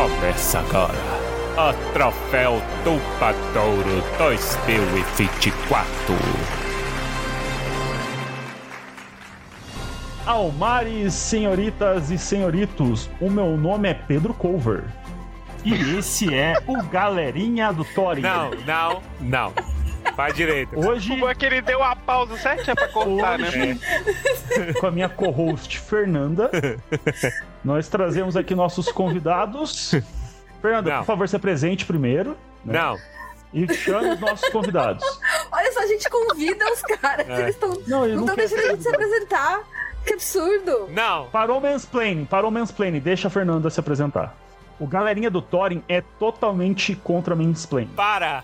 Começa agora o Troféu Tupadouro 2024. Almares, senhoritas e senhoritos, o meu nome é Pedro Cover. E esse é o Galerinha do Thorin. Não, não, não. Faz direito. Hoje, Como é que ele deu a pausa certinha pra cortar, né? hoje com a minha co-host Fernanda, nós trazemos aqui nossos convidados. Fernanda, Não. por favor, se apresente primeiro né? Não, e chame os nossos convidados. Olha só, a gente convida os caras, É. eles estão. Não, Não não estão deixando a gente se apresentar. Que absurdo. não. Parou o mansplaining, parou o mansplaining, deixa a Fernanda se apresentar. O Galerinha do Thorin é totalmente contra mansplaining. Para.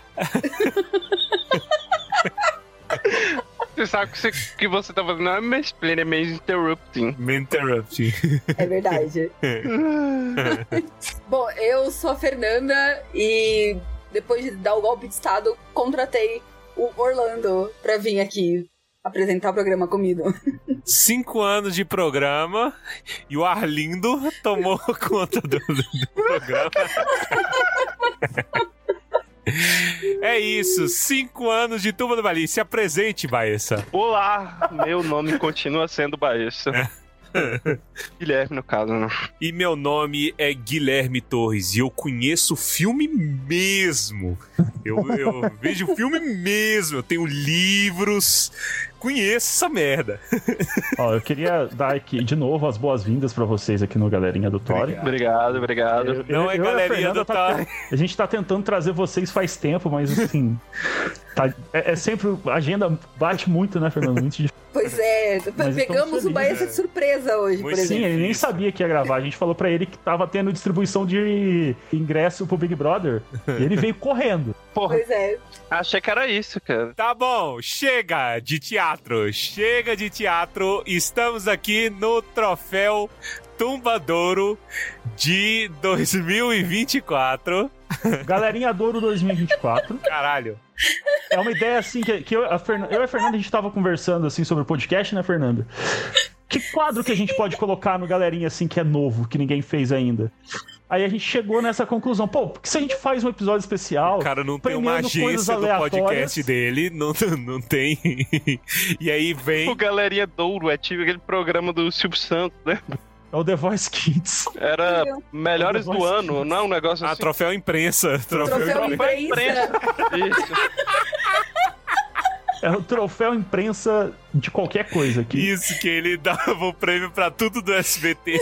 Você sabe que você, que você tá fazendo não é mansplaining, é meio interrupting. Me interrupt. É verdade. Bom, eu sou a Fernanda e depois de dar o golpe de Estado, contratei o Orlando pra vir aqui apresentar o programa comigo. Cinco anos de programa e o Arlindo tomou conta do, do- programa. É isso, cinco anos de Turma do Bali. Se apresente, Baessa. Olá, meu nome continua sendo Baessa. Guilherme, no caso, né? E meu nome é Guilherme Torres e eu conheço filme mesmo. Eu, eu vejo filme mesmo. Eu tenho livros. Conheço essa merda. Ó, eu queria dar aqui de novo as boas-vindas pra vocês aqui no Galerinha do Thorin. Obrigado, obrigado. Eu- Não eu- é eu a galerinha do tá- Thorin. A gente tá tentando trazer vocês faz tempo, mas assim. tá- é, é sempre. A agenda bate muito, né, Fernando? Muito difícil. Pois é, Mas pegamos o Baessa felizes. de surpresa hoje, Muito por exemplo. Sim, ele nem sabia que ia gravar. A gente falou pra ele que tava tendo distribuição de ingresso pro Big Brother. E ele veio correndo. Porra, Pois é. achei que era isso, cara. Tá bom, chega de teatro, chega de teatro. Estamos aqui no troféu Tumbadouro de 2024. Galerinha Douro 2024. Caralho. É uma ideia assim que, que eu, a Fernan- eu e a Fernanda a gente tava conversando assim sobre o podcast, né, Fernanda? Que quadro que a gente pode colocar no Galerinha assim que é novo, que ninguém fez ainda? Aí a gente chegou nessa conclusão. Pô, por que se a gente faz um episódio especial? O cara não tem uma agência do podcast dele, não, não tem. E aí O vem. Galerinha Douro é tipo aquele programa do Silvio Santos, né? É o The Voice Kids. Era melhores do Nossa. ano, não é um negócio Ah, assim. troféu imprensa. Troféu, Troféu imprensa. imprensa. Isso. É o troféu imprensa de qualquer coisa aqui. Isso que ele dava o prêmio pra tudo do SBT.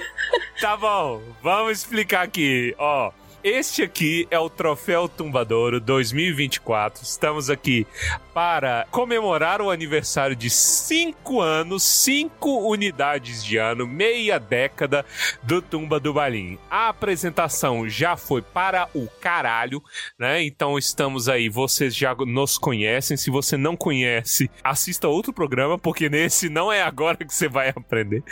tá bom, vamos explicar aqui. Ó, este aqui é o Troféu Tumbadouro 2024. Estamos aqui para comemorar o aniversário de 5 anos, 5 unidades de ano, meia década do Tumba do Balim. A apresentação já foi para o caralho, né? Então estamos aí, vocês já nos conhecem. Se você não conhece, assista outro programa, porque nesse não é agora que você vai aprender.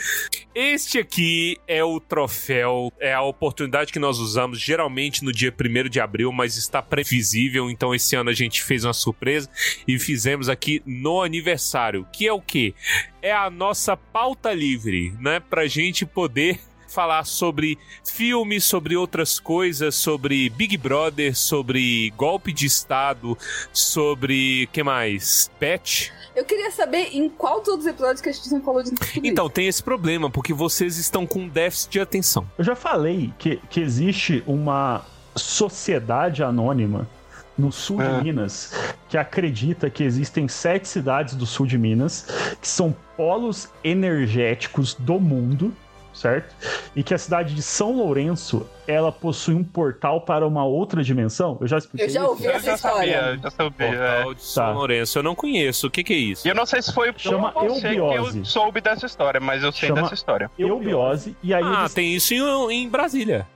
Este aqui é o troféu, é a oportunidade que nós usamos geralmente no dia 1 de abril, mas está previsível, então esse ano a gente fez uma surpresa e fizemos aqui no aniversário, que é o quê? É a nossa pauta livre, né? Pra gente poder falar sobre filmes, sobre outras coisas, sobre Big Brother, sobre golpe de estado, sobre que mais? Pet. Eu queria saber em qual dos outros episódios que a gente não falou de tudo Então tem esse problema porque vocês estão com déficit de atenção. Eu já falei que, que existe uma sociedade anônima no sul Ah. de Minas que acredita que existem sete cidades do sul de Minas que são polos energéticos do mundo, certo? E que a cidade de São Lourenço ela possui um portal para uma outra dimensão. Eu já expliquei Eu já isso? ouvi Eu essa já história. sabia, eu já sabia. é. Portal de São Tá. Lourenço. Eu não conheço. O que, que é isso? E eu não sei se foi Chama você que eubiose. eu soube dessa história, mas eu sei Chama dessa história. Eubiose e aí Ah, eles... tem isso em, em Brasília.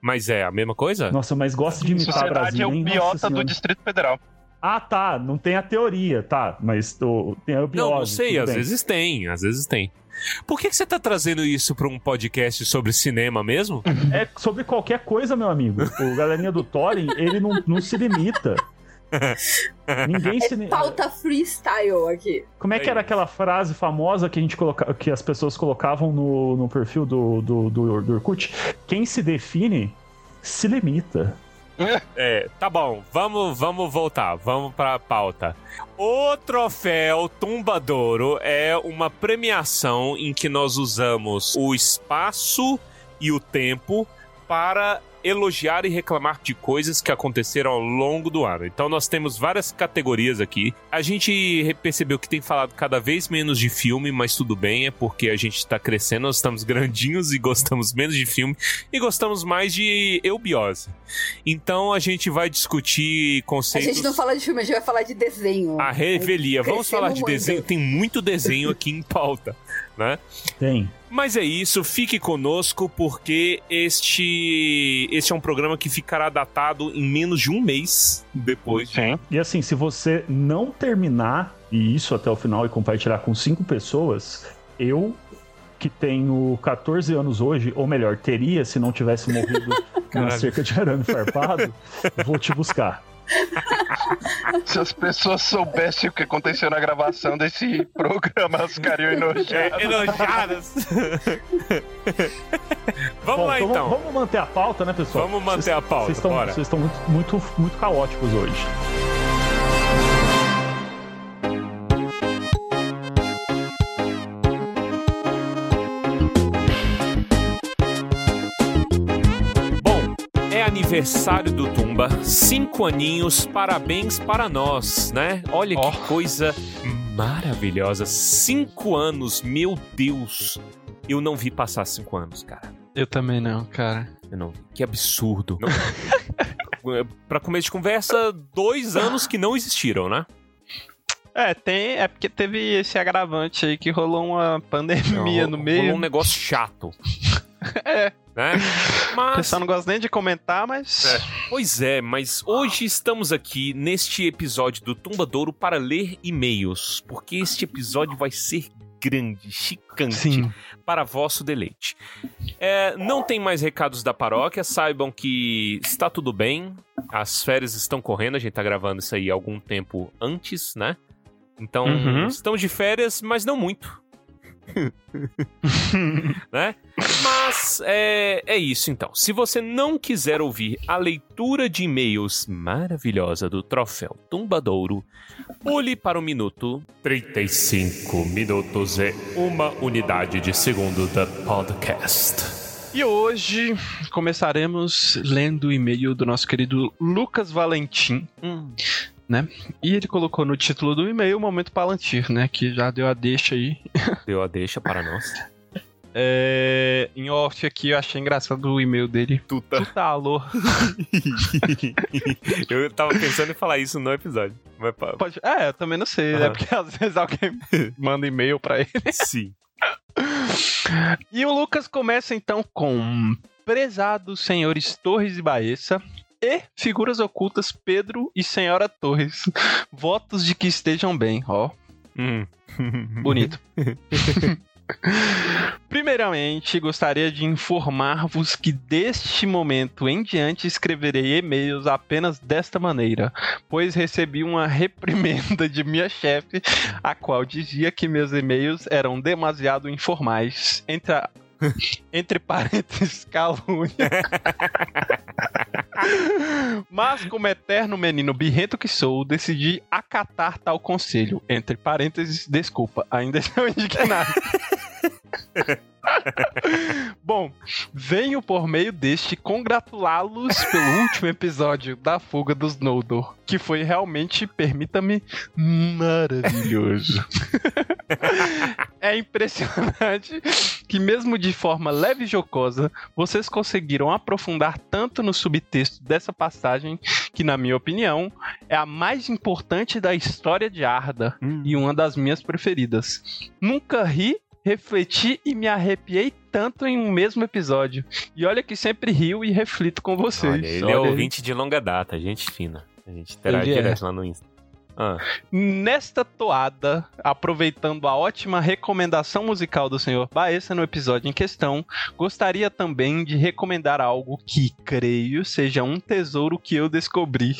Mas é a mesma coisa? Nossa, mas gosta de imitar Sociedade Brasília, é o biota do. Distrito Federal. Ah, tá. Não tem a teoria, tá. Mas o, tem a eubiose. Não, não sei, às bem. vezes tem, às vezes tem. Por que, que você tá trazendo isso pra um podcast sobre cinema mesmo? É sobre qualquer coisa, meu amigo. O galerinha do Thorin, ele não, não se limita. Ninguém se É limita. pauta freestyle aqui. Como é que era aquela frase famosa que a gente coloca... que as pessoas colocavam no, no perfil do, do, do, do Orkut? Quem se define se limita. É, tá bom, vamos, vamos voltar, vamos pra pauta. O troféu Tumbadouro é uma premiação em que nós usamos o espaço e o tempo para elogiar e reclamar de coisas que aconteceram ao longo do ano. Então nós temos várias categorias aqui. A gente percebeu que tem falado cada vez menos de filme, mas tudo bem, é porque a gente está crescendo, nós estamos grandinhos e gostamos menos de filme e gostamos mais de eubiose. Então a gente vai discutir conceitos. A gente não fala de filme, a gente vai falar de desenho. A revelia. Vamos falar de muito. desenho. Tem muito desenho aqui em pauta, né? Tem. Mas é isso, fique conosco porque este este é um programa que ficará datado em menos de um mês depois. Sim. E assim, se você não terminar e isso até o final e compartilhar com cinco pessoas, eu que tenho 14 anos hoje, ou melhor, teria se não tivesse morrido na cerca de arame farpado, vou te buscar. Se as pessoas soubessem o que aconteceu na gravação desse programa, elas ficariam enojadas. Enojadas. vamos Bom, lá então. Vamos manter a pauta, né, pessoal? Vamos manter a pauta, Vocês estão, bora. vocês estão muito, muito, muito caóticos hoje. Aniversário do Tumba, cinco aninhos, parabéns para nós, né? Olha Ó. que coisa maravilhosa. Cinco anos, meu Deus. Eu não vi passar cinco anos, cara. Eu também não, cara. Eu não. Que absurdo. Não... pra começo de conversa, dois anos que não existiram, né? É, tem. É porque teve esse agravante aí que rolou uma pandemia Não, no rolou meio. um negócio chato. É. Né? O Mas, pessoal não gosta nem de comentar, mas. pois é, mas hoje estamos aqui neste episódio do Tumbadouro para ler e-mails, porque este episódio vai ser grande, chicante, Sim. para vosso deleite. É, não tem mais recados da paróquia, saibam que está tudo bem, as férias estão correndo, a gente tá gravando isso aí algum tempo antes, né? Então, Uhum. estamos de férias, mas não muito. né? Mas é, é isso então. Se você não quiser ouvir a leitura de e-mails maravilhosa do troféu Tumbadouro, pule para o minuto 35 minutos é uma unidade de segundo da podcast. E hoje começaremos lendo o e-mail do nosso querido Lucas Valentim. Né? E ele colocou no título do e-mail Momento Palantir, né? Que já deu a deixa aí. Deu a deixa para nós. É, em off aqui, eu achei engraçado o e-mail dele. Tuta. Tuta alô. Eu tava pensando em falar isso no episódio. Mas Pode... É, eu também não sei. É Aham. porque às vezes alguém manda e-mail pra ele. sim. E o Lucas começa então com Prezados senhores Torres e Baessa e figuras ocultas Pedro e Senhora Torres. Votos de que estejam bem, ó. Hum. Bonito. Primeiramente, gostaria de informar-vos que deste momento em diante escreverei e-mails apenas desta maneira, pois recebi uma reprimenda de minha chefe, a qual dizia que meus e-mails eram demasiado informais. Entre, a- entre parênteses, calúnia. Mas, como eterno menino birrento que sou, decidi acatar tal conselho. Entre parênteses, desculpa, ainda estou indignado. Bom, venho por meio deste congratulá-los pelo último episódio da Fuga dos Noldor, que foi realmente, permita-me, maravilhoso. É impressionante que, mesmo de forma leve e jocosa, vocês conseguiram aprofundar tanto no subtexto dessa passagem que, na minha opinião, é a mais importante da história de Arda Hum. e uma das minhas preferidas. Nunca ri, refleti e me arrepiei tanto em um mesmo episódio. E olha que sempre rio e reflito com vocês. Olha, ele Olha é aí. ouvinte de longa data, gente fina. A gente terá é. direto lá no Insta. Ah, Nesta toada, aproveitando a ótima recomendação musical do Sr. Baessa no episódio em questão, gostaria também de recomendar algo que creio seja um tesouro que eu descobri.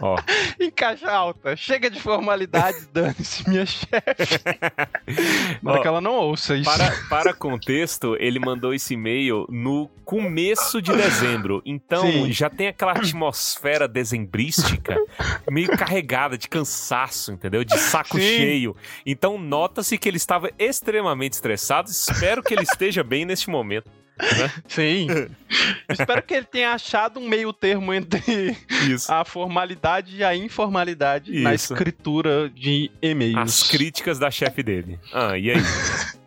Ó, Em caixa alta. Chega de formalidades, dane-se, minha chefe. Para Ó, que ela não ouça isso. para, para contexto, ele mandou esse e-mail no começo de dezembro. Então Sim. já tem aquela atmosfera dezembrística meio carregada de cansaço, entendeu? De saco Sim. cheio. Então nota-se que ele estava extremamente estressado. Espero que ele esteja bem neste momento. Sim. Espero que ele tenha achado um meio termo entre Isso. a formalidade e a informalidade na Isso. escritura de e-mails. As críticas da chefe dele. Ah, e aí?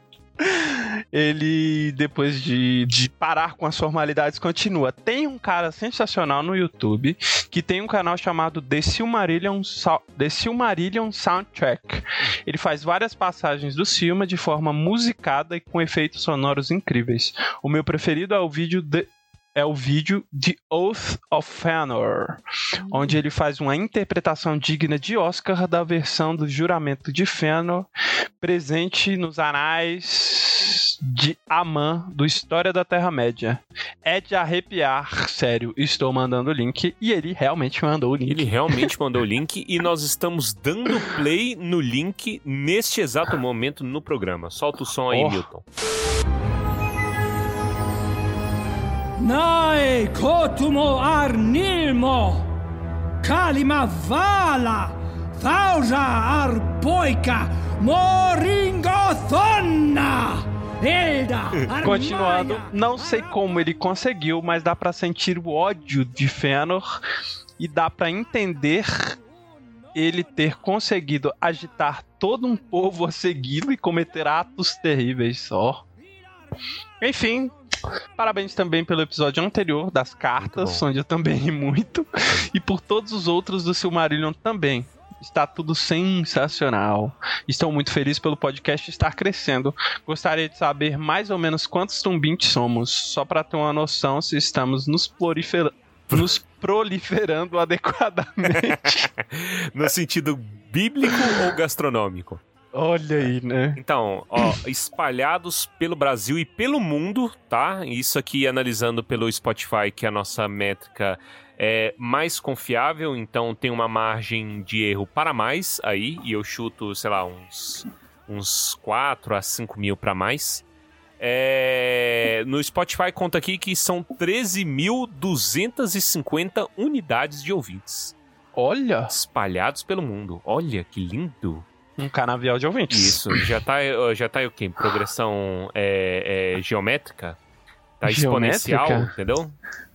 ele, depois de, de parar com as formalidades, continua. Tem um cara sensacional no YouTube que tem um canal chamado The Silmarillion, The Silmarillion Soundtrack. Ele faz várias passagens do filme de forma musicada e com efeitos sonoros incríveis. O meu preferido é o vídeo The é o vídeo The Oath of Fëanor, onde ele faz uma interpretação digna de Oscar da versão do juramento de Fëanor, presente nos anais de Aman do História da Terra-média. É de arrepiar, sério, estou mandando o link e ele realmente mandou o link. Ele realmente mandou o link e nós estamos dando play no link neste exato momento no programa. Solta o som aí, Oh. Milton. Nae kotumo arnilmo Kalima vala Fauja arpoica Moringothonna. Elda Continuando, não sei como ele conseguiu, mas dá pra sentir o ódio de Fëanor e dá pra entender ele ter conseguido agitar todo um povo a segui-lo e cometer atos terríveis só. Enfim, parabéns também pelo episódio anterior das cartas, onde eu também ri muito, e por todos os outros do Silmarillion também. Está tudo sensacional. Estou muito feliz pelo podcast estar crescendo. Gostaria de saber mais ou menos quantos tumbintes somos, só para ter uma noção se estamos nos, prolifer... nos proliferando adequadamente. No sentido bíblico ou gastronômico? Olha aí, né? Então, ó, espalhados pelo Brasil e pelo mundo, tá? Isso aqui analisando pelo Spotify, que é a nossa métrica é mais confiável, então tem uma margem de erro para mais aí, e eu chuto, sei lá, uns, uns 4 a 5 mil para mais. É, no Spotify conta aqui que são 13.250 unidades de ouvintes Olha, espalhados pelo mundo. Olha que lindo! Um canavial de ouvintes. Isso, já tá, já tá o quê? Progressão é, é, geométrica? Tá exponencial, Geométrica? entendeu?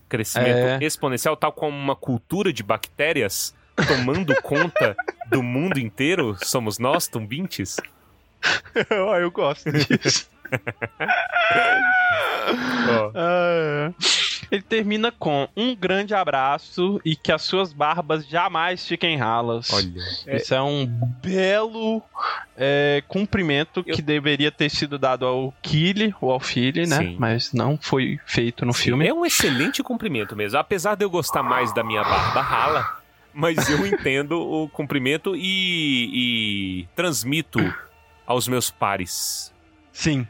Crescimento É. exponencial, tal como uma cultura de bactérias tomando conta do mundo inteiro. Somos nós, tumbintes? Ó, eu gosto disso. Ó, Ah, Ele termina com um grande abraço e que as suas barbas jamais fiquem ralas. olha. Isso é um belo é, cumprimento Eu- que deveria ter sido dado ao Killy ou ao Philly, né? Sim. Mas não foi feito no filme. É um excelente cumprimento mesmo. Apesar de eu gostar mais da minha barba rala, mas eu entendo o cumprimento e, e transmito aos meus pares. Sim.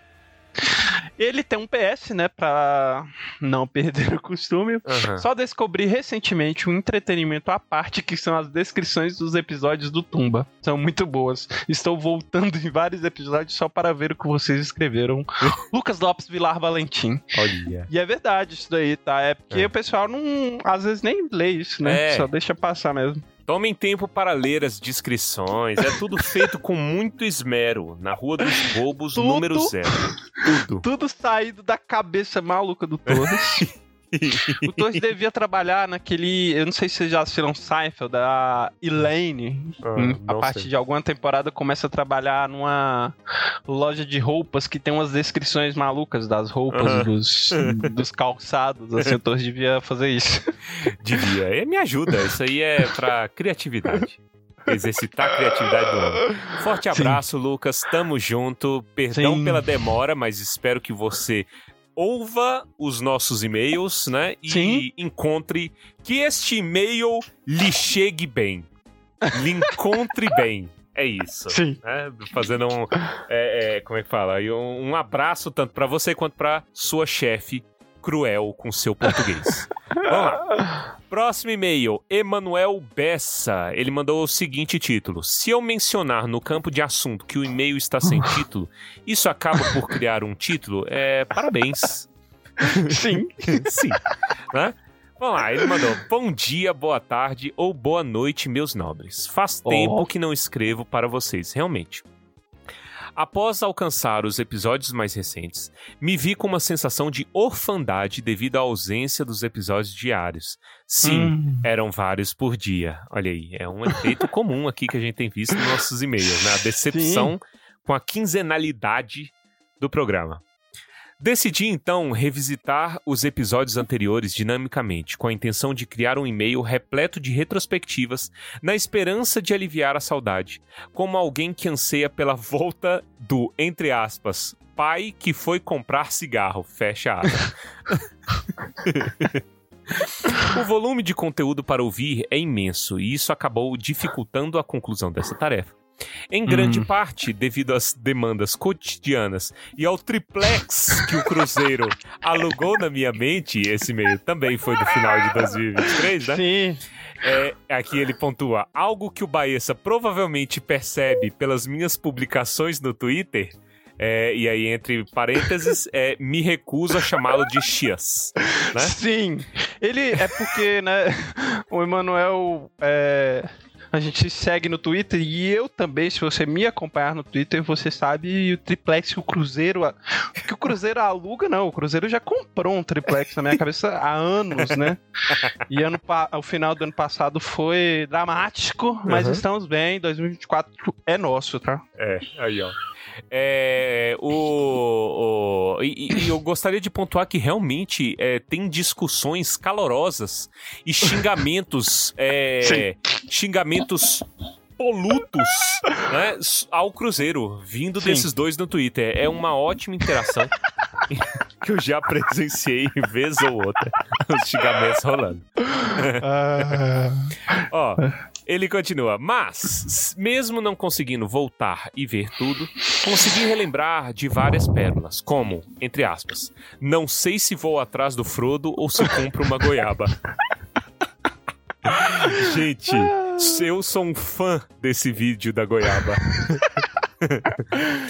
Ele tem um PS, né? Pra não perder o costume. Aham. Só descobri recentemente um entretenimento à parte que são as descrições dos episódios do Tumba. São muito boas. Estou voltando em vários episódios só para ver o que vocês escreveram. Lucas Lopes Vilar Valentim. Olha. E é verdade isso daí, tá? É porque É. o pessoal não. Às vezes nem lê isso, né? É. Só deixa passar mesmo. Tomem tempo para ler as descrições. É tudo feito com muito esmero. Na Rua dos Bobos, Tudo? número zero. Tudo. Tudo saído da cabeça maluca do Torres. o Torres devia trabalhar naquele. Eu não sei se vocês já assistiram Seinfeld, da Elaine. Ah, Hum, a partir sei. de alguma temporada começa a trabalhar numa loja de roupas que tem umas descrições malucas das roupas, Aham. dos, dos calçados. Assim, o Torres devia fazer isso. Devia. É, me ajuda. Isso aí é pra criatividade. Exercitar a criatividade do homem. Forte Sim. abraço, Lucas. Tamo junto. Perdão Sim. pela demora, mas espero que você ouva os nossos e-mails, né? E Sim. encontre que este e-mail lhe chegue bem. Lhe encontre bem. É isso. Sim. né? Fazendo um. é, é, como é que fala? Um, um abraço tanto pra você quanto pra sua chefe cruel com seu português. Vamos lá. Próximo e-mail, Emanuel Bessa. Ele mandou o seguinte título: Se eu mencionar no campo de assunto que o e-mail está sem título, isso acaba por criar um título? É, parabéns. Sim. Sim. Né? Vamos lá, ele mandou: Bom dia, boa tarde ou boa noite, meus nobres. Faz Ó. tempo que não escrevo para vocês, realmente. Após alcançar os episódios mais recentes, me vi com uma sensação de orfandade devido à ausência dos episódios diários. Sim, Hum. eram vários por dia. Olha aí, é um efeito comum aqui que a gente tem visto nos nossos e-mails, né? A decepção com a quinzenalidade do programa. Decidi então revisitar os episódios anteriores dinamicamente, com a intenção de criar um e-mail repleto de retrospectivas, na esperança de aliviar a saudade, como alguém que anseia pela volta do, entre aspas, pai que foi comprar cigarro, fecha aspas. O volume de conteúdo para ouvir é imenso e isso acabou dificultando a conclusão dessa tarefa. Em grande Hum. parte devido às demandas cotidianas e ao triplex que o Cruzeiro alugou na minha mente, esse e-mail também foi do final de 2023, né? Sim. É, aqui ele pontua algo que o Baessa provavelmente percebe pelas minhas publicações no Twitter. é, e aí, entre parênteses, é, me recuso a chamá-lo de Chias. Né? Sim. Ele é porque, né, o Emanuel é, a gente segue no Twitter e eu também, se você me acompanhar no Twitter, você sabe o triplex que o Cruzeiro a- que o Cruzeiro aluga, não, o Cruzeiro já comprou um triplex na minha cabeça há anos, né? E ano pa- o final do ano passado foi dramático, mas Uhum. estamos bem, 2024 é nosso, tá? É, aí ó. É, o, o- e, e eu gostaria de pontuar que realmente é, tem discussões calorosas e xingamentos, é, xingamentos polutos né, ao Cruzeiro, vindo Sim. desses dois no Twitter. É uma ótima interação que eu já presenciei vez ou outra, os xingamentos rolando. Ah, Ó, ele continua. Mas, mesmo não conseguindo voltar e ver tudo, consegui relembrar de várias pérolas, como, entre aspas, não sei se vou atrás do Frodo ou se compro uma goiaba. Gente, eu sou um fã desse vídeo da goiaba.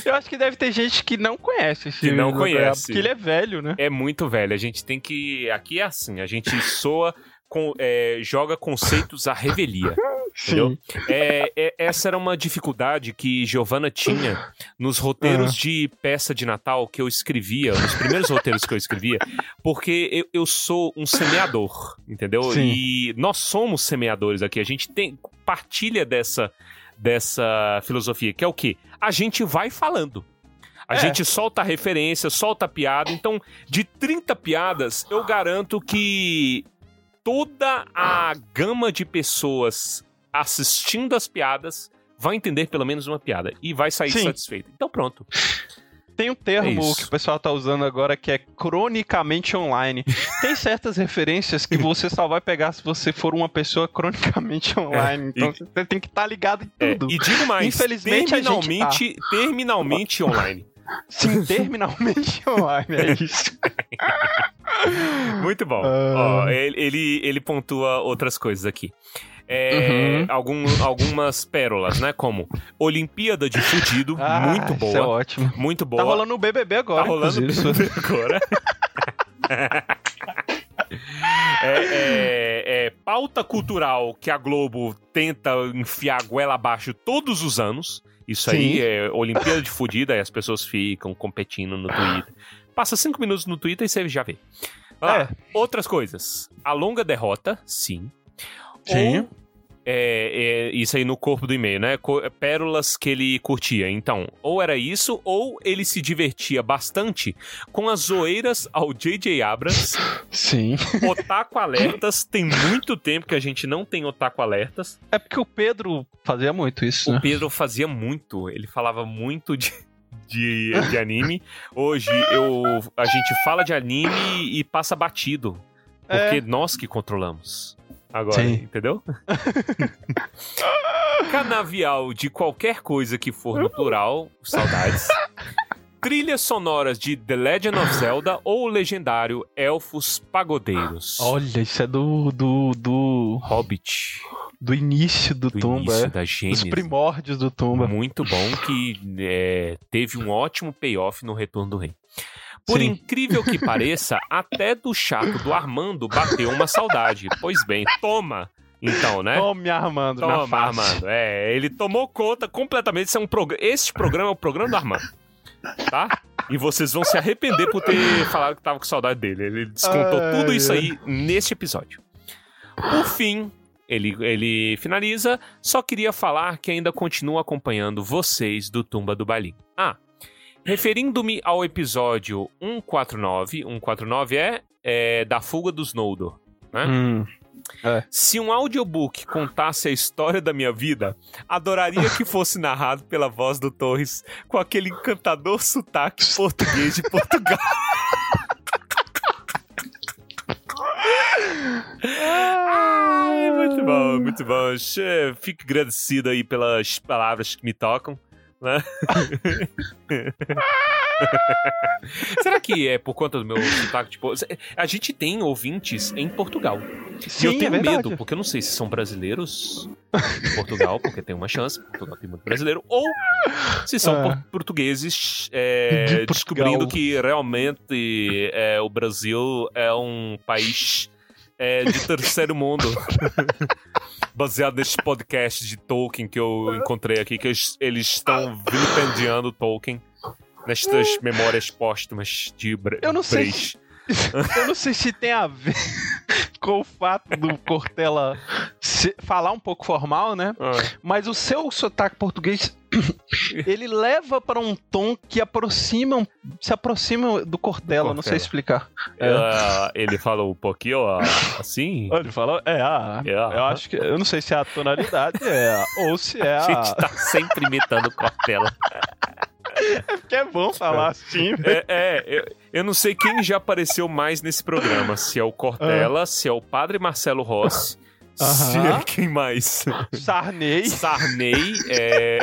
eu acho que deve ter gente que não conhece esse Que não do Goiaba, conhece. Porque ele é velho, né? É muito velho. A gente tem que. Aqui é assim, a gente soa. Com, é, joga conceitos à revelia. Entendeu? É, é- essa era uma dificuldade que Giovanna tinha nos roteiros de peça de Natal que eu escrevia, nos primeiros roteiros que eu escrevia, porque eu, eu sou um semeador, entendeu? Sim. E nós somos semeadores aqui, a gente tem partilha dessa, dessa filosofia, que é o quê? A gente vai falando. A É. gente solta a referência, solta a piada. Então, de 30 piadas, eu garanto que toda a gama de pessoas assistindo as piadas vai entender pelo menos uma piada e vai sair Sim. satisfeito. Então pronto. Tem um É termo isso. que o pessoal tá usando agora que é cronicamente online. Tem certas referências que você só vai pegar se você for uma pessoa cronicamente online. Então e- você tem que estar ligado em É, tudo. e digo mais, Infelizmente, gente tá. terminalmente, terminalmente online. Sim, terminalmente online. É isso. Muito bom. Ah. Ó, ele, ele, pontua outras coisas aqui. É, Uhum. algum- algumas pérolas, né? Como Olimpíada de Fudido, Ah, muito Isso é boa. ótimo. Muito boa. Tá rolando o BBB agora, Tá rolando inclusive. agora. É, é- é pauta cultural que a Globo tenta enfiar a goela abaixo todos os anos. Isso aí Sim. é Olimpíada de Fudida, aí as pessoas ficam competindo no Twitter. Passa cinco minutos no Twitter e você já vê. Lá. É. Outras coisas. A longa derrota, sim. Sim. Ou, é, é, isso aí no corpo do e-mail, né? Pérolas que ele curtia. Então, ou era isso, ou ele se divertia bastante com as zoeiras ao J.J. Abrams. Sim. Otaku Alertas. Tem muito tempo que a gente não tem Otaku Alertas. É porque o Pedro fazia muito isso, O né? Pedro fazia muito. Ele falava muito de. De, de anime. Hoje eu, a gente fala de anime e passa batido. Porque nós que controlamos. Agora, Sim. entendeu? Canavial de qualquer coisa que for no plural, saudades. trilhas sonoras de The Legend of Zelda ou o legendário Elfos Pagodeiros. Olha, isso é do. do. do, Hobbit, do início do, do Tumba. início é. da Os Gênesis. primórdios do Tumba. Muito bom que é, teve um ótimo payoff no Retorno do Rei. Por Sim. incrível que pareça, até do chato do Armando bateu uma saudade. Pois bem, toma. Então, né? Tome Armando Toma. Armando. É, ele tomou conta completamente. Isso é um programa. Este programa é o programa do Armando. Tá? E vocês vão se arrepender por ter falado que tava com saudade dele. Ele descontou Ai, tudo isso aí neste episódio. Por fim, ele, ele finaliza. Só queria falar que ainda continuo acompanhando vocês do Tumba do Balim. Ah, referindo-me ao episódio 149. 149 é, é da fuga dos Noldor. Né? Hum. Se um audiobook contasse a história da minha vida, adoraria que fosse narrado pela voz do Torres com aquele encantador sotaque português de Portugal. Ai, muito bom, muito bom. Fico agradecido aí pelas palavras que me tocam. Né? Será que é por conta do meu sotaque? Tipo, a gente tem ouvintes em Portugal. E Sim, eu tenho é medo, porque eu não sei se são brasileiros em Portugal, porque tem uma chance, Portugal tem muito brasileiro, ou se são É. por- portugueses é, De descobrindo que realmente é, o Brasil é um país é, de terceiro mundo. Baseado nesses podcasts de Tolkien que eu encontrei aqui, que eles, eles estão vilipendiando Tolkien nestas memórias póstumas de Bre Eu não sei. Eu não sei se tem a ver com o fato do Cortella falar um pouco formal, né? Ah. Mas o seu sotaque português, ele leva para um tom que aproxima, se aproxima do Cortella, não sei explicar. Ah, ele falou um pouquinho assim. Ele falou, é, ah, É, ah. eu acho que, eu não sei se é a tonalidade, é, ou se é A a... gente tá sempre imitando Cortella. que é bom falar assim, É, é, eu, eu não sei quem já apareceu mais nesse programa. Se é o Cortella, se é o Padre Marcelo Rossi, se Aham. é quem mais? Sarney. Sarney, é...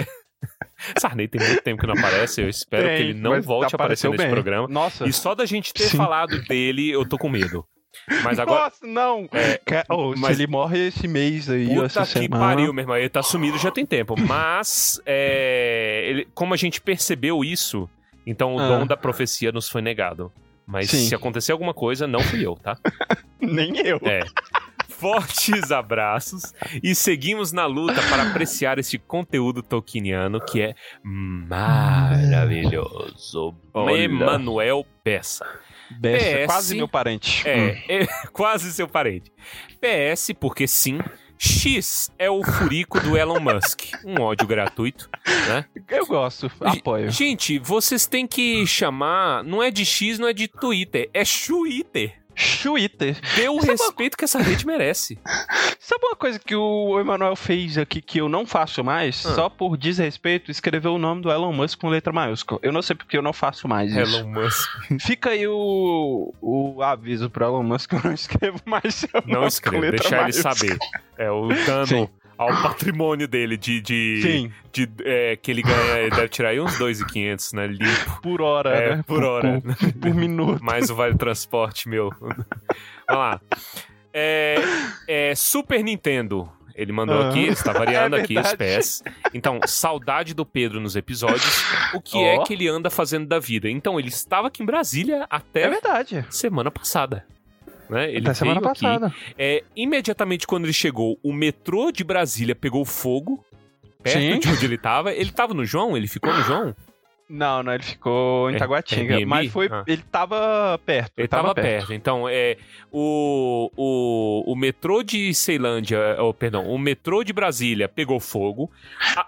Sarney tem muito tempo que não aparece, eu espero Tem, que ele não volte a aparecer apareceu nesse bem. programa. Nossa. E só da gente ter Sim. falado dele, eu tô com medo. Mas agora... Nossa, não! É, oh, mas- Se ele morre esse mês aí, Puta essa que semana... pariu, meu irmão. Ele tá sumido já tem tempo. Mas, é, ele- como a gente percebeu isso, então o Ah. dom da profecia nos foi negado. Mas Sim. se acontecer alguma coisa, não fui eu, tá? Nem eu. É. Fortes abraços e seguimos na luta para apreciar este conteúdo tolkieniano que é maravilhoso. Olha. Emanuel Peça. Besta, PS. quase meu parente. É, é quase seu parente. PS, porque sim, X é o furico do Elon Musk. Um ódio gratuito, né? Hum, Eu gosto, apoio. Gente, vocês têm que chamar, não é de X, não é de Twitter, é Twitter. Twitter. Dê o Sabe uma- respeito que essa rede merece. Sabe uma coisa que o Emanuel fez aqui que eu não faço mais? Ah. Só por desrespeito, escreveu o nome do Elon Musk com letra maiúscula. Eu não sei porque eu não faço mais isso. Elon Musk. Fica aí o, o aviso pro Elon Musk que eu não escrevo mais Não nome com escreva, letra deixa ele saber. É o dano Sim. Ao patrimônio dele de. de, Sim, de é, que ele ganha, deve tirar aí uns 2,500, né? Limpo. por hora, É, né? por hora. Por, por minuto. Mais o vale transporte, meu. Vamos lá. É, é, Super Nintendo. Ele mandou Ah. aqui, está variando É aqui os pés. Então, saudade do Pedro nos episódios. O que é Ó. que ele anda fazendo da vida? Então, ele estava aqui em Brasília até É verdade. semana passada. Né? Ele Até semana veio aqui. passada. É, imediatamente quando ele chegou, o metrô de Brasília pegou fogo. Perto Sim. de onde ele tava. Ele tava no João? Ele ficou no João? Não, não, ele ficou em É, Taguatinga. Airbnb? mas foi. Ah. Ele tava perto. Ele tava, perto. Então, é, o, o, o metrô de Ceilândia, oh, perdão, o metrô de Brasília pegou fogo.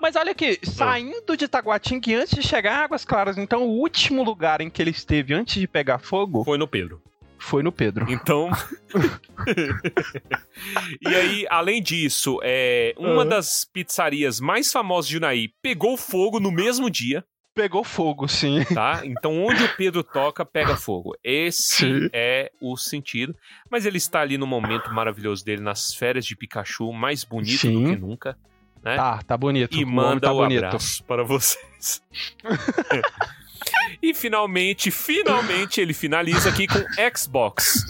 Mas olha aqui, saindo de Taguatinga e antes de chegar a Águas Claras, então o último lugar em que ele esteve antes de pegar fogo Foi no Pedro. Foi no Pedro. Então. e aí, além disso, é, uma Ah. das pizzarias mais famosas de Unai pegou fogo no mesmo dia, Pegou fogo, sim. tá? Então, onde o Pedro toca, pega fogo. Esse Sim. é o sentido. Mas ele está ali no momento maravilhoso dele, nas férias de Pikachu, mais bonito Sim. do que nunca. Né? Tá, tá bonito. e O homem manda tá o bonito. abraço para vocês. e finalmente, finalmente ele finaliza aqui com Xbox.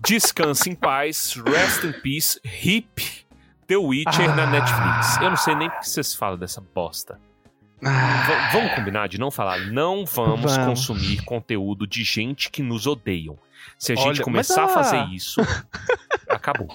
Descanse em paz, rest in peace, hip The Witcher na Ah. Netflix. Eu não sei nem por que vocês falam dessa bosta. Ah, vamos combinar de não falar. Não vamos, Vamos. consumir conteúdo de gente que nos odeiam. Se a gente Olha, começar mas a fazer isso, acabou.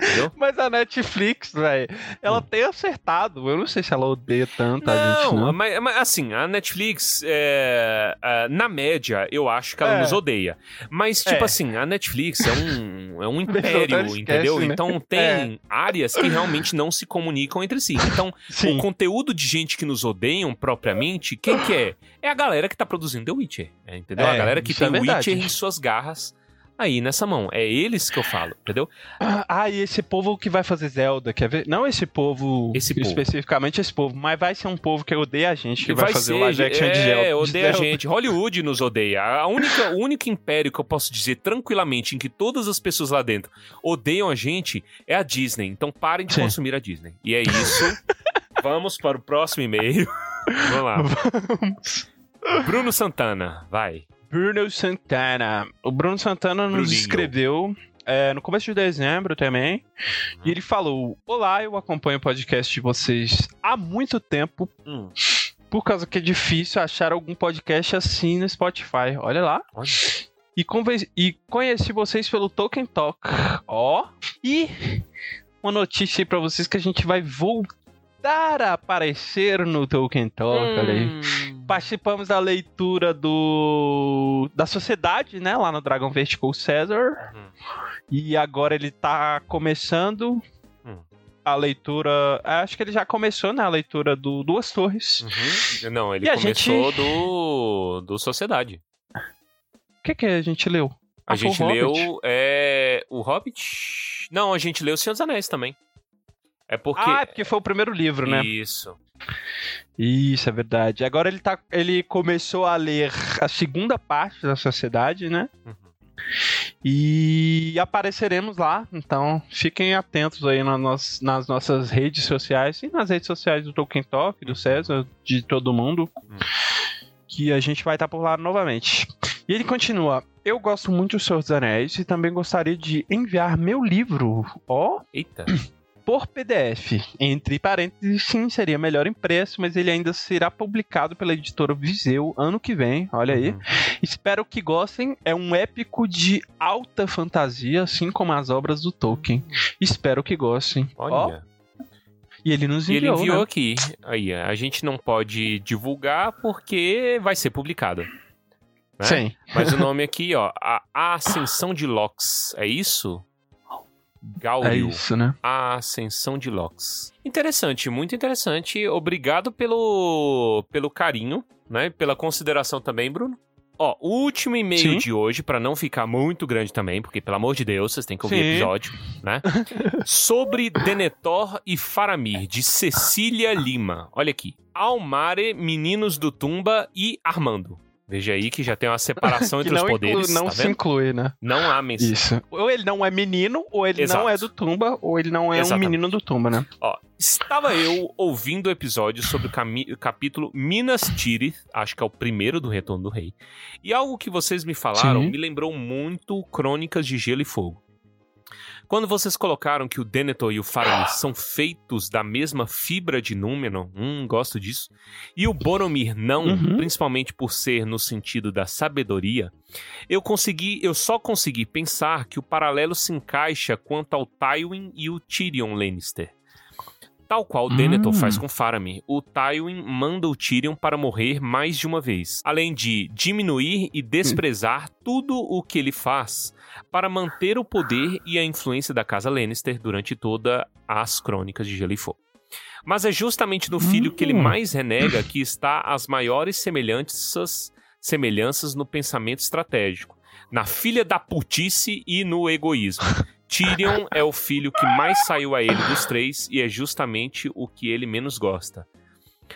Entendeu? Mas a Netflix, velho, ela tem acertado. Eu não sei se ela odeia tanto a gente, não. Mas, mas, assim, a Netflix, é, é, na média, eu acho que ela É. nos odeia. Mas, tipo É. assim, a Netflix é um, é um império, esquece, entendeu? né? Então tem áreas que realmente não se comunicam entre si. Então, Sim. o conteúdo de gente que nos odeiam propriamente, quem que é? É a galera que tá produzindo The Witcher, é, entendeu? a É, galera que tem é verdade. Witcher em suas garras aí nessa mão. É eles que eu falo, entendeu? Ah, e esse povo que vai fazer Zelda, quer ver? Não esse povo, Esse povo. especificamente esse povo, mas vai ser um povo que odeia a gente, que vai, fazer ser, o live action é, de Zelda. de odeia a gente. Hollywood nos odeia. A única, o único império que eu posso dizer tranquilamente em que todas as pessoas lá dentro odeiam a gente é a Disney. Então parem de Sim. consumir a Disney. E é isso. Vamos para o próximo e-mail. Vamos lá. Bruno Santana, vai. Bruno Santana. O Bruno Santana nos Bruninho. escreveu é, no começo de dezembro também. E ele falou: Olá, eu acompanho o podcast de vocês há muito tempo. Hum. Por causa que é difícil achar algum podcast assim no Spotify. Olha lá. Olha. E, conven- e conheci vocês pelo Token Talk. Ó. E uma notícia aí pra vocês que a gente vai voltar a aparecer no Token Talk. Olha aí. Participamos da leitura do da sociedade, né, lá no Dragon Vertical Caesar. Uhum. E agora ele tá começando Hum. a leitura, acho que ele já começou né, a leitura do Duas Torres. Uhum. Não, ele E a começou do, do Sociedade. O que que a gente leu? A Ah, foi o gente Hobbit? leu é, o Hobbit. Não, a gente leu O Senhor dos Anéis também. É porque. Ah, é porque foi o primeiro livro, né? Isso. Isso, é verdade. Agora ele tá ele começou a ler a segunda parte da sociedade, né? Uhum. E apareceremos lá, então fiquem atentos aí na nos- nas nossas redes sociais e nas redes sociais do Tolkien Talk, do César, de todo mundo, Hum. que a gente vai estar por lá novamente. E ele continua: Eu gosto muito do Senhor dos Anéis e também gostaria de enviar meu livro, ó, Eita. Por PDF. Entre parênteses, sim, seria melhor impresso, mas ele ainda será publicado pela editora Viseu ano que vem. Olha aí. Uhum. Espero que gostem. É um épico de alta fantasia, assim como as obras do Tolkien. Espero que gostem. Ó, Olha. e ele nos e ele enviou, enviou né? aqui. Aí, a gente não pode divulgar porque vai ser publicado. né? Sim. Mas o nome aqui, ó, a Ascensão de Lox. É isso? Gauriel. É isso, né? A Ascensão de Lox. Interessante, muito interessante. Obrigado pelo, pelo carinho, né? Pela consideração também, Bruno. Ó, o último e-mail de hoje, pra não ficar muito grande também, porque pelo amor de Deus, vocês têm que ouvir o episódio, né? Sobre Denethor e Faramir, de Cecília Lima. Olha aqui. Almare, Meninos do Tumba e Armando. Veja aí que já tem uma separação entre os poderes, não tá se vendo? inclui, né? Não há menção. Isso. Ou ele não é menino, ou ele Exato. não é do Tumba, ou ele não é Exatamente. um menino do Tumba, né? Ó, estava eu ouvindo o episódio sobre o cami- o capítulo Minas Tirith, acho que é o primeiro do Retorno do Rei. E algo que vocês me falaram Sim. me lembrou muito Crônicas de Gelo e Fogo. Quando vocês colocaram que o Denethor e o Faramir são feitos da mesma fibra de Númenor, hum, gosto disso, e o Boromir não, Uhum. principalmente por ser no sentido da sabedoria, eu consegui, eu só consegui pensar que o paralelo se encaixa quanto ao Tywin e o Tyrion Lannister. Tal qual Denethor Hum. faz com Faramir, o Tywin manda o Tyrion para morrer mais de uma vez, além de diminuir e desprezar tudo o que ele faz para manter o poder e a influência da casa Lannister durante todas as crônicas de Gelo e Fogo. Mas é justamente no filho que ele Hum. mais renega que está as maiores semelhanças, semelhanças no pensamento estratégico, na filha da putice e no egoísmo. Tyrion é o filho que mais saiu a ele dos três e é justamente o que ele menos gosta.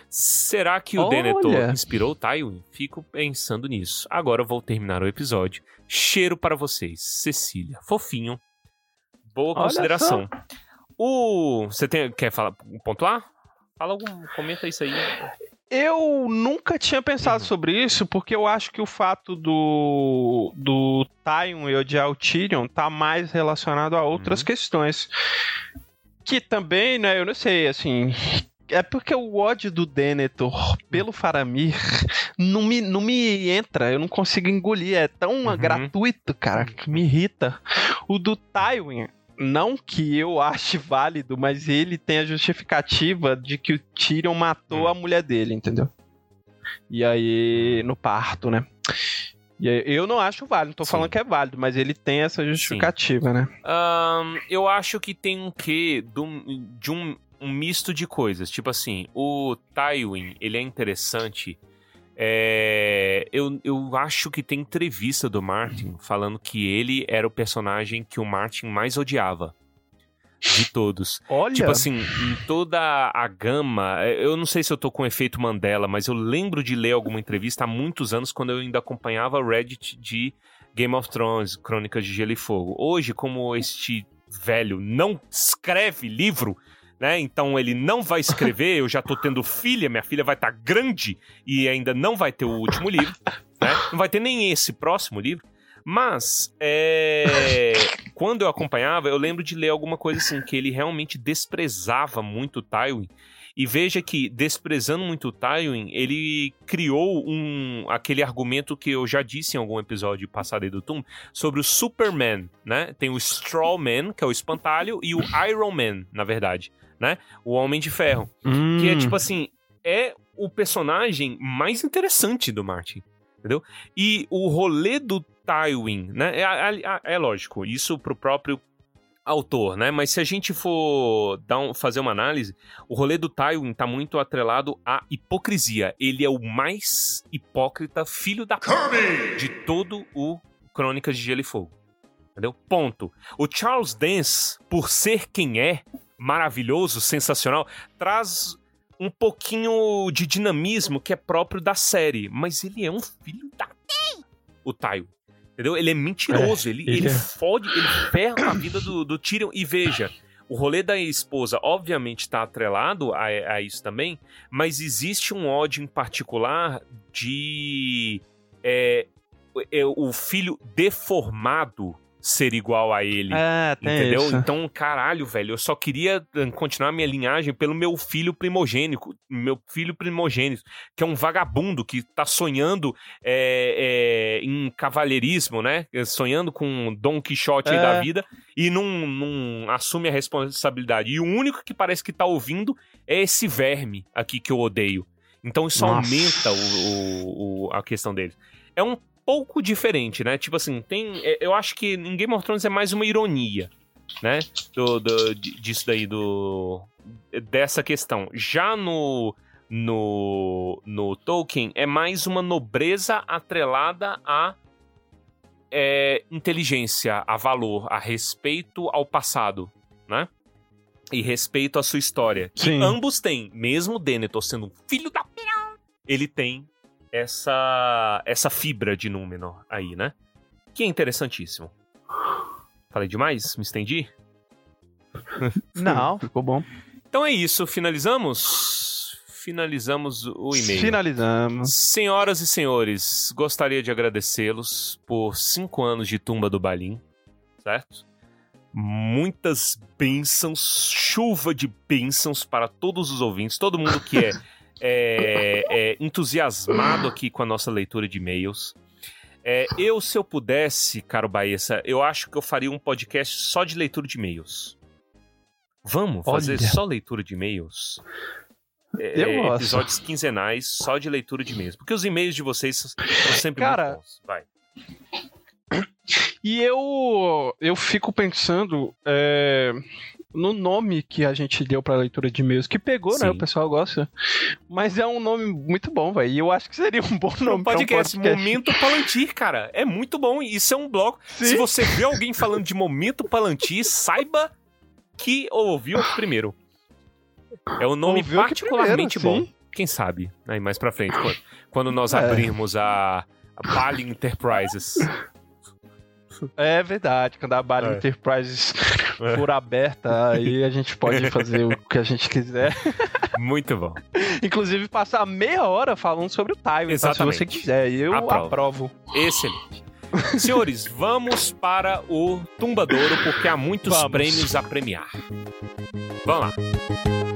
Será que o Olha. Denethor inspirou o Tywin? Fico pensando nisso. Agora eu vou terminar o episódio. Cheiro para vocês, Cecília. Fofinho. Boa Olha consideração. O você tem, quer falar pontuar? Fala algum, comenta isso aí. Eu nunca tinha pensado sobre isso, porque eu acho que o fato do, do Tywin odiar o Tyrion tá mais relacionado a outras questões. Que também, né, eu não sei, assim. É porque o ódio do Denethor pelo Faramir não me, não me entra, eu não consigo engolir. É tão Uhum. gratuito, cara, que me irrita. O do Tywin, não que eu ache válido, mas ele tem a justificativa de que o Tyrion matou Hum. a mulher dele, entendeu? E aí, no parto, né? E aí, eu não acho válido, não tô Sim. falando que é válido, mas ele tem essa justificativa, né? Ahn, eu acho que tem um quê do- de um, um misto de coisas. Tipo assim, o Tywin, ele é interessante. É, eu, eu acho que tem entrevista do Martin falando que ele era o personagem que o Martin mais odiava. De todos. Olha, Tipo assim, em toda a gama, eu não sei se eu tô com efeito Mandela, mas eu lembro de ler alguma entrevista há muitos anos quando eu ainda acompanhava o Reddit de Game of Thrones, Crônicas de Gelo e Fogo. Hoje, como este velho não escreve livro, né? Então ele não vai escrever, eu já tô tendo filha, minha filha vai estar grande e ainda não vai ter o último livro, né? Não vai ter nem esse próximo livro. Mas, é, quando eu acompanhava, eu lembro de ler alguma coisa assim, que ele realmente desprezava muito o Tywin. E veja que, desprezando muito o Tywin, ele criou um, aquele argumento que eu já disse em algum episódio passado aí do Tum, sobre o Superman, né? Tem o Straw Man, que é o espantalho, e o Iron Man, na verdade, né? O Homem de Ferro. Que é Hum. tipo assim, é o personagem mais interessante do Martin. Entendeu? E o rolê do Tywin, né? É, é- é lógico, isso pro próprio autor, né? Mas se a gente for dar um- fazer uma análise, o rolê do Tywin tá muito atrelado à hipocrisia. Ele é o mais hipócrita filho da p... de todo o Crônicas de Gelo e Fogo. Entendeu? Ponto. O Charles Dance, por ser quem é, maravilhoso, sensacional, traz um pouquinho de dinamismo que é próprio da série, mas ele é um filho da o Tywin. Entendeu? Ele é mentiroso, ele, ele ele é. fode, ele ferra a vida do, do Tyrion. E veja, o rolê da esposa, obviamente, está atrelado a, a isso também, mas existe um ódio em particular de é, é, o filho deformado ser igual a ele. É, tem Entendeu? isso. Então, caralho, velho, eu só queria eh, continuar minha linhagem pelo meu filho primogênico, meu filho primogênito, que é um vagabundo que tá sonhando é, é, em cavalheirismo, né? Sonhando com Dom Quixote É. da vida e não, não assume a responsabilidade. E o único que parece que tá ouvindo é esse verme aqui que eu odeio. Então isso Nossa. aumenta o- o- o- a questão deles. É um pouco diferente, né? Tipo assim, tem. é, Eu acho que em Game of Thrones é mais uma ironia, né? Do, do- di- disso daí, do. Dessa questão. Já no. No, no Tolkien é mais uma nobreza atrelada a é, inteligência, a valor, a respeito ao passado, né? E respeito à sua história. Que Sim. ambos têm, mesmo o Denethor sendo um filho da ele tem essa essa fibra de Númenor aí, né? Que é interessantíssimo. Falei demais? Me estendi? Não, ficou bom. Então é isso, finalizamos? Finalizamos o e-mail. Finalizamos. Senhoras e senhores, gostaria de agradecê-los por cinco anos de Tumba do Balim, certo? Muitas bênçãos, chuva de bênçãos para todos os ouvintes, todo mundo que é, é, é entusiasmado aqui com a nossa leitura de e-mails. É, eu, se eu pudesse, caro Baessa, eu acho que eu faria um podcast só de leitura de e-mails. Vamos fazer Olha. só leitura de e-mails? É, Eu gosto. episódios quinzenais só de leitura de e-mails. Porque os e-mails de vocês são sempre Cara, muito bons. Vai. E eu eu fico pensando é, no nome que a gente deu pra leitura de e-mails, que pegou, né? Sim. O pessoal gosta. Mas é um nome muito bom, velho. E eu acho que seria um bom nome Um pra um podcast, podcast. Momento Palantir, cara. É muito bom. Isso é um bloco. Sim. Se você vê alguém falando de Momento Palantir, saiba que ouviu primeiro. É um nome Ouviu particularmente primeiro, bom. Quem sabe? Aí mais pra frente, quando, quando nós É. abrirmos a, a Bali Enterprises. É verdade, quando a Bali É. Enterprises É. for aberta, aí a gente pode fazer o que a gente quiser. Muito bom. Inclusive, passar meia hora falando sobre o Tywin. tá? Se Exatamente. você quiser, eu Aprovo. aprovo. Excelente. Senhores, vamos para o Tumbadouro, porque há muitos Vamos. prêmios a premiar. Vamos lá.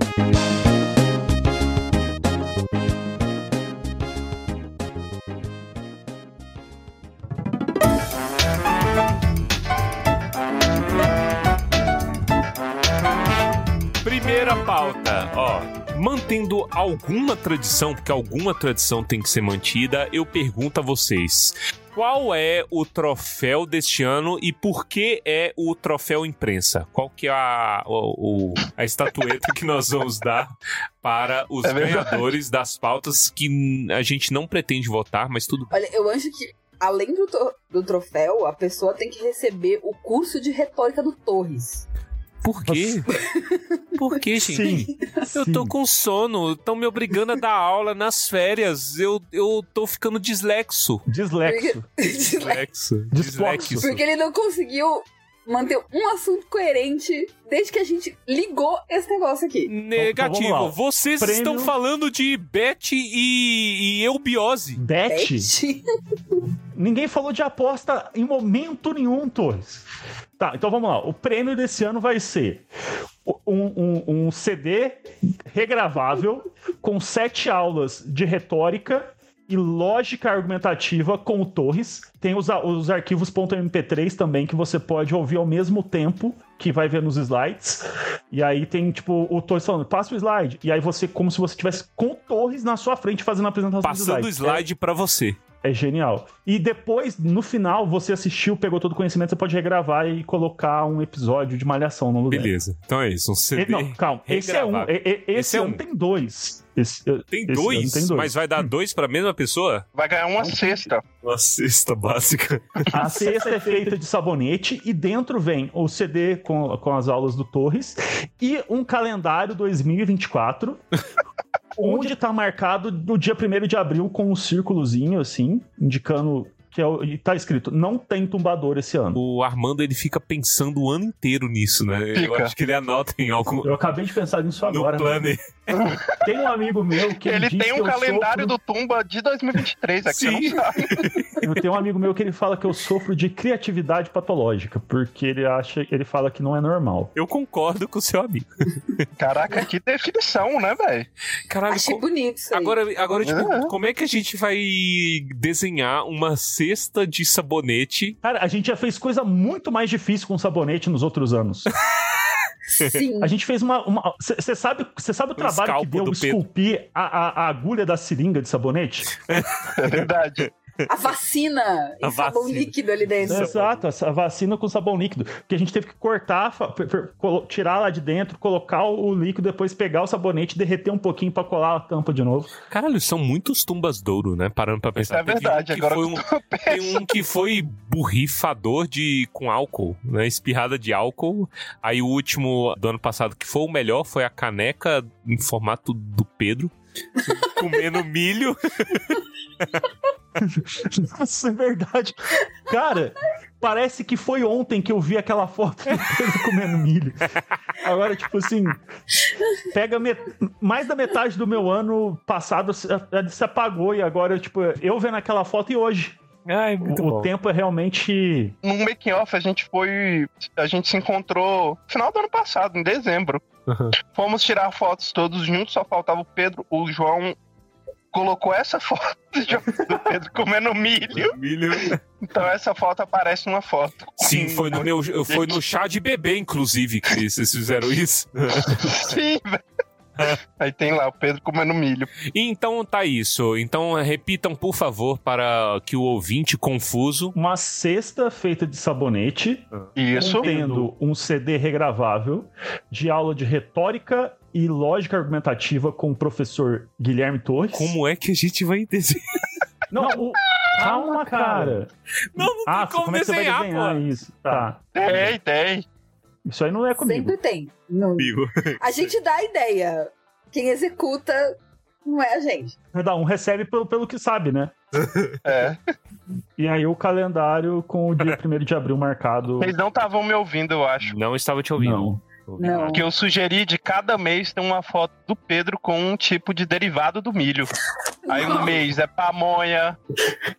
Primeira pauta, ó. Mantendo alguma tradição, porque alguma tradição tem que ser mantida, eu pergunto a vocês: qual é o troféu deste ano e por que é o troféu imprensa? Qual que é a, o- o- a estatueta que nós vamos dar para os É ganhadores das pautas que a gente não pretende votar, mas tudo bem. Olha, eu acho que, além do, do troféu, a pessoa tem que receber o curso de retórica do Torres. Por quê? Por quê, gente? Sim. Eu tô com sono, estão me obrigando a dar aula nas férias. Eu, eu tô ficando dislexo. Dislexo. Dislexo. Dispoxo. Porque ele não conseguiu manter um assunto coerente desde que a gente ligou esse negócio aqui. Negativo. Então, vamos lá. Vocês Prêmio- estão falando de Beth e, e eubiose. Bet? Pet? Ninguém falou de aposta em momento nenhum, Torres. Tá, então vamos lá. O prêmio desse ano vai ser um, um- um CD regravável com sete aulas de retórica e lógica argumentativa com o Torres. Tem os, os arquivos .mp3 também que você pode ouvir ao mesmo tempo que vai ver nos slides. E aí tem, tipo, o Torres falando, passa o slide. E aí você, como se você estivesse com o Torres na sua frente fazendo a apresentação do Passando o slide. slide pra você. É genial. E depois, no final, você assistiu, pegou todo o conhecimento, você pode regravar e colocar um episódio de Malhação no lugar. Beleza. Então é isso. Um CD. não, calma. Esse é um. e- e- Esse, Esse é um. tem dois. Esse, Tem esse dois, tem dois. mas vai dar dois pra mesma pessoa? Vai ganhar uma cesta. Uma cesta básica. A cesta é feita de sabonete e dentro vem o CD com, com as aulas do Torres e um calendário 2024. onde tá marcado no dia 1 de abril com um círculozinho assim, indicando que é e tá escrito não tem tumbador esse ano. O Armando ele fica pensando o ano inteiro nisso, né? Eu Fica. acho que ele anota em algum. Eu acabei de pensar nisso No agora. planner. Tem um amigo meu que Ele diz tem um eu calendário sofro- do Tumba de 2023, é que Sim. você não sabe. Eu tenho um amigo meu que ele fala que eu sofro de criatividade patológica, porque ele acha, ele fala que não é normal. Eu concordo com o seu amigo. Caraca, que definição, né, velho? Caralho, Achei co- bonito isso aí. Agora, agora tipo, É. como é que a gente vai desenhar uma cesta de sabonete? Cara, a gente já fez coisa muito mais difícil com sabonete nos outros anos. Sim. A gente fez uma. Você sabe, você sabe o Um trabalho que deu esculpir a, a- a agulha da seringa de sabonete? É verdade. A vacina em A sabão vacina. líquido ali dentro. Exato, essa vacina com sabão líquido. Que a gente teve que cortar, tirar lá de dentro, colocar o líquido, depois pegar o sabonete, derreter um pouquinho pra colar a tampa de novo. Caralho, são muitos tumbas douro, né? Parando pra pensar. É verdade. um que Agora foi um- Tem um que foi borrifador de, com álcool, né? Espirrada de álcool. Aí o último do ano passado, que foi o melhor, foi a caneca em formato do Pedro. comendo milho. Nossa, é verdade. Cara, parece que foi ontem que eu vi aquela foto do comendo milho. Agora, tipo assim, pega met- mais da metade do meu ano passado se apagou e agora, tipo, eu vendo aquela foto e hoje. Ai, O, o tempo é realmente. No making off a gente foi. A gente se encontrou no final do ano passado, em dezembro. Uhum. Fomos tirar fotos todos juntos, só faltava o Pedro. O João colocou essa foto do Pedro comendo milho. milho. Então essa foto aparece numa foto. Sim, foi no, meu, foi no chá de bebê, inclusive, que vocês fizeram isso. Sim, velho. Aí tem lá o Pedro comendo milho. E então tá isso. Então repitam, por favor, para que o ouvinte confuso. Uma cesta feita de sabonete, Isso. contendo um CD regravável de aula de retórica e lógica argumentativa com o professor Guilherme Torres. Como é que a gente vai desenhar? Não, o... calma, cara. Não, não tem Ah, como, como é que você vai desenhar, desenhar pô. isso? Tá. Tem, tem. Isso aí não é comigo. Sempre tem. Não- Amigo. A gente dá a ideia. Quem executa não é a gente. Cada um recebe pelo, pelo que sabe, né? É. E aí o calendário com o dia 1 de abril marcado. Eles não estavam me ouvindo, eu acho. Não estava te ouvindo. Não. Não. Que eu sugeri de cada mês ter uma foto do Pedro com um tipo de derivado do milho. Aí um mês é pamonha,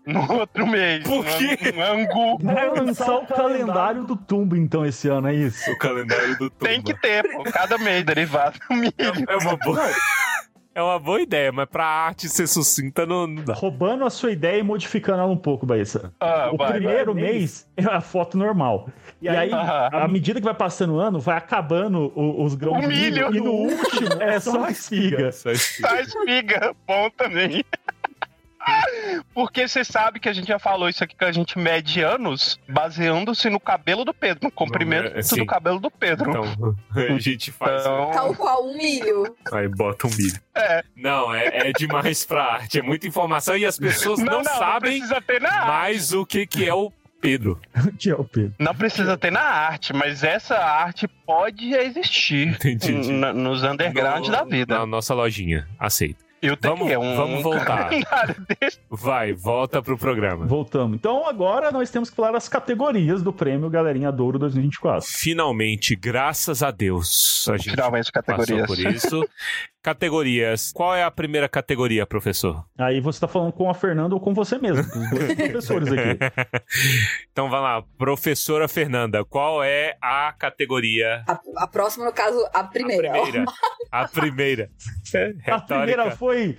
no outro mês Por quê? um angu. Vai lançar o calendário do Tumbo, então, esse ano, é isso? O calendário do Tumba. Tem que ter, pô, cada mês derivado do milho. É uma boa... É uma boa ideia, mas pra arte ser sucinta não, não dá. Roubando a sua ideia e modificando ela um pouco, Baissa. Ah, O vai, primeiro vai. mês é a foto normal. E aí, Aham. à medida que vai passando o ano, vai acabando o- os grãos O milho. milho. E no último é só a espiga. Só isso. Tá espiga, bom também. Porque você sabe que a gente já falou isso aqui que a gente mede anos baseando-se no cabelo do Pedro, no comprimento é, sim. do cabelo do Pedro. Então, a gente faz. Então, Tal qual um milho. Aí bota um milho. É. Não, é, é demais pra arte. É muita informação e as pessoas não, sabem precisa ter na arte. mais o que, que é o Pedro. Que é o Pedro. Não precisa ter na arte, mas essa arte pode existir Entendi. n- nos underground No- da vida. Na nossa lojinha. Aceito. Eu tenho Vamos- um, vamos voltar. Vai, volta pro programa. Voltamos. Então agora nós temos que falar das categorias do prêmio Galerinha Douro 2024. Finalmente, graças a Deus, a gente Finalmente, passou categorias. por isso. Categorias. Qual é a primeira categoria, professor? Aí você tá falando com a Fernanda ou com você mesmo, com os dois professores aqui. então vai lá, professora Fernanda, qual é a categoria? A, a próxima, no caso, a primeira. A primeira. A primeira. A primeira foi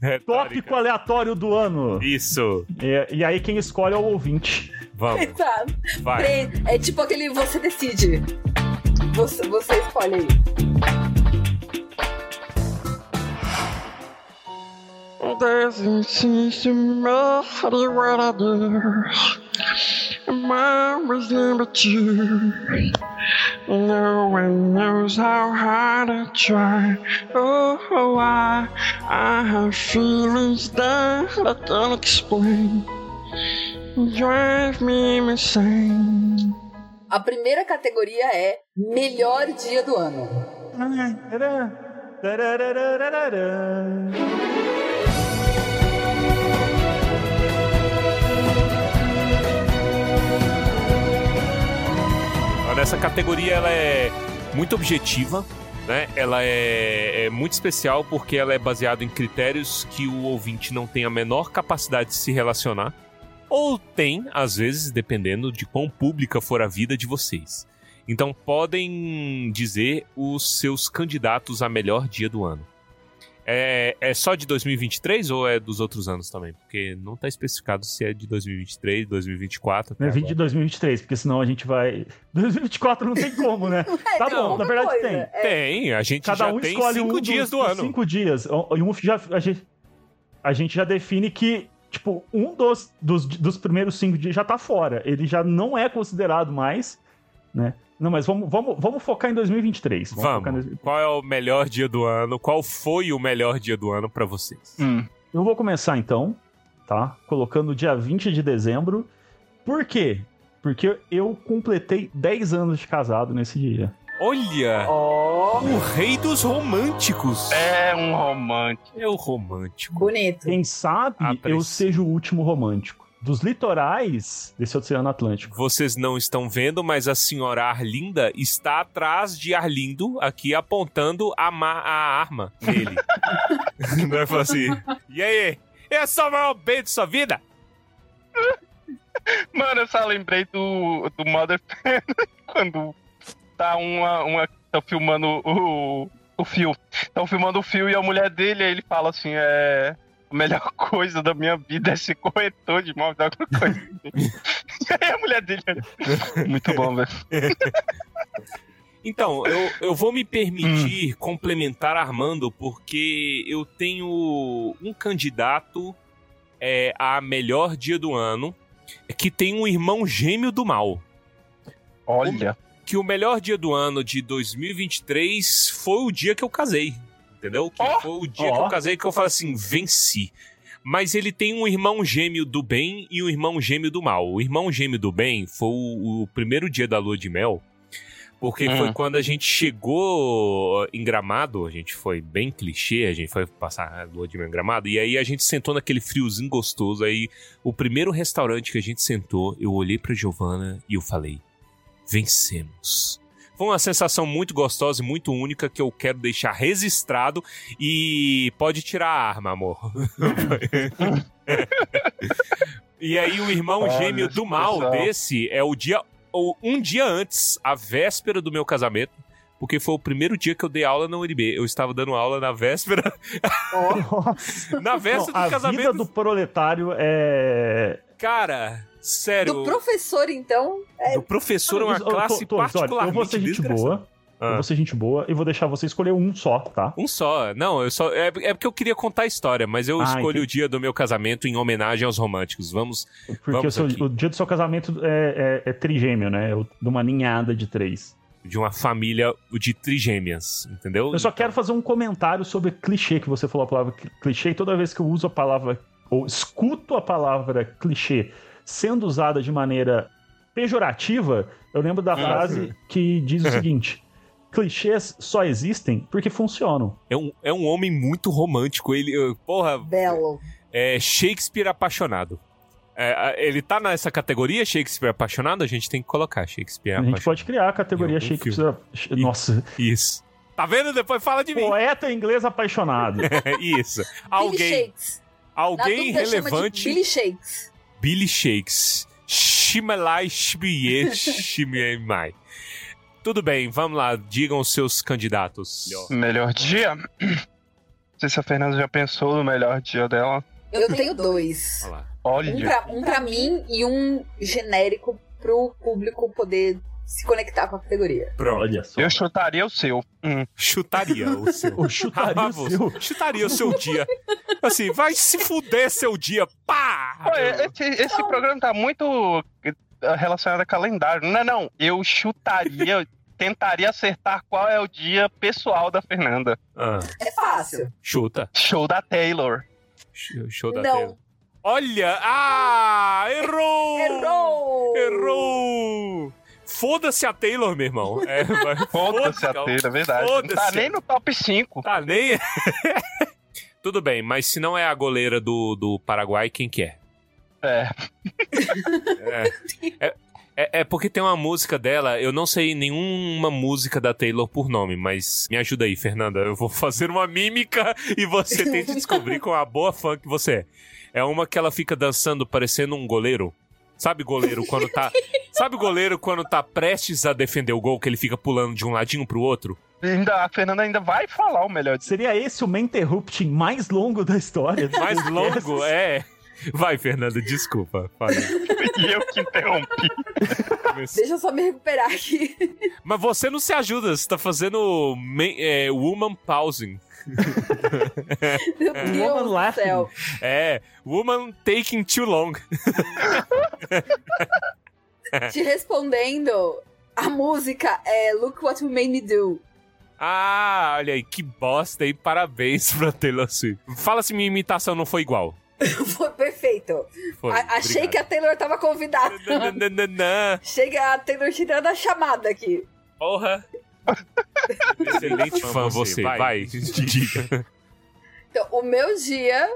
Retórica. tópico aleatório do ano. Isso. É, e aí quem escolhe é o ouvinte. Vamos, Exato. vai. É tipo aquele você decide. Você, você escolhe aí. What I do. I'm always number two. No one knows how hard I try. Oh, I, I have feelings that I can't explain. Drive me insane. A primeira categoria é melhor dia do ano. Essa categoria ela é muito objetiva, né? Ela é, é muito especial porque ela é baseada em critérios que o ouvinte não tem a menor capacidade de se relacionar. Ou tem, às vezes, dependendo de quão pública for a vida de vocês. Então podem dizer os seus candidatos a melhor dia do ano. É, é só de 2023 ou é dos outros anos também? Porque não tá especificado se é de 2023, 2024. até Não é vídeo de agora. 2023, porque senão a gente vai. 2024 não tem como, né? Tá não, bom, na verdade coisa, tem. é. Tem, a gente Cada já um tem escolhe cinco um dias dos, do dos ano. Cinco dias. E um já, a, gente, a gente já define que, tipo, um dos, dos, dos primeiros cinco dias já tá fora. Ele já não é considerado mais, né? Não, mas vamos, vamos, vamos focar em 2023. focar em Vamos. 2023. Qual é o melhor dia do ano? Qual foi o melhor dia do ano pra vocês? Hum. Eu vou começar então, tá? Colocando o dia 20 de dezembro. Por quê? Porque eu completei 10 anos de casado nesse dia. Olha! Ó, O rei dos românticos. É um romântico. É o romântico. bonito. Quem sabe Aprecio. eu seja o último romântico. Dos litorais desse Oceano Atlântico. Vocês não estão vendo, mas a senhora Arlinda está atrás de Arlindo, aqui apontando a, ma- a arma dele. não é assim? E aí? Esse é o maior bem de sua vida? Mano, eu só lembrei do, do Mother Family quando tá uma. uma tá filmando o, o fio. Estão filmando o fio e a mulher dele, aí ele fala assim: é. A melhor coisa da minha vida é ser corretor de imóveis, alguma coisa. assim. e aí a mulher dele. Muito bom, velho. Então, eu, eu vou me permitir complementar Armando, porque eu tenho um candidato é, a melhor dia do ano que tem um irmão gêmeo do mal. Olha. Que o melhor dia do ano de 2023 foi o dia que eu casei. Entendeu? Que Ó, foi o dia que ó. eu casei que eu falei assim: venci. Mas ele tem um irmão gêmeo do bem e um irmão gêmeo do mal. O irmão gêmeo do bem foi o, o primeiro dia da lua de mel. Porque Hum. foi quando a gente chegou em Gramado, a gente foi bem clichê, a gente foi passar a lua de mel em Gramado, e aí a gente sentou naquele friozinho gostoso. Aí, o primeiro restaurante que a gente sentou, eu olhei pra Giovana e eu falei: vencemos. Foi uma sensação muito gostosa e muito única que eu quero deixar registrado. E pode tirar a arma, amor. e aí, o irmão gêmeo do mal pessoal. desse é o dia. ou um dia antes, a véspera do meu casamento. Porque foi o primeiro dia que eu dei aula na UNB. Eu estava dando aula na véspera. Nossa. Na véspera Não, do a casamento. vida do proletário é. Cara, sério. Do professor, então. O professor é uma Ô, Tô- classe Torres, olha, particularmente eu vou ser gente boa. Eu Ah. vou ser gente boa e vou deixar você escolher um só, tá? Um só. Não, eu só. É, é porque eu queria contar a história, mas eu Ah, escolho entendi. o dia do meu casamento em homenagem aos românticos. Vamos. Porque Vamos o, seu- aqui. o dia do seu casamento é, é- é trigêmeo, né? É o- de uma ninhada de três. De uma família de trigêmeas, entendeu? Eu só quero fazer um comentário sobre clichê, que você falou a palavra cli- clichê, e toda vez que eu uso a palavra, ou escuto a palavra clichê sendo usada de maneira pejorativa, eu lembro da Ah, frase que diz o seguinte: clichês só existem porque funcionam. É um, é um homem muito romântico. Ele. Porra, Belo. é Shakespeare apaixonado. É, ele tá nessa categoria, Shakespeare apaixonado? A gente tem que colocar Shakespeare a gente apaixonado. pode criar a categoria Shakespeare. Nossa, Isso. Tá vendo? Depois fala de mim. poeta inglês apaixonado. Isso. Billy Alguém, alguém dúvida, chama de relevante. Billy Shakes. Billy Shakes. Shimalai Shbiye Shimai. Tudo bem, vamos lá. Digam os seus candidatos. Melhor dia? Não sei se a Fernanda já pensou no melhor dia dela. Eu tenho dois. Olha. Um pra, um pra mim e um genérico pro público poder se conectar com a categoria. Pronto. Olha só. eu chutaria o seu. Hum. Chutaria o seu. Eu chutaria Ah, o seu. Chutaria o seu dia. Assim, vai se fuder seu dia. Pá! Pô, esse, esse programa tá muito relacionado a calendário. Não, não. Eu chutaria, tentaria acertar qual é o dia pessoal da Fernanda. Ah, É fácil. chuta. Show da Taylor. Sh- Show da Não. Taylor. Olha! Ah! Errou! Errou! Errou! Foda-se a Taylor, meu irmão. É, Foda-se a. Taylor, é verdade. Não tá nem no top 5. Tá nem. Tudo bem, mas se não é a goleira do, do Paraguai, quem que é? É. É, é, é- é porque tem uma música dela, eu não sei nenhuma música da Taylor por nome, mas me ajuda aí, Fernanda. Eu vou fazer uma mímica e você tente descobrir com a boa fã que você é. É uma que ela fica dançando parecendo um goleiro. Sabe goleiro quando tá. Sabe goleiro quando tá prestes a defender o gol, que ele fica pulando de um ladinho pro outro? Ainda, a Fernanda ainda vai falar o melhor. Seria esse o interrupting mais longo da história? Mais longo, é. Vai, Fernanda, desculpa. E eu que interrompi. Deixa eu só me recuperar aqui. Mas você não se ajuda, você tá fazendo man- é, woman pausing. Meu Woman do laughing. céu. É, woman taking too long. Te respondendo, a música é Look What You Made Me Do. Ah, olha aí, que bosta, hein? Parabéns pra Taylor Swift. Fala se minha imitação não foi igual. Foi perfeito. Foi, A- achei que a Taylor tava convidada. Que a Taylor tinha dado a chamada aqui. Porra. Excelente fã você, vai, diga. Então, o meu dia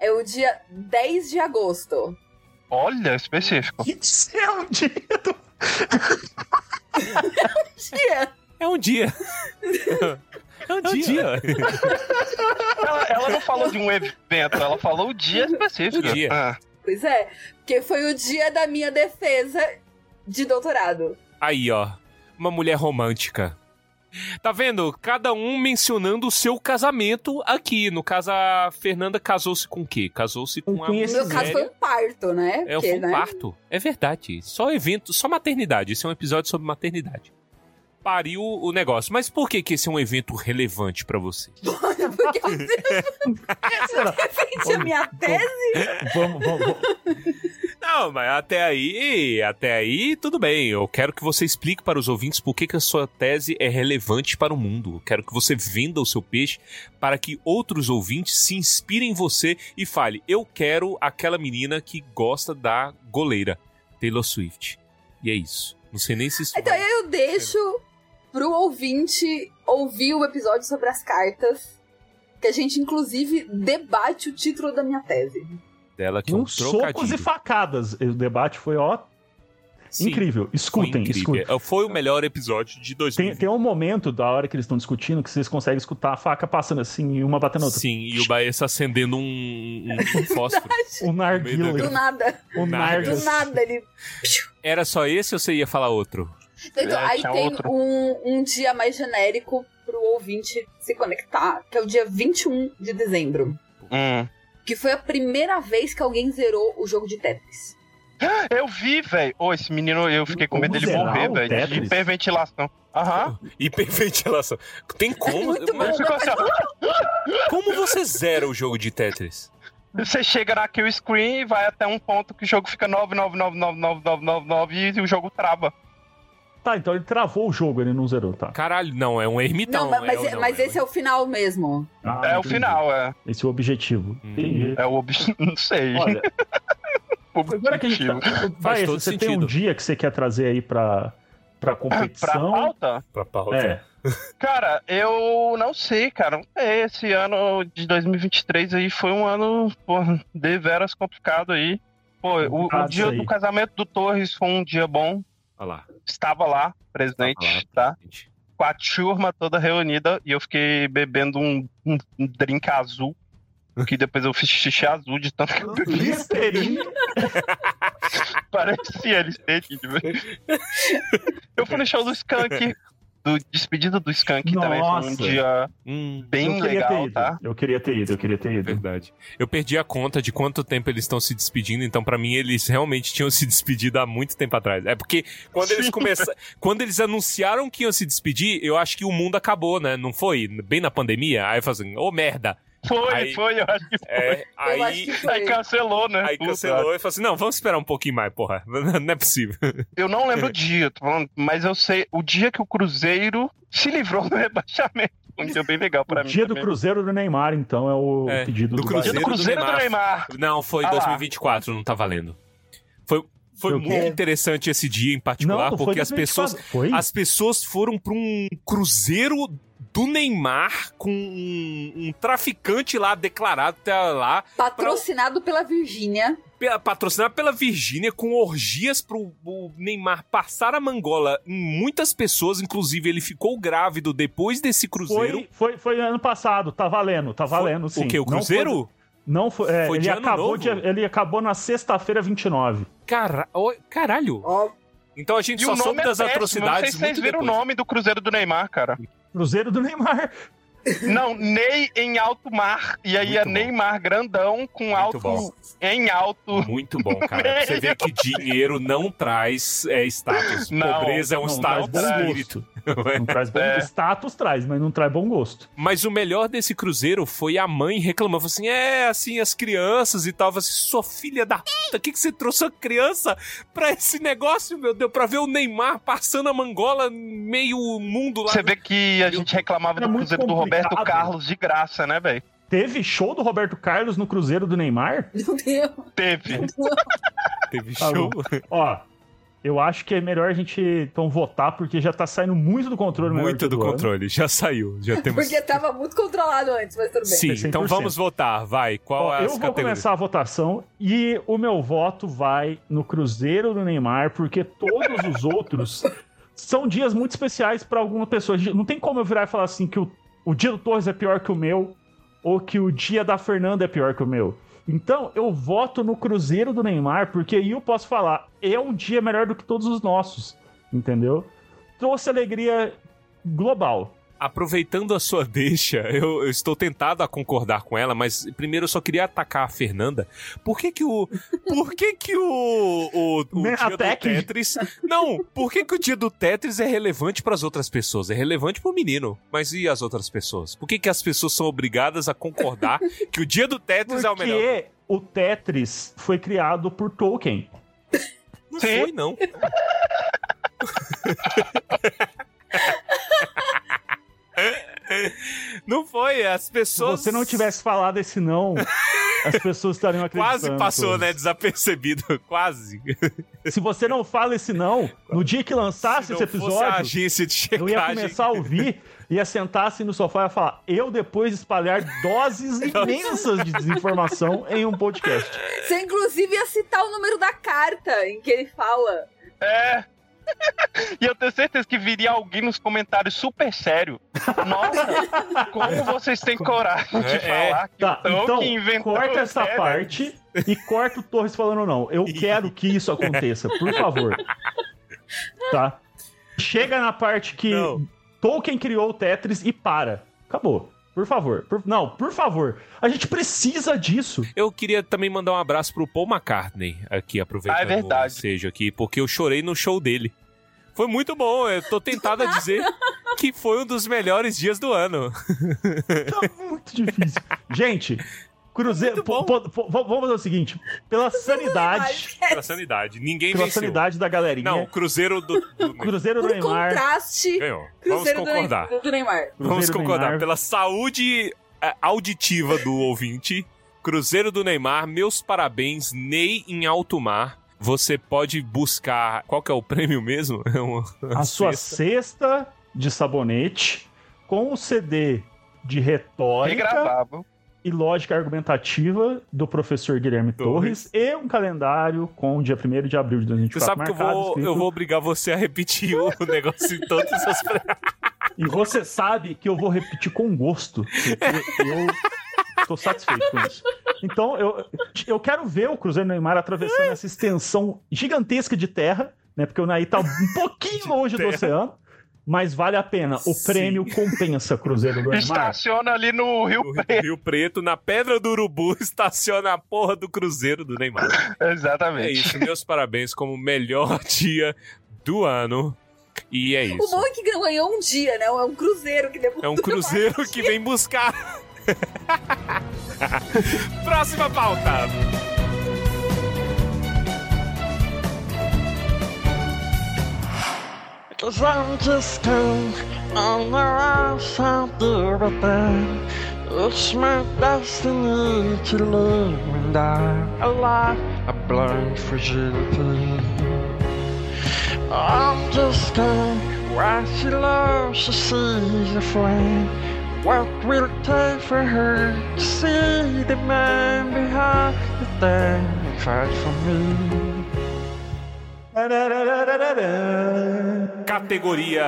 é o dia 10 de agosto. Olha, específico. Isso é um dia do... Dia. É um dia. É um dia. Ela, ela não falou de um evento, ela falou o dia específico. O dia. Ah, Pois é, porque foi o dia da minha defesa de doutorado. Aí, ó. Uma mulher romântica. Tá vendo? Cada um mencionando o seu casamento aqui. No caso, a Fernanda casou-se com o quê? Casou-se com Com a No meu caso foi um parto, né? É, Porque, foi um né? parto. É verdade. Só evento, só maternidade. Esse é um episódio sobre maternidade. Pariu o negócio. Mas por que, que esse é um evento relevante pra você? Porque eu defendi a minha tese. Vamos, vamos, vamos. Não, mas até aí, até aí, tudo bem. Eu quero que você explique para os ouvintes por que, que a sua tese é relevante para o mundo. Eu quero que você venda o seu peixe para que outros ouvintes se inspirem em você e fale: eu quero aquela menina que gosta da goleira, Taylor Swift. E é isso. Não sei nem se isso Então vai- eu deixo pro ouvinte ouvir o episódio sobre as cartas. Que a gente, inclusive, debate o título da minha tese. Dela que é um Com socos trocadilho. e facadas. O debate foi, ó. Sim, incrível. Foi Escutem, incrível. escutem. Foi o melhor episódio de Tem, 2020. tem um momento da hora que eles estão discutindo que vocês conseguem escutar a faca passando assim e uma batendo outra. Sim, e o Baessa acendendo um, um- um fósforo. O Do narguilha. nada. O Nada. Do nada ele. Era só esse ou você ia falar outro? Então, É, aí tem outro. um, um dia mais genérico pro ouvinte se conectar, que é o dia 21 de dezembro. Hum. Que foi a primeira vez que alguém zerou o jogo de Tetris. Eu vi, velho. Ô, esse menino, eu fiquei com medo Como dele zerar morrer, velho. De hiperventilação. Aham. Hiperventilação. Tem como? Muito Mas bom. Ficou assim, ó. como você zera o jogo de Tetris? Você chega na kill screen e vai até um ponto que o jogo fica 9999999 e o jogo trava. Tá, então ele travou o jogo, ele não zerou, tá? Caralho, não, é um ermitão. não, mas, mas, é, é- mas esse é o final mesmo. Ah, é o final, é. Esse é o objetivo. Hum. É o objetivo. Não sei. Olha, O agora que a gente objetivo. tá... Vai, você tem um sentido. dia que você quer trazer aí pra, pra Pra competição. pauta? Pra pauta. É. Cara, eu não sei, cara. Não. Esse ano de 2023 aí foi um ano, pô, de veras complicado aí. Pô, o, o dia aí. do casamento do Torres foi um dia bom. Lá. Estava lá, presente, Tava lá, tá? Com a turma toda reunida e eu fiquei bebendo um, um, um drink azul. Que depois eu fiz xixi azul de tanto que eu bebi. Listerine. Parecia Listerine, velho. Eu fui no show do Skank. Do despedida do Skank também. Foi um Nossa. dia Hum, bem eu queria ter legal, ido. tá? Eu queria ter ido, eu queria ter ido. verdade. Eu perdi a conta de quanto tempo eles estão se despedindo, então pra mim eles realmente tinham se despedido há muito tempo atrás. É porque quando eles começaram, quando eles anunciaram que iam se despedir, eu acho que o mundo acabou, né? Não foi? Bem na pandemia. Aí eu falei assim, ô merda. Foi, Aí- foi, eu acho que foi. É, aí que foi. Aí cancelou, né? Aí Puta. cancelou e falou assim: não, vamos esperar um pouquinho mais, porra. Não é possível. Eu não lembro o dia, tô falando, mas eu sei o dia que o Cruzeiro se livrou do rebaixamento. Um dia bem legal pra O mim. dia do também. Cruzeiro do Neymar, então, é o É, pedido do do, Cruzeiro. Dia do Cruzeiro do do Neymar. Não, foi Ah lá. 2024, não tá valendo. Foi, foi muito interessante esse dia em particular, Não, porque as pessoas, 2024. Foi? as pessoas foram pra um cruzeiro do Neymar com um, um traficante lá declarado até lá, Patrocinado pela Virgínia. pela- patrocinado pela Virgínia, com orgias pro o Neymar passar a mangola em muitas pessoas, inclusive ele ficou grávido depois desse cruzeiro. Foi, foi, foi ano passado, tá valendo, tá valendo sim. o que? O Não Cruzeiro? foi- Não foi, é, Foi ele de ano acabou novo? de- ele acabou na sexta-feira 29. Cara, ó, caralho. Ó, Então a gente E só o nome soube é das péssimo, atrocidades Não sei se vocês viram depois. o nome do Cruzeiro do Neymar, cara. Cruzeiro do Neymar. Não, Ney em alto mar. E aí Muito é bom. Neymar grandão com alto bom. em alto. Muito bom, cara. Você vê que dinheiro não traz é, status. Não, Pobreza é um não estado traz de bom espírito. Não traz bom É. status, traz, mas não traz bom gosto. Mas o melhor desse cruzeiro foi a mãe reclamando. Falou assim: é, assim, as crianças e tal. Assim, sua filha da puta, o que, que você trouxe a criança pra esse negócio, meu Deus? Pra ver o Neymar passando a mangola meio mundo lá. Você vê que a gente reclamava Era do Cruzeiro do Roberto. Carlos de graça, né, velho? Teve show do Roberto Carlos no Cruzeiro do Neymar? meu Deus. Teve. Teve Tá show. Ó, eu acho que é melhor a gente então votar, porque já tá saindo muito do controle. Muito do ano. controle. Já saiu. Já temos. Porque tava muito controlado antes, mas tudo bem. Sim, 100%. então vamos votar. Vai. Qual Ó, é eu as vou categorias? começar a votação e o meu voto vai no Cruzeiro do Neymar, porque todos os outros são dias muito especiais para alguma pessoa. Não tem como eu virar e falar assim que o, o dia do Torres é pior que o meu ou que o dia da Fernanda é pior que o meu. Então eu voto no Cruzeiro do Neymar, porque aí eu posso falar, é um dia melhor do que todos os nossos, entendeu? Trouxe alegria global. Aproveitando a sua deixa, eu, eu estou tentado a concordar com ela, mas primeiro eu só queria atacar a Fernanda. Por que que o. Por que que o. O, o Me dia do. Tetris. Não, por que que o dia do Tetris é relevante para as outras pessoas? É relevante para o menino. Mas e as outras pessoas? Por que que as pessoas são obrigadas a concordar que o dia do Tetris é o melhor? Porque o Tetris foi criado por Tolkien. Não foi, não. Não foi, as Se pessoas. você não tivesse falado esse não, as pessoas estariam acreditando. Quase passou, né? Desapercebido. Quase. Se você não fala esse não, no dia que lançasse Se esse não fosse a episódio, agência de eu ia começar a ouvir, ia sentar assim no sofá e ia falar, eu depois espalhar doses imensas de desinformação em um podcast. Você inclusive ia citar o número da carta em que ele fala É. E eu tenho certeza que viria alguém nos comentários super sério. Nossa, como vocês têm coragem de É, é. falar que Tá, o Tolkien então, inventou corta essa parte e corta o Torres falando não. Eu quero que isso aconteça, por favor. Tá? Chega na parte que Não. Tolkien criou o Tetris e para. Acabou. Por favor. Por- não, por favor. A gente precisa disso. Eu queria também mandar um abraço pro Paul McCartney aqui, aproveitando Ah, é verdade. o seja aqui, porque eu chorei no show dele. Foi muito bom, eu tô tentado a dizer que foi um dos melhores dias do ano. Tá muito difícil. Gente, Cruzeiro. Muito bom. po- po- po- vamos fazer o seguinte: pela sanidade. Pela sanidade, ninguém Pela venceu. sanidade da galerinha. Não, Cruzeiro do, do Cruzeiro do Por Neymar. contraste, ganhou. Vamos Cruzeiro do concordar. Do Neymar. Cruzeiro Vamos do concordar. Neymar. Pela saúde é, auditiva do ouvinte, Cruzeiro do Neymar, meus parabéns, Ney em alto mar. Você pode buscar. Qual que é o prêmio mesmo? É uma, a sua cesta. cesta de sabonete com o CD de retórica Regravável. E lógica argumentativa do professor Guilherme Torres. Torres, e um calendário com o dia 1 de abril de Você 2024 sabe que eu marcado, vou, escrito. eu vou obrigar você a repetir o negócio em seus prêmios. E você sabe que eu vou repetir com gosto. porque eu estou satisfeito com isso. Então, eu, eu quero ver o Cruzeiro Neymar atravessando essa extensão gigantesca de terra, né? Porque o Naí tá um pouquinho longe do oceano. Mas vale a pena. O Sim. prêmio compensa Cruzeiro do Neymar. Estaciona ali no Rio No Preto. Rio Preto, na Pedra do Urubu, estaciona a porra do Cruzeiro do Neymar. É Exatamente. isso, meus parabéns como melhor dia do ano. E é O isso. bom é que ganhou um dia, né? É um cruzeiro que demorou. É um cruzeiro que vem buscar. Próxima pauta. Cause I'm just going on the outside the thing. It's my destiny to live and die a life of blind fragility. I'm just going where she loves, she sees a flame. What will it take for her to see the man behind the thing fight for me? Categoria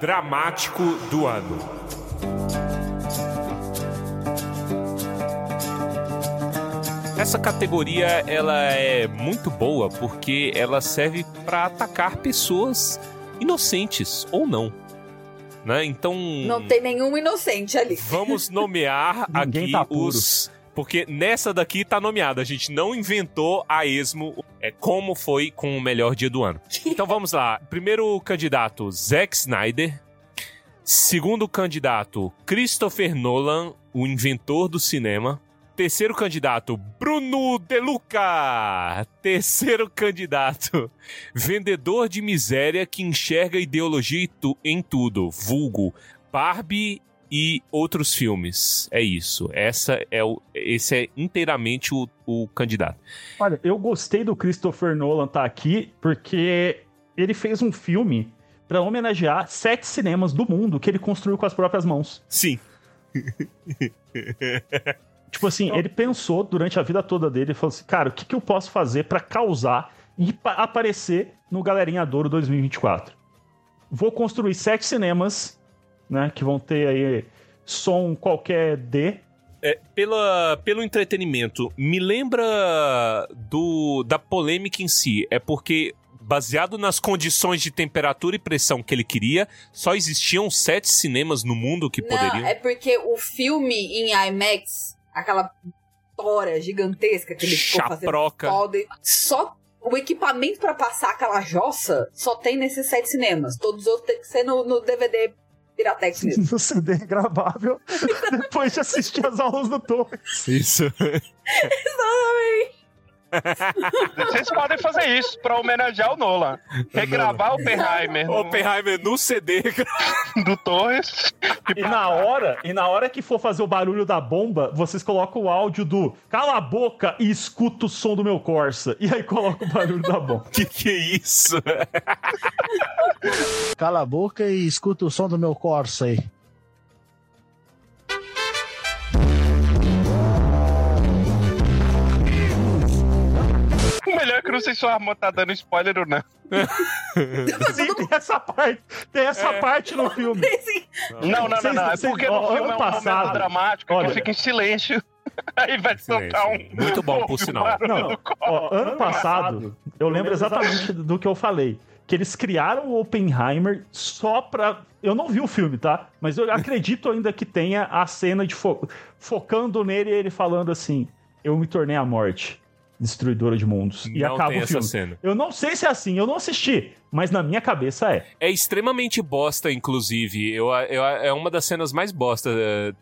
Dramático do ano. Essa categoria ela é muito boa porque ela serve para atacar pessoas inocentes ou não, né? Então Não tem nenhum inocente ali. vamos nomear aqui tá puro. os porque nessa daqui tá nomeado, a gente não inventou a esmo é como foi com o melhor dia do ano. Então vamos lá. Primeiro candidato, Zack Snyder. Segundo candidato, Christopher Nolan, o inventor do cinema. Terceiro candidato, Bruno De Luca. Terceiro candidato, vendedor de miséria que enxerga ideologia em tudo, vulgo Barbie e outros filmes. É isso. Essa é o, esse é inteiramente o, o candidato. Olha, eu gostei do Christopher Nolan estar aqui porque ele fez um filme pra homenagear sete cinemas do mundo que ele construiu com as próprias mãos. Sim. Tipo assim, ele pensou durante a vida toda dele e falou assim: cara, o que, que eu posso fazer pra causar e pa- aparecer no Galerinha Douro 2024? Vou construir sete cinemas, né? Que vão ter aí som qualquer D. É, pela, pelo entretenimento, me lembra do da polêmica em si. É porque, baseado nas condições de temperatura e pressão que ele queria, só existiam sete cinemas no mundo que Não, poderiam. é porque o filme em IMAX, aquela tora gigantesca que ele ficou Chaproca. fazendo foda, só o equipamento pra passar aquela jossa só tem nesses sete cinemas. Todos os outros tem que ser no, no DVD Piratex mesmo. no CD gravável depois de assistir as aulas do Torres. Isso. Vocês podem fazer isso pra homenagear o Nolan. Regravar Oppenheimer no- Oppenheimer no CD. do Torres. E na hora, e na hora que for fazer o barulho da bomba, vocês colocam o áudio do cala a boca e escuta o som do meu Corsa. E aí coloca o barulho da bomba. que que é isso? Cala a boca e escuta o som do meu Corsa aí. O melhor é que eu não sei se o Armando tá dando spoiler ou não. Sim, tem essa parte. Tem essa É. parte no filme. Não, não, não, não. É porque no filme ano é um passado- momento dramático olha- que fica em silêncio. Aí vai soltar um. Muito bom, por sinal. Não. Ó, ano passado, eu lembro exatamente do que eu falei. Que eles criaram o Oppenheimer só pra. Eu não vi o filme, tá? Mas eu acredito ainda que tenha a cena de fo- focando nele e ele falando assim: Eu me tornei a morte, destruidora de mundos. E Não acaba tem o essa filme. cena. Eu não sei se é assim, eu não assisti, mas na minha cabeça é. É extremamente bosta, inclusive. Eu, eu, é uma das cenas mais bosta.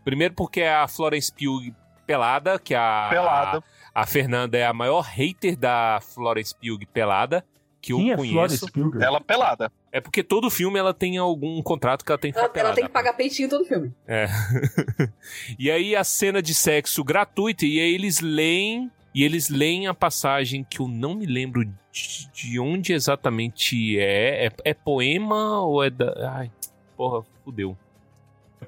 Primeiro porque é a Florence Pugh pelada, que a, Pelada. a, a Fernanda é a maior hater da Florence Pugh pelada que Quem eu é conheço. Florence Pugh? Ela pelada. É porque todo filme ela tem algum contrato que ela tem que Ela, ela tem que pagar peitinho todo filme. É. e aí a cena de sexo gratuita, e aí eles leem. E eles leem a passagem que eu não me lembro de, de onde exatamente é. é. é poema ou é da. Ai, porra, fudeu.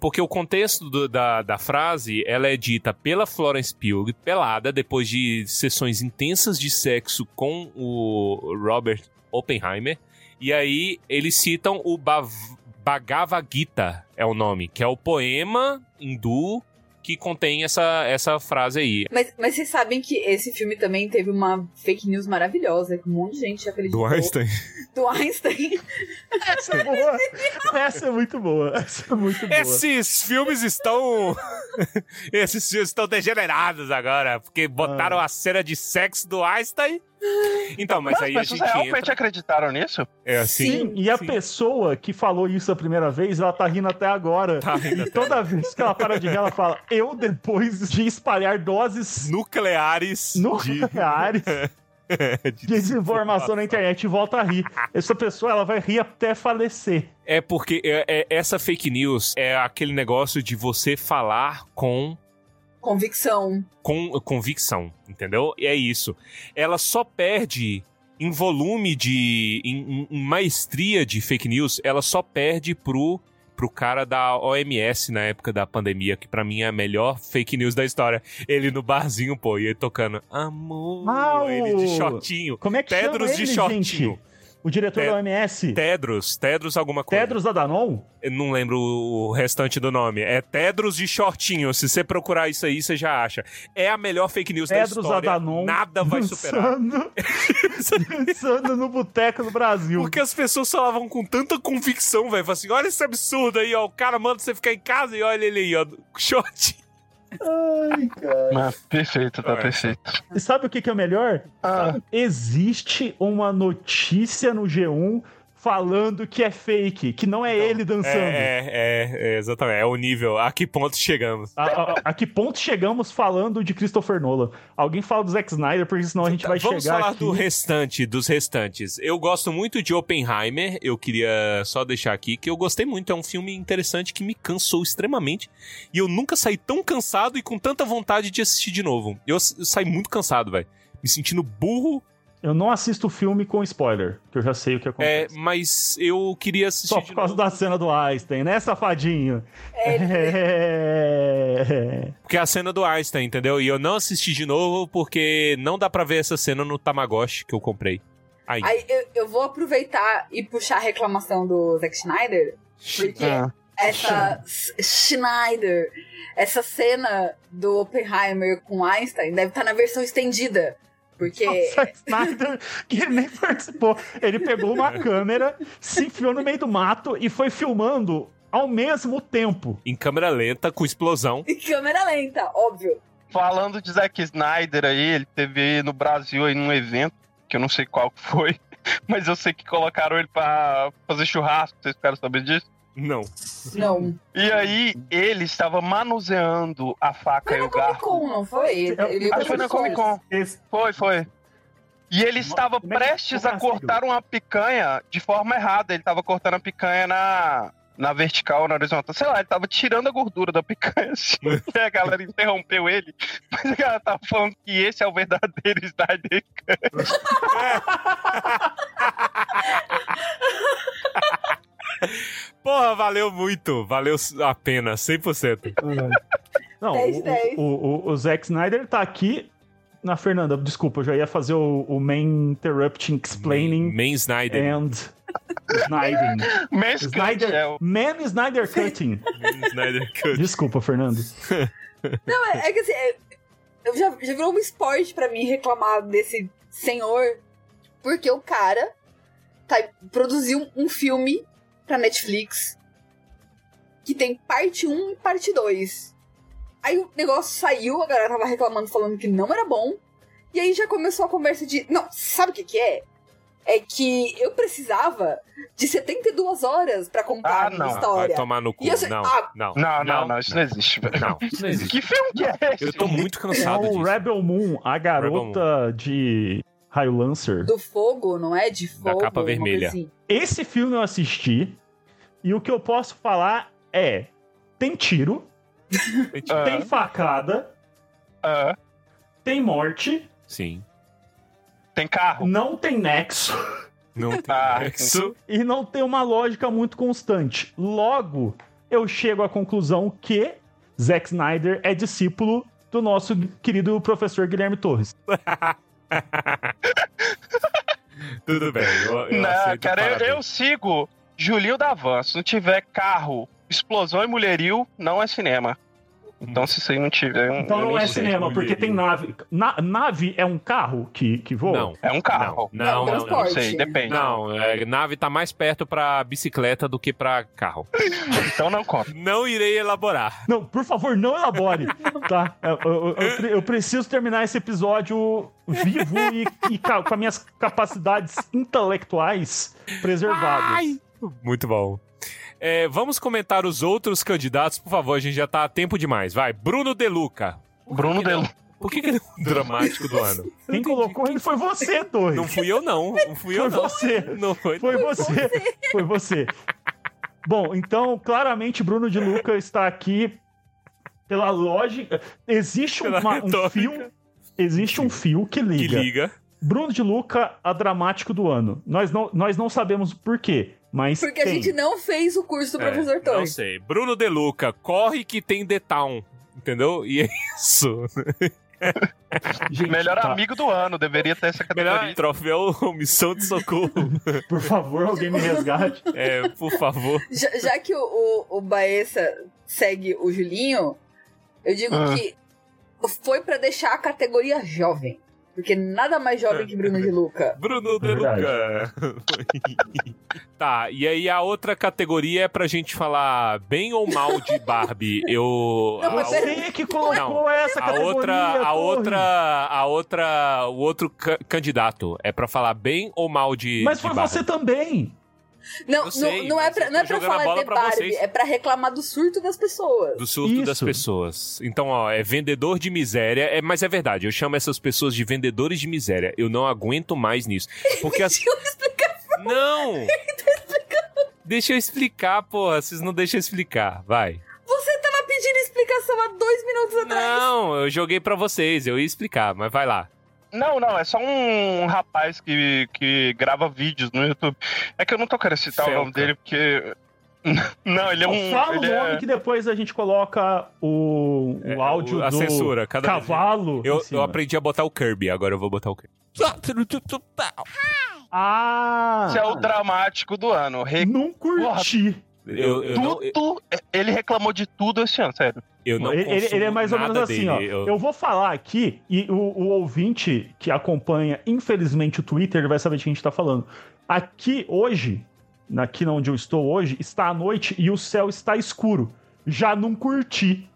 Porque o contexto do- da, da frase, ela é dita pela Florence Pugh, pelada, depois de sessões intensas de sexo com o Robert Oppenheimer. E aí eles citam o Bav Bhagavad Gita, é o nome, que é o poema hindu que contém essa, essa frase aí. Mas, mas vocês sabem que esse filme também teve uma fake news maravilhosa, que um monte de gente acreditou. Do Einstein. Essa é boa. Essa é muito boa. Essa é muito boa. Esses filmes estão. Esses filmes estão degenerados agora, porque botaram a cena de sexo do Einstein. Então, mas Mas aí a gente realmente entra. acreditaram nisso? É assim. Sim, e a sim. pessoa que falou isso a primeira vez, ela tá rindo até agora. Tá rindo e até toda vez que ela para de rir, ela fala: Eu, depois de espalhar doses Nucleares. nucleares de... de desinformação na internet, volta a rir. Essa pessoa, ela vai rir até falecer. É porque é- é- essa fake news é aquele negócio de você falar com Convicção. com convicção, entendeu? E é isso. Ela só perde em volume de. em, em- maestria de fake news, ela só perde pro, pro cara da OMS na época da pandemia, que pra mim é a melhor fake news da história. Ele no barzinho, pô, e ele tocando Amor, Ah, ele de shortinho. Como é que Tedros chama de ele, shortinho. gente? O diretor Ted- da OMS. Tedros, Tedros alguma coisa. Tedros da Danon? Eu não lembro o restante do nome. É Tedros de shortinho. Se você procurar isso aí, você já acha. É a melhor fake news Tedros da história. Adanon Nada vai superar. dançando, dançando no boteco do Brasil. Porque as pessoas falavam com tanta convicção, velho. Falavam assim: olha esse absurdo aí, ó. O cara manda você ficar em casa e olha ele aí, ó. Short. Ai, cara. Mas perfeito, tá perfeito. E sabe o que, que é o melhor? Ah, Existe uma notícia no G1 falando que é fake, que não é ele dançando. É, é, é, exatamente. É o nível. A que ponto chegamos? A, a- a que ponto chegamos falando de Christopher Nolan? Alguém fala do Zack Snyder, porque senão a gente vai Vamos chegar falar aqui... do restante, dos restantes. Eu gosto muito de Oppenheimer. Eu queria só deixar aqui que eu gostei muito. É um filme interessante que me cansou extremamente. E eu nunca saí tão cansado e com tanta vontade de assistir de novo. Eu, eu saí muito cansado, velho. Me sentindo burro. Eu não assisto filme com spoiler, que eu já sei o que É, acontece. mas eu queria assistir Só de por causa novo. da cena do Einstein, né, safadinho? É, É... Porque é a cena do Einstein, entendeu? E eu não assisti de novo porque não dá pra ver essa cena no Tamagotchi que eu comprei. Aí. Aí eu, eu vou aproveitar e puxar a reclamação do Zack Schneider, porque ah. essa Schneider, essa cena do Oppenheimer com Einstein deve estar na versão estendida. Porque. O Zack Snyder, que ele nem participou. Ele pegou uma câmera, se enfiou no meio do mato e foi filmando ao mesmo tempo. Em câmera lenta, com explosão. Em câmera lenta, óbvio. Falando de Zack Snyder aí, ele teve no Brasil aí num evento, que eu não sei qual foi, mas eu sei que colocaram ele pra fazer churrasco, vocês ficaram sabendo disso? Não. Não. E aí, ele estava manuseando a faca Foi e na o Comic garfo. Con, não foi? Ele, ele Acho que foi na Comic Con. Esse- Foi, foi. E ele estava como é prestes como a assim, cortar uma picanha de forma errada. Ele estava cortando a picanha na, na vertical, na horizontal. Sei lá, ele estava tirando a gordura da picanha, assim. e a galera interrompeu ele. Mas a galera tava falando que esse é o verdadeiro Snyder. Porra, valeu muito. Valeu a pena, 100%. Não, 10, o, 10. o, o, o Zack Snyder tá aqui Na Fernanda, desculpa, eu já ia fazer o, o main interrupting explaining Man Snyder. and Snyder, é o- man Snyder cutting. Man Snyder Cut. Desculpa, Fernando. Não, é, é que assim, é- eu já, já virou um esporte pra mim reclamar desse senhor, porque o cara tá, produziu um filme pra Netflix que tem parte 1 e parte 2. Aí o negócio saiu, a galera tava reclamando, falando que não era bom, e aí já começou a conversa de. Não, sabe o que, que é? É que eu precisava de 72 horas pra contar Ah, a minha não. Vai história. tomar no cu. E eu Não, ah, não. Não, não, não, isso não existe, velho. Não, isso não existe. Que filme que é esse? Eu tô muito É cansado o disso. Rebel Moon, a garota de Raio Lancer. Do fogo, não é? De fogo. capa uma coisa vermelha. assim. Esse filme eu assisti e o que eu posso falar é: tem tiro, Ah. tem facada, Ah, tem morte, Sim. tem carro. não tem nexo Não tem Ah, nexo. e não tem uma lógica muito constante. Logo, eu chego à conclusão que Zack Snyder é discípulo do nosso querido professor Guilherme Torres. Tudo bem. Eu, eu Não, cara, eu, eu sigo Julinho da Van. Se não tiver carro, explosão e mulherio, não é cinema. Então, se isso aí não tiver. eu- Então não é sei. cinema, porque tem nave. Na- nave é um carro que, que voa? Não. É um carro. Não, Não, não, não. Não sei, depende. Não, é, nave tá mais perto pra bicicleta do que pra carro. Então não conta. Não irei elaborar. Não, por favor, não elabore, tá? Eu, eu- eu pre- eu preciso terminar esse episódio vivo e, e com as minhas capacidades intelectuais preservadas. Muito bom. É, vamos comentar os outros candidatos, por favor. A gente já tá a tempo demais. Vai, Bruno Deluca. Bruno Delu. Por que, que ele é o dramático do ano? Quem colocou ele foi você, Torres. Não fui eu, não. Não fui eu, Foi não. você. Não foi. Foi você. Foi você. Bom, então, claramente, Bruno de Luca está aqui pela lógica. Existe Pela uma- um fio. Existe um fio que Que liga. liga. Bruno de Luca a dramático do ano. Nós não, nós não sabemos por quê, mas Porque a tem. gente não fez o curso do É, professor não Torres. sei. Bruno Deluca, corre que tem The Town. Entendeu? E é isso. Gente, Melhor tá, amigo do ano, deveria ter essa Melhor categoria. troféu Missão de Socorro. Por favor, alguém me resgate. É, por favor. Já, já que o, o, o Baessa segue o Julinho, eu digo Ah. que foi pra deixar a categoria jovem. Porque nada mais jovem que Bruno de Luca. Bruno Verdade. Deluca. tá, e aí a outra categoria é pra gente falar bem ou mal de Barbie. Eu. Não, mas a- pera- Você que colocou Não, essa a categoria, outra, a outra, a outra, o outro ca- candidato é pra falar bem ou mal de. Mas de foi Barbie? você também. Não, sei, não, não é pra, não é pra falar de Barbie, vocês. é pra reclamar do surto das pessoas. Do surto das Isso. pessoas. Então, ó, é vendedor de miséria. É, mas é verdade, eu chamo essas pessoas de vendedores de miséria. Eu não aguento mais nisso. Porque as. Não! Deixa eu explicar, porra. Vocês não deixam eu explicar. Vai. Você tava pedindo explicação há dois minutos atrás. Não, eu joguei pra vocês. Eu ia explicar, mas vai lá. Não, não, é só um rapaz que, que grava vídeos no YouTube. É que eu não tô querendo citar o nome Felca. dele, porque. Não, ele é um. Fala ele o nome é... que depois a gente coloca o, o É, áudio o- a do censura, cada vez- cavalo. Eu, eu aprendi a botar o Kirby, agora eu vou botar o Kirby. Ah! Esse é o dramático do ano. Re- Não curti. Eu, eu não, eu, Tudo. Ele reclamou de tudo esse ano, sério. eu não ele, ele- é mais ou menos assim, dele. ó. Eu- Eu... vou falar aqui e o, o ouvinte que acompanha, infelizmente, o Twitter, ele vai saber de quem a gente tá falando. Aqui hoje, aqui onde eu estou hoje, está à noite e o céu está escuro. Já não curti.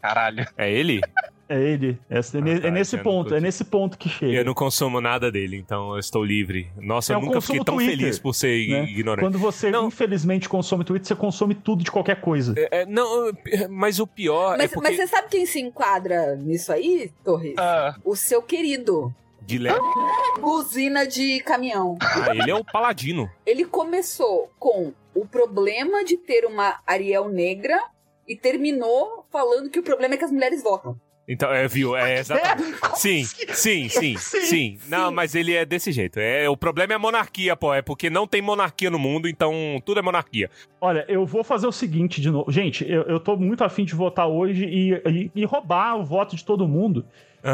Caralho. É ele? É ele. É, é ne- tá, é nesse ponto, é nesse ponto que chega. Eu não consumo nada dele, então eu estou livre. Nossa, Eu eu nunca fiquei tão Twitter, feliz por ser né? ignorante. Quando você, Não. infelizmente, consome Twitter, você consome tudo de qualquer coisa. É, é, não, é, mas o pior é Mas, porque... mas você sabe quem se enquadra nisso aí, Torres? Ah, O seu querido. De leve. Buzina de caminhão. Ah, ele é o paladino. Ele começou com o problema de ter uma Ariel negra e terminou falando que o problema é que as mulheres votam. Então, é, viu? É exatamente. Sim, sim, sim, Sim, sim. Não, mas ele é desse jeito. É, o problema é a monarquia, pô. É porque não tem monarquia no mundo, então tudo é monarquia. Olha, eu vou fazer o seguinte de novo. Gente, eu, eu tô muito afim de votar hoje e, e- e roubar o voto de todo mundo.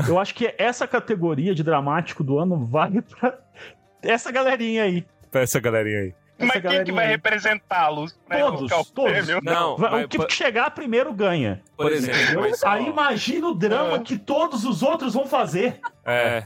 Eu acho que essa categoria de dramático do ano vale pra essa galerinha aí. Pra essa galerinha aí. Essa Mas quem que vai representá-los? pra Todos, colocar o todos. Não, Vai- o que por, chegar primeiro ganha. por exemplo, mas, Aí imagina o drama Ah. que todos os outros vão fazer. é,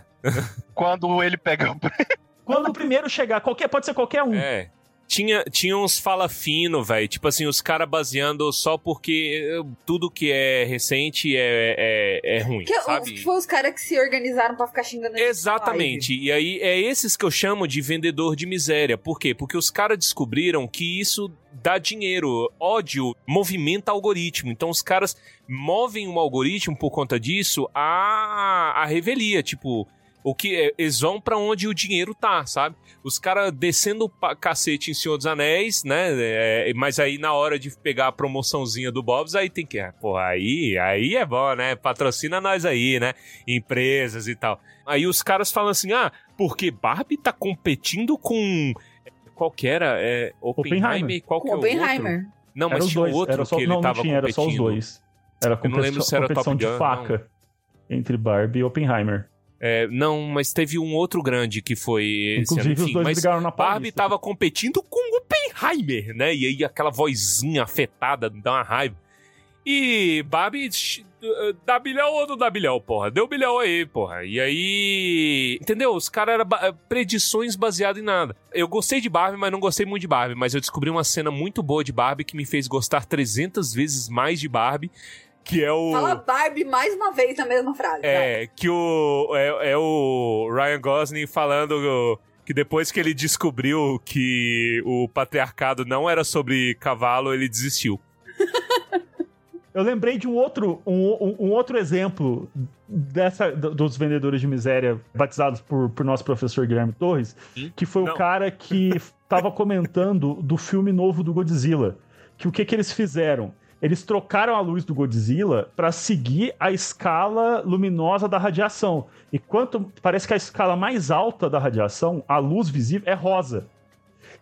Quando ele pega o prêmio. Quando o primeiro chegar, qualquer, pode ser qualquer um. é. Tinha, tinha uns fala fino, velho. Tipo assim, os caras baseando só porque eh, tudo que é recente é, é, é ruim, Que, sabe? que foi os caras que se organizaram pra ficar xingando Exatamente. E aí é esses que eu chamo de vendedor de miséria. Por quê? Porque os caras descobriram que isso dá dinheiro. Ódio movimenta algoritmo. Então os caras movem o algoritmo por conta disso a, a revelia. Tipo, o que é, eles vão pra onde o dinheiro tá, sabe? Os caras descendo o cacete em Senhor dos Anéis, né? É, mas aí na hora de pegar a promoçãozinha do Bob's, aí tem que. ah, Porra, aí, aí é bom, né? Patrocina nós aí, né? Empresas e tal. Aí os caras falam assim: ah, porque Barbie tá competindo com. Qual que era? É, Oppenheimer? Oppenheimer. Qual que é o outro? Oppenheimer. Não, mas os tinha dois. outro era só, que ele não, não tava tinha, era só os competindo. dois. Era Eu não lembro se era competição Top de Gun, faca entre Barbie e Oppenheimer. É, não, mas teve um outro grande que foi esse Inclusive, os Enfim, dois mas brigaram na Barbie Paulista. tava competindo com Oppenheimer, né? E aí aquela vozinha afetada dá uma raiva. E Barbie eh, dá bilhão ou não dá bilhão, porra? Deu bilhão aí, porra. E aí. Entendeu? Os caras eram ba- predições baseadas em nada. Eu gostei de Barbie, mas não gostei muito de Barbie. Mas eu descobri uma cena muito boa de Barbie que me fez gostar 300 vezes mais de Barbie. Que é o. Fala Barbie mais uma vez na mesma frase. vai. É, que o. É, é o Ryan Gosling falando que depois que ele descobriu que o patriarcado não era sobre cavalo, ele desistiu. Eu lembrei de um outro, um, um- outro exemplo dessa, do- dos vendedores de miséria batizados por, por nosso professor Guilherme Torres, que foi Não. o cara que tava comentando do filme novo do Godzilla. Que o que, que eles fizeram? Eles trocaram a luz do Godzilla para seguir a escala luminosa da radiação. E quanto parece que a escala mais alta da radiação, a luz visível, é rosa.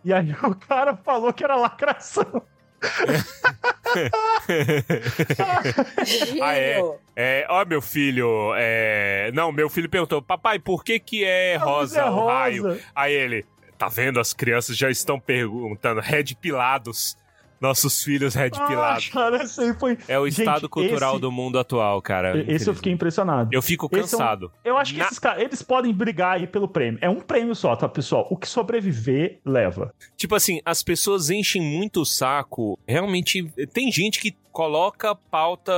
E aí o cara falou que era lacração. Ah, é? É, ó, meu filho, é... Não, meu filho perguntou, papai, por que que é rosa é o raio? rosa. Aí ele, tá vendo? As crianças já estão perguntando, red pilados. Nossos filhos red Ah, pilados. cara, esse aí foi. É o Gente, estado cultural esse- do mundo atual, cara. Esse eu fiquei impressionado. Eu fico Esse é um- cansado. Eu acho que Na- esses caras, eles podem brigar aí pelo prêmio. É um prêmio só, tá, pessoal? O que sobreviver, leva. Tipo assim, as pessoas enchem muito o saco. Realmente, tem gente que coloca pauta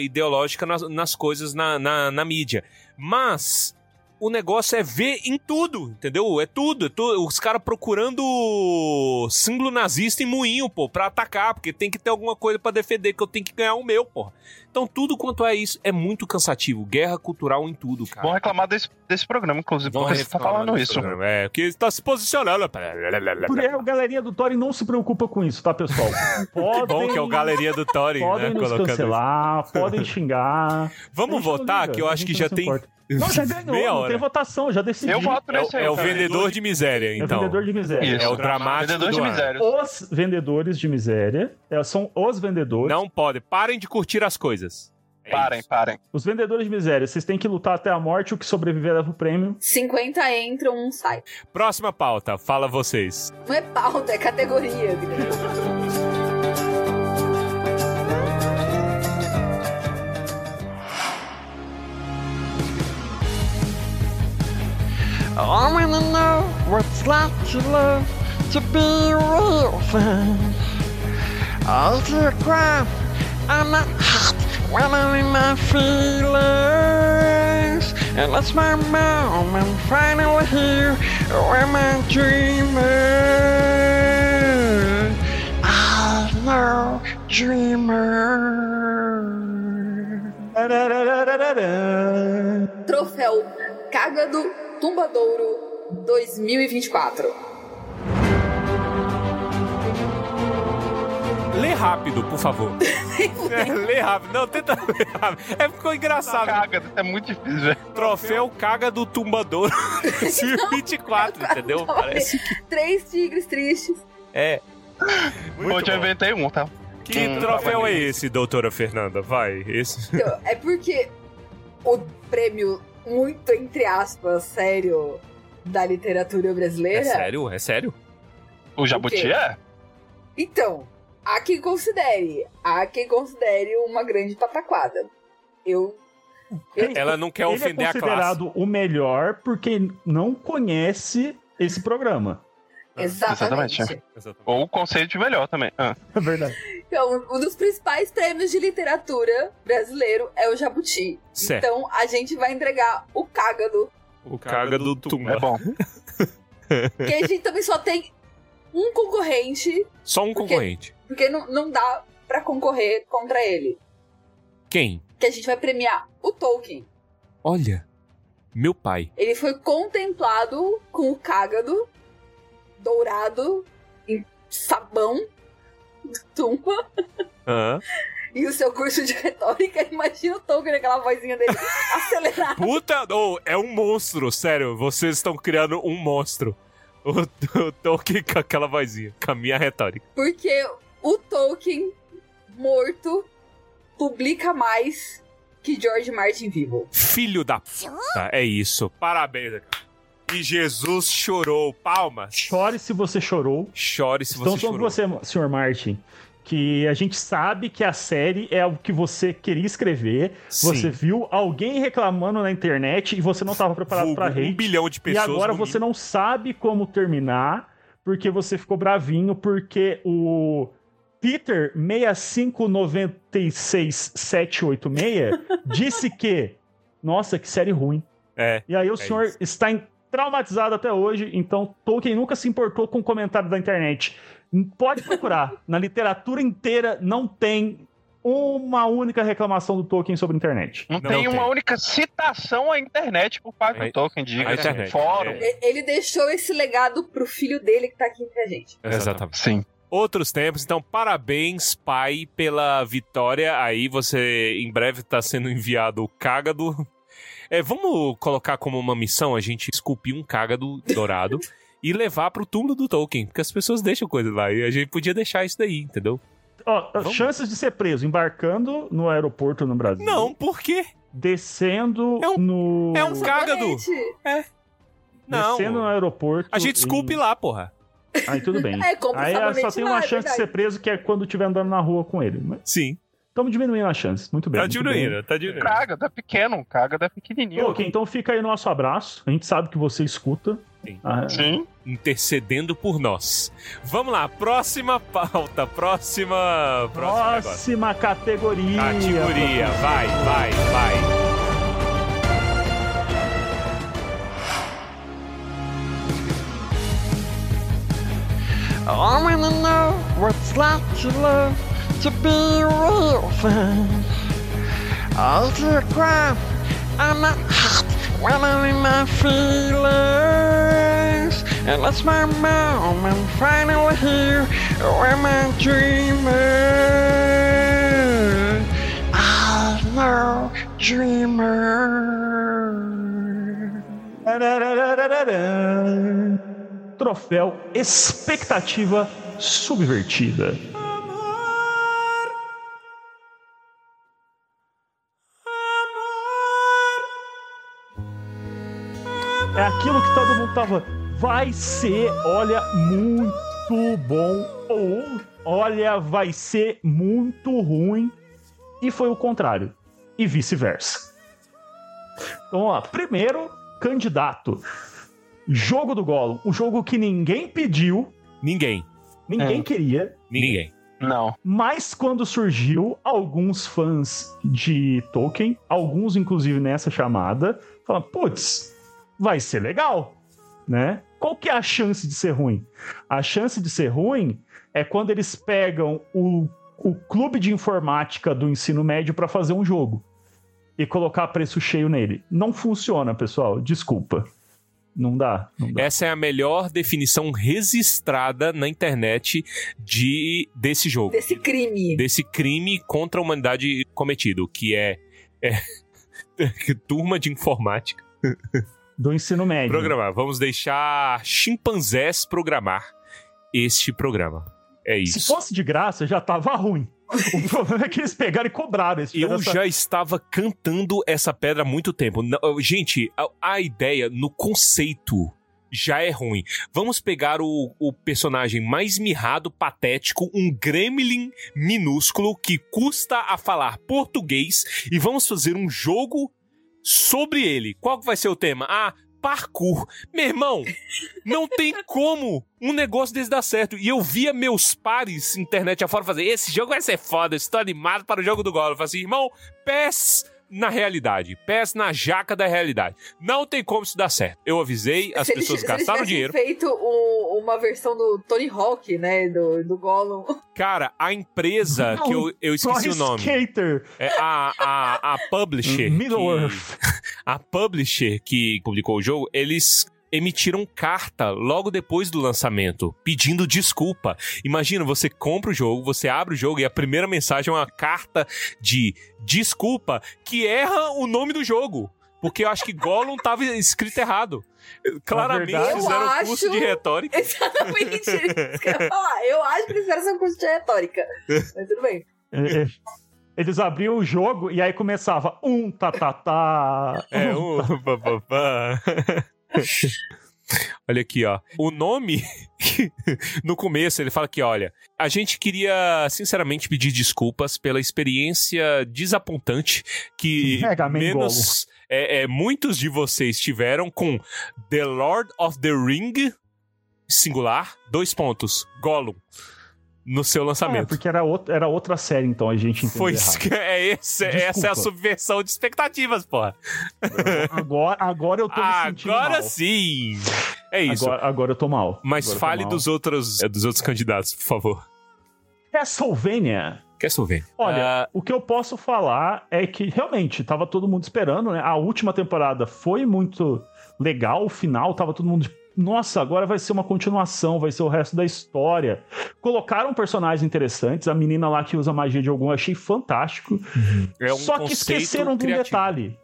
ideológica nas, nas coisas na, na, na mídia. Mas o negócio é ver em tudo, entendeu? É tudo. É tudo. Os caras procurando símbolo nazista em moinho, pô, pra atacar, porque tem que ter alguma coisa pra defender, que eu tenho que ganhar o meu, pô. Então, tudo quanto é isso é muito cansativo. Guerra cultural em tudo, cara. Vão reclamar desse, desse programa, inclusive, Vão porque você tá reclamar falando desse isso. programa. É, porque tá se posicionando. Por aí, o galerinha do Tori não se preocupa com isso, tá, pessoal? Podem, Bom que é o Galeria do Tori, podem né? nos colocando isso. cancelar, podem xingar. A Vamos votar, liga, que eu a acho que já tem importa. Não, já ganhou, meia não hora. tem votação, já decidi. Eu voto É, nesse aí. é o cara. vendedor de miséria, É o então. vendedor de miséria. Isso. É o dramático Vendedor do de miséria. Os vendedores de miséria é, são os vendedores. Não pode. Parem de curtir as coisas. É Parem, isso. parem. Os vendedores de miséria, vocês têm que lutar até a morte, o que sobreviver leva o prêmio. 50 entram, um sai. Próxima pauta. Fala vocês. Não é pauta, é categoria. I wanna know what's like to love to be a real thing. I'll do a crime. I'm not hot when I'm in my feelings. And that's my mom. I'm finally here. My dreamer. I know dreamer. Troféu Cágado Tumbadouro 2024. Lê rápido, por favor. É, lê rápido. Não, tenta ler rápido. É, ficou engraçado. Caga, é muito difícil, velho. Troféu Caga do Tumbador 2024, entendeu? Parece que Três tigres tristes. é. Muito Hoje eu bom. inventei um, tá? Que Hum, troféu é esse, doutora Fernanda? Vai, esse. Então, é porque o prêmio muito, entre aspas, sério da literatura brasileira. É sério? É sério? O Jabuti é? Então, há quem considere. Há quem considere uma grande pataquada. Eu. eu Ela não quer Ele ofender é a classe. considerado o melhor porque não conhece esse programa. exatamente. exatamente. Ou o conceito de melhor também. Ah. É verdade. Então, um dos principais prêmios de literatura brasileiro é o Jabuti. Certo. Então, a gente vai entregar o Cágado. O caga do Tumba. É bom. Que a gente também só tem um concorrente, Só um concorrente. Porque não, não dá pra concorrer contra ele. Quem? Que a gente vai premiar o Tolkien. Olha, meu pai. Ele foi contemplado com o cágado dourado em sabão do Tumba Hã? e o seu curso de retórica. Imagina o Tolkien aquela vozinha dele acelerada. Puta, oh, é um monstro, sério. Vocês estão criando um monstro. O, o Tolkien com aquela vozinha, com a minha retórica. Porque o Tolkien morto publica mais que George Martin vivo. Filho da puta, é isso. Parabéns. E Jesus chorou. Palmas. Chore se você chorou. Chore se Então, você sobre chorou. você, senhor Martin, que a gente sabe que a série é o que você queria escrever. Sim. Você viu alguém reclamando na internet e você não estava preparado para um hate. bilhão de E pessoas. agora no você não sabe como terminar, porque você ficou bravinho, porque o Peter 6596786 disse que, nossa, que série ruim. É. E aí o É senhor isso. está em- traumatizado até hoje, então Tolkien nunca se importou com o comentário da internet. Pode procurar. Na literatura inteira não tem uma única reclamação do Tolkien sobre a internet. Não, Não tem tem. uma única citação à internet por parte A- do Tolkien, diga. Fórum. É. Ele deixou esse legado pro filho dele que tá aqui entre a gente. Exatamente. Sim. Outros tempos, então parabéns, pai, pela vitória. Aí você em breve tá sendo enviado o cágado. É, vamos colocar como uma missão a gente esculpir um cágado dourado e levar pro túmulo do Tolkien, porque as pessoas deixam coisa lá e a gente podia deixar isso daí, entendeu? Ó, Vamos. chances de ser preso embarcando no aeroporto no Brasil. Não, por quê? Descendo É um- no. é um cágado. Sabonete. Não. Descendo no aeroporto. A gente esculpe e- lá, porra. Aí tudo bem. É, Aí só tem lá, uma é chance de ser preso, que é quando estiver andando na rua com ele. Mas Sim. estamos diminuindo as chances. Muito bem. Tá muito diminuindo, tá diminuindo. Caga, tá pequeno. Caga, tá bem. pequenininho. Ok, então fica aí o nosso abraço. A gente sabe que você escuta. Sim. Ah, Sim. Intercedendo por nós. Vamos lá, próxima pauta, próxima. Negócio. próxima categoria. Categoria, vai, vai, vai. I wanna know what's like to love to be real fan. I'll do crime. I'm not hot when I'm in my feelings. And that's my mom. I'm finally here. Where my dreamer. I'm no dreamer. Tarararararã. Troféu Expectativa Subvertida. É aquilo que todo mundo tava. Vai ser, olha, muito bom. Ou, olha, vai ser muito ruim. E foi o contrário. E vice-versa. Então, ó, primeiro candidato. Jogo do Gollum. O jogo que ninguém pediu, Ninguém. ninguém É. queria. Ninguém. Não. Mas quando surgiu, alguns fãs de Tolkien, alguns inclusive nessa chamada, falaram: putz, vai ser legal, né? Qual que é a chance de ser ruim? A chance de ser ruim é quando eles pegam o, o clube de informática do ensino médio para fazer um jogo e colocar preço cheio nele. Não funciona, pessoal. Desculpa. Não dá. Não dá. Essa é a melhor definição registrada na internet de desse jogo. Desse crime. Desse crime contra a humanidade cometido, que é, é turma de informática. Do ensino médio. Programar. Vamos deixar chimpanzés programar este programa. É Se isso. fosse de graça, já tava ruim. O problema é que eles pegaram e cobraram. Eles Eu essa- já estava cantando essa pedra há muito tempo. Não, gente, a, a ideia no conceito já é ruim. Vamos pegar o, o personagem mais mirrado, patético, um gremlin minúsculo que custa a falar português e vamos fazer um jogo sobre ele. Qual vai ser o tema? Ah, parkour. Meu irmão, não tem como um negócio desse dar certo. E eu via meus pares internet afora fazer: esse jogo vai ser foda, estou animado para o jogo do Golo. Eu falei assim, irmão, PES na realidade. PES na jaca da realidade. Não tem como isso dar certo. Eu avisei, as Se eles- pessoas eles gastaram tivessem dinheiro. feito o- uma versão do Tony Hawk, né? Do, do Gollum. Cara, a empresa Não, que eu, eu esqueci o nome. Skater, É a, a, a publisher. Middle que- Earth. A publisher que publicou o jogo, eles emitiram carta logo depois do lançamento, pedindo desculpa. Imagina, você compra o jogo, você abre o jogo e a primeira mensagem é uma carta de desculpa que erra o nome do jogo. Porque eu acho que Gollum tava escrito errado. Claramente verdade, fizeram eu um curso acho- de retórica. Exatamente isso que eu ia falar. Eu acho que eles fizeram essa curso de retórica. Mas tudo bem. Eles abriam o jogo e aí começava um tá tá tá. É, um... pá, pá, pá. Olha aqui, ó. O nome, no começo, ele fala que, olha, a gente queria, sinceramente, pedir desculpas pela experiência desapontante que Mega menos é, é, muitos de vocês tiveram com The Lord of the Ring, singular, dois pontos, Gollum, no seu É, lançamento. porque era outra, era outra série, então a gente entendeu Foi errado. isso que é esse, essa é a subversão de expectativas, porra. Agora, agora eu tô me sentindo Agora mal. sim! É isso. Agora, agora eu tô mal. Mas Agora fale mal. dos outros, é, dos outros candidatos, por favor. Castlevania. Quer saber? Olha, Ah, o que eu posso falar é que realmente tava todo mundo esperando, né? A última temporada foi muito legal, o final tava todo mundo. Nossa, agora vai ser uma continuação, vai ser o resto da história. Colocaram personagens interessantes, a menina lá que usa magia de algum, eu achei fantástico. é um Só que esqueceram de um detalhe.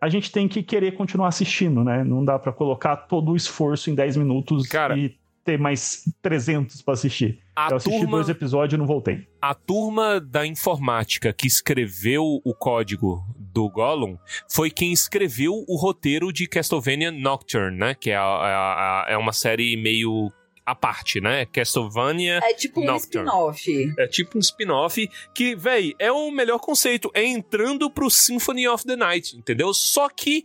A gente tem que querer continuar assistindo, né? Não dá pra colocar todo o esforço em 10 minutos Cara, e ter mais 300 pra assistir. Eu assisti turma, dois episódios e não voltei. a turma da informática que escreveu o código do Gollum foi quem escreveu o roteiro de Castlevania Nocturne, né? Que é, a- a- é uma série meio à parte, né? Castlevania É tipo um spin-off. É tipo um spin-off que, véi, é o melhor conceito. É entrando pro Symphony of the Night, entendeu? Só que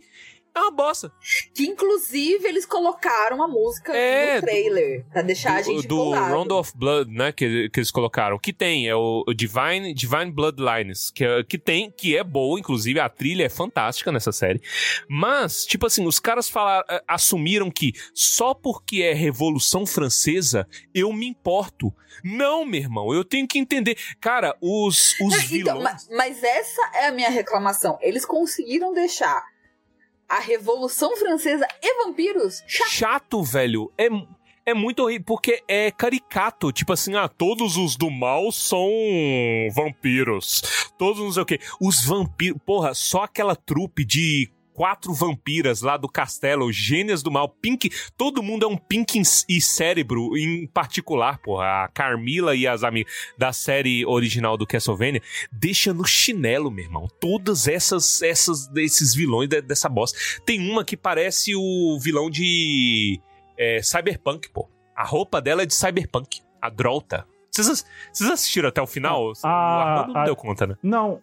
é uma bosta. Que inclusive eles colocaram a música É, no trailer. Pra deixar a do, gente do. Round of Blood, né, que, que eles colocaram. Que tem, é o, o Divine, Divine Bloodlines, que, é- que tem, que é boa, inclusive a trilha é fantástica nessa série. Mas, tipo assim, os caras falaram, eh, assumiram que só porque é Revolução Francesa eu me importo. Não, meu irmão, eu tenho que entender. Cara, os, os Então, vilões... mas, mas essa é a minha reclamação. Eles conseguiram deixar a Revolução Francesa e vampiros chato. chato, velho. É, é muito horrível, porque é caricato. Tipo assim, ah, todos os do mal são vampiros. Todos não sei o quê. Os vampiros. Porra, só aquela trupe de quatro vampiras lá do castelo, gênias do mal, Pink. Todo mundo é um Pink e cérebro em particular, porra. A Carmila e as amigas da série original do Castlevania deixa no chinelo, meu irmão. Todas essas, essas desses vilões de- dessa bosta. Tem uma que parece o vilão de é, Cyberpunk, pô. A roupa dela é de Cyberpunk. A Drolta. Vocês, assistiram até o final? o a- Arnaldo não a- deu conta, né? Não.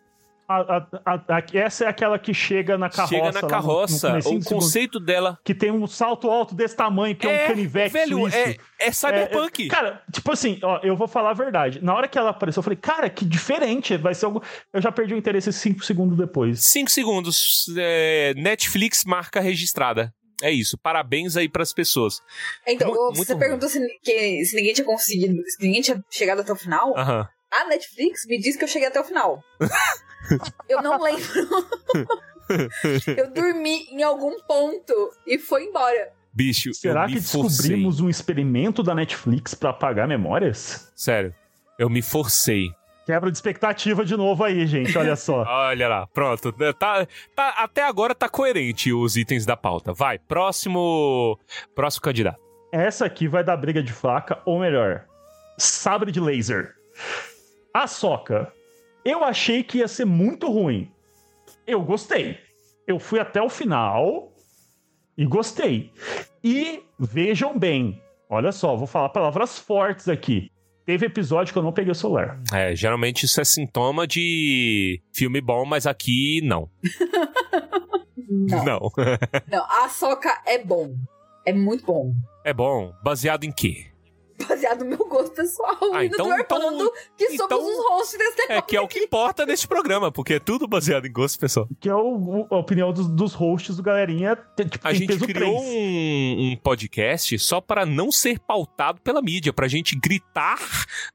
A- a- a- a- essa é aquela que chega na carroça. Chega na lá no- no carroça. o do segundo- conceito dela Que tem um salto alto desse tamanho, que é, um canivete velho, suíço. é, é Cyberpunk. É, é, cara, tipo assim, ó, eu vou falar a verdade. Na hora que ela apareceu, eu falei, cara, que diferente. Vai ser algo. Eu já perdi o interesse cinco segundos depois. Cinco segundos. é, Netflix marca registrada. É isso. Parabéns aí pras pessoas. Então, Mu- muito você ruim. perguntou se, que- se ninguém tinha conseguido, se ninguém tinha chegado até o final. Aham. A Netflix me disse que eu cheguei até o final. eu não lembro. eu dormi em algum ponto e foi embora. Bicho, Será eu que me forcei. descobrimos um experimento da Netflix pra apagar memórias? Sério. Eu me forcei. Quebra de expectativa de novo aí, gente. Olha só. Olha lá, pronto. Tá, tá, até agora tá coerente os itens da pauta. Vai, próximo. Próximo candidato. Essa aqui vai dar briga de faca, ou melhor, sabre de laser. A Soca. Eu achei que ia ser muito ruim. Eu gostei. Eu fui até o final e gostei. E vejam bem, olha só, vou falar palavras fortes aqui. Teve episódio que eu não peguei o celular. É, geralmente isso é sintoma de filme bom, mas aqui não. Não. Não. Não, a Soca é bom. É muito bom. É bom. Baseado em quê? Baseado no meu gosto pessoal Ah, e no então- do Armando, que somos então- os hosts desse É negócio. que é o que importa neste programa, porque é tudo baseado em gosto, pessoal. Que é o- o- a opinião dos, dos hosts do Galerinha. Tipo, A gente criou um, um podcast só para não ser pautado pela mídia, pra gente gritar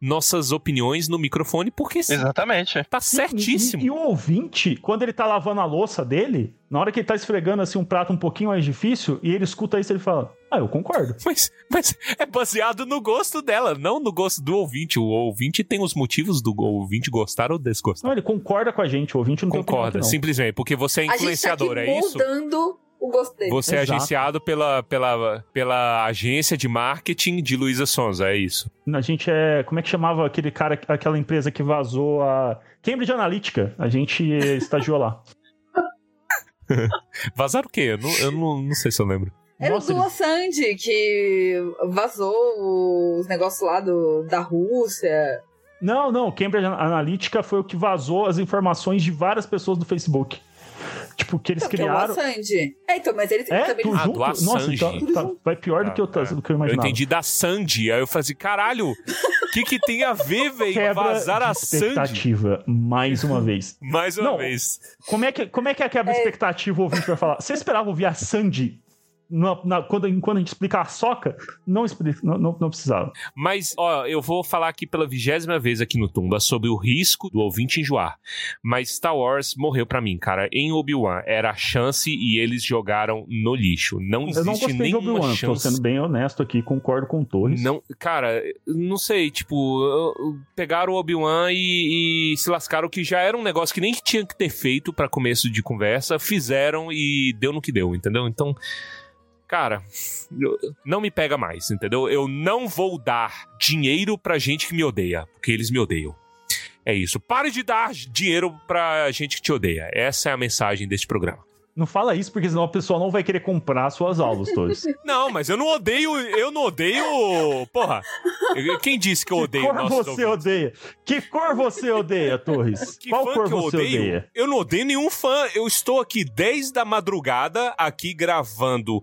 nossas opiniões no microfone, porque Exatamente. tá certíssimo. E, e o ouvinte, quando ele tá lavando a louça dele, na hora que ele tá esfregando assim um prato um pouquinho mais difícil, e ele escuta isso, ele fala: Ah, eu concordo. Mas, mas é baseado no gosto dela, não no gosto do ouvinte. O ouvinte tem os motivos do ouvinte gostar ou desgostar. Não, ele concorda com a gente, o ouvinte não opinião Concorda, não. simplesmente, porque você é A gente tá aqui influenciador, é isso? moldando o gosto dele. Você é Exato. agenciado pela, pela, pela agência de marketing de Luísa Sonza, é isso. A gente é. Como é que chamava aquele cara, aquela empresa que vazou a. Cambridge Analytica. A gente estagiou lá. Vazaram o quê? Eu não, eu não, não sei se eu lembro. Era Nossa, o do Assange, que vazou os negócios lá do, da Rússia. Não, não. Cambridge Analytica foi o que vazou as informações de várias pessoas do Facebook. Tipo, que eles Não, que é o criaram. Assange. É, então, mas eles É, também... tu Ah, junto? do Nossa, Assange. então, tá- vai pior do que eu, Tá, do que eu Eu imaginava. entendi da Sandy. Aí eu falei assim, caralho, o que, que tem a ver, velho? Vazar a Sandy. expectativa, mais uma vez. Mais uma Não. vez. Como é que, como é, que é a quebra de expectativa o ouvinte vai falar? Você esperava ouvir a Sandy na- na- quando, quando a gente explicar a soca? Não, explica, não, não, não precisava. Mas, ó, eu vou falar aqui pela vigésima vez aqui no Tumba sobre o risco do ouvinte enjoar. Mas Star Wars morreu pra mim, cara. Em Obi-Wan era a chance e eles jogaram no lixo. Não Eu não existe gostei de nenhuma Obi-Wan, tô chance. sendo bem honesto aqui, concordo com o Torres. Não, cara, não sei, tipo, pegaram o Obi-Wan e, e se lascaram, que já era um negócio que nem tinha que ter feito pra começo de conversa, fizeram e deu no que deu, entendeu? Então, cara, não me pega mais, entendeu? Eu não vou dar dinheiro pra gente que me odeia, porque eles me odeiam. É isso. Pare de dar dinheiro pra gente que te odeia. Essa é a mensagem deste programa. Não fala isso, porque senão a pessoa não vai querer comprar suas aulas, Torres. Não, mas eu não odeio. Eu não odeio. Porra. Quem disse que eu que odeio cor nossos você ouvintes? odeia? Que cor você odeia, Torres? Que Qual cor que eu você odeio? odeia? Eu não odeio nenhum fã. Eu estou aqui desde a madrugada, aqui gravando,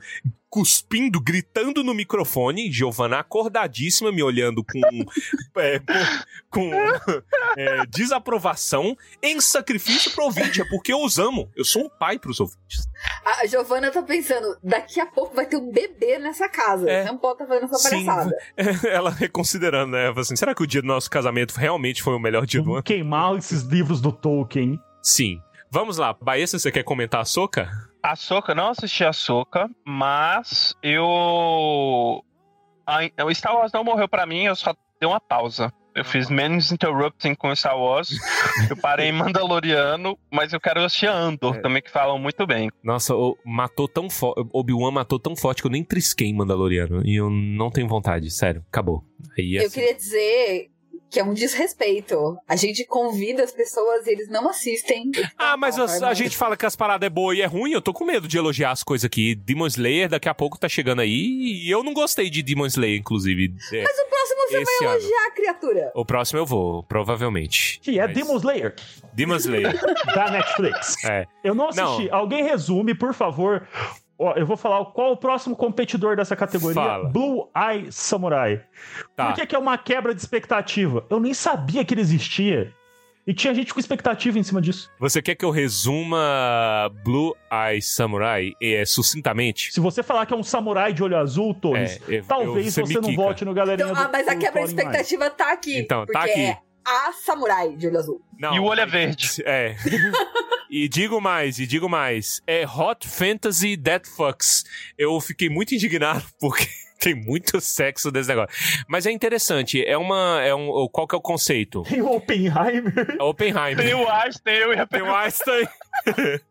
cuspindo, gritando no microfone. Giovana acordadíssima, me olhando com, é, com, com, é, desaprovação, em sacrifício pro ouvinte. É porque eu os amo. Eu sou um pai pros ouvintes. A Giovana tá pensando, daqui a pouco vai ter um bebê nessa casa. É. Não pode estar fazendo essa Sim. palhaçada. Ela reconsiderando, né? Assim, será que o dia do nosso casamento realmente foi o melhor dia do Vamos ano? queimar esses livros do Tolkien. Sim. Vamos lá, Baessa, você quer comentar a soca? A Soca, não assisti a Soca, mas eu. A, o Star Wars não morreu pra mim, eu só dei uma pausa. Eu fiz menos interrupting com Star Wars. eu parei em Mandaloriano, mas eu quero assistir Andor É. também, que falam muito bem. Nossa, o- matou tão forte. Obi-Wan matou tão forte que eu nem trisquei em Mandaloriano. E eu não tenho vontade, sério. Acabou. Aí é Eu queria dizer que é um desrespeito. A gente convida as pessoas e eles não assistem. Ah, mas Não, as- a, gente fala que as paradas é boa e é ruim. Eu tô com medo de elogiar as coisas aqui. Demon Slayer daqui a pouco tá chegando aí. E eu não gostei de Demon Slayer, inclusive. É, Mas o próximo você vai ano. elogiar a criatura. O próximo eu vou, provavelmente. Que é Mas- Demon Slayer, Demon Slayer. da Netflix. É. Eu não assisti. Alguém resume, por favor. Ó, eu vou falar qual o próximo competidor dessa categoria. Fala. Blue Eye Samurai. Tá. Por que, que é uma quebra de expectativa? Eu nem sabia que ele existia. E tinha gente com expectativa em cima disso. Você quer que eu resuma Blue Eye Samurai é, sucintamente? Se você falar que é um samurai de olho azul, Torres, É, eu- talvez eu- você me não volte no galerinha Então, do, ah, mas a quebra de expectativa tá aqui. Então, tá aqui. É a samurai de olho azul. Não, E o olho é verde. É. e digo mais, e digo mais. É Hot Fantasy That Fucks. Eu fiquei muito indignado porque tem muito sexo desse negócio. Mas é interessante. É uma. É um, qual que é o conceito? Tem o Oppenheimer. É Oppenheimer. Tem o Einstein, eu ia Tem o Einstein.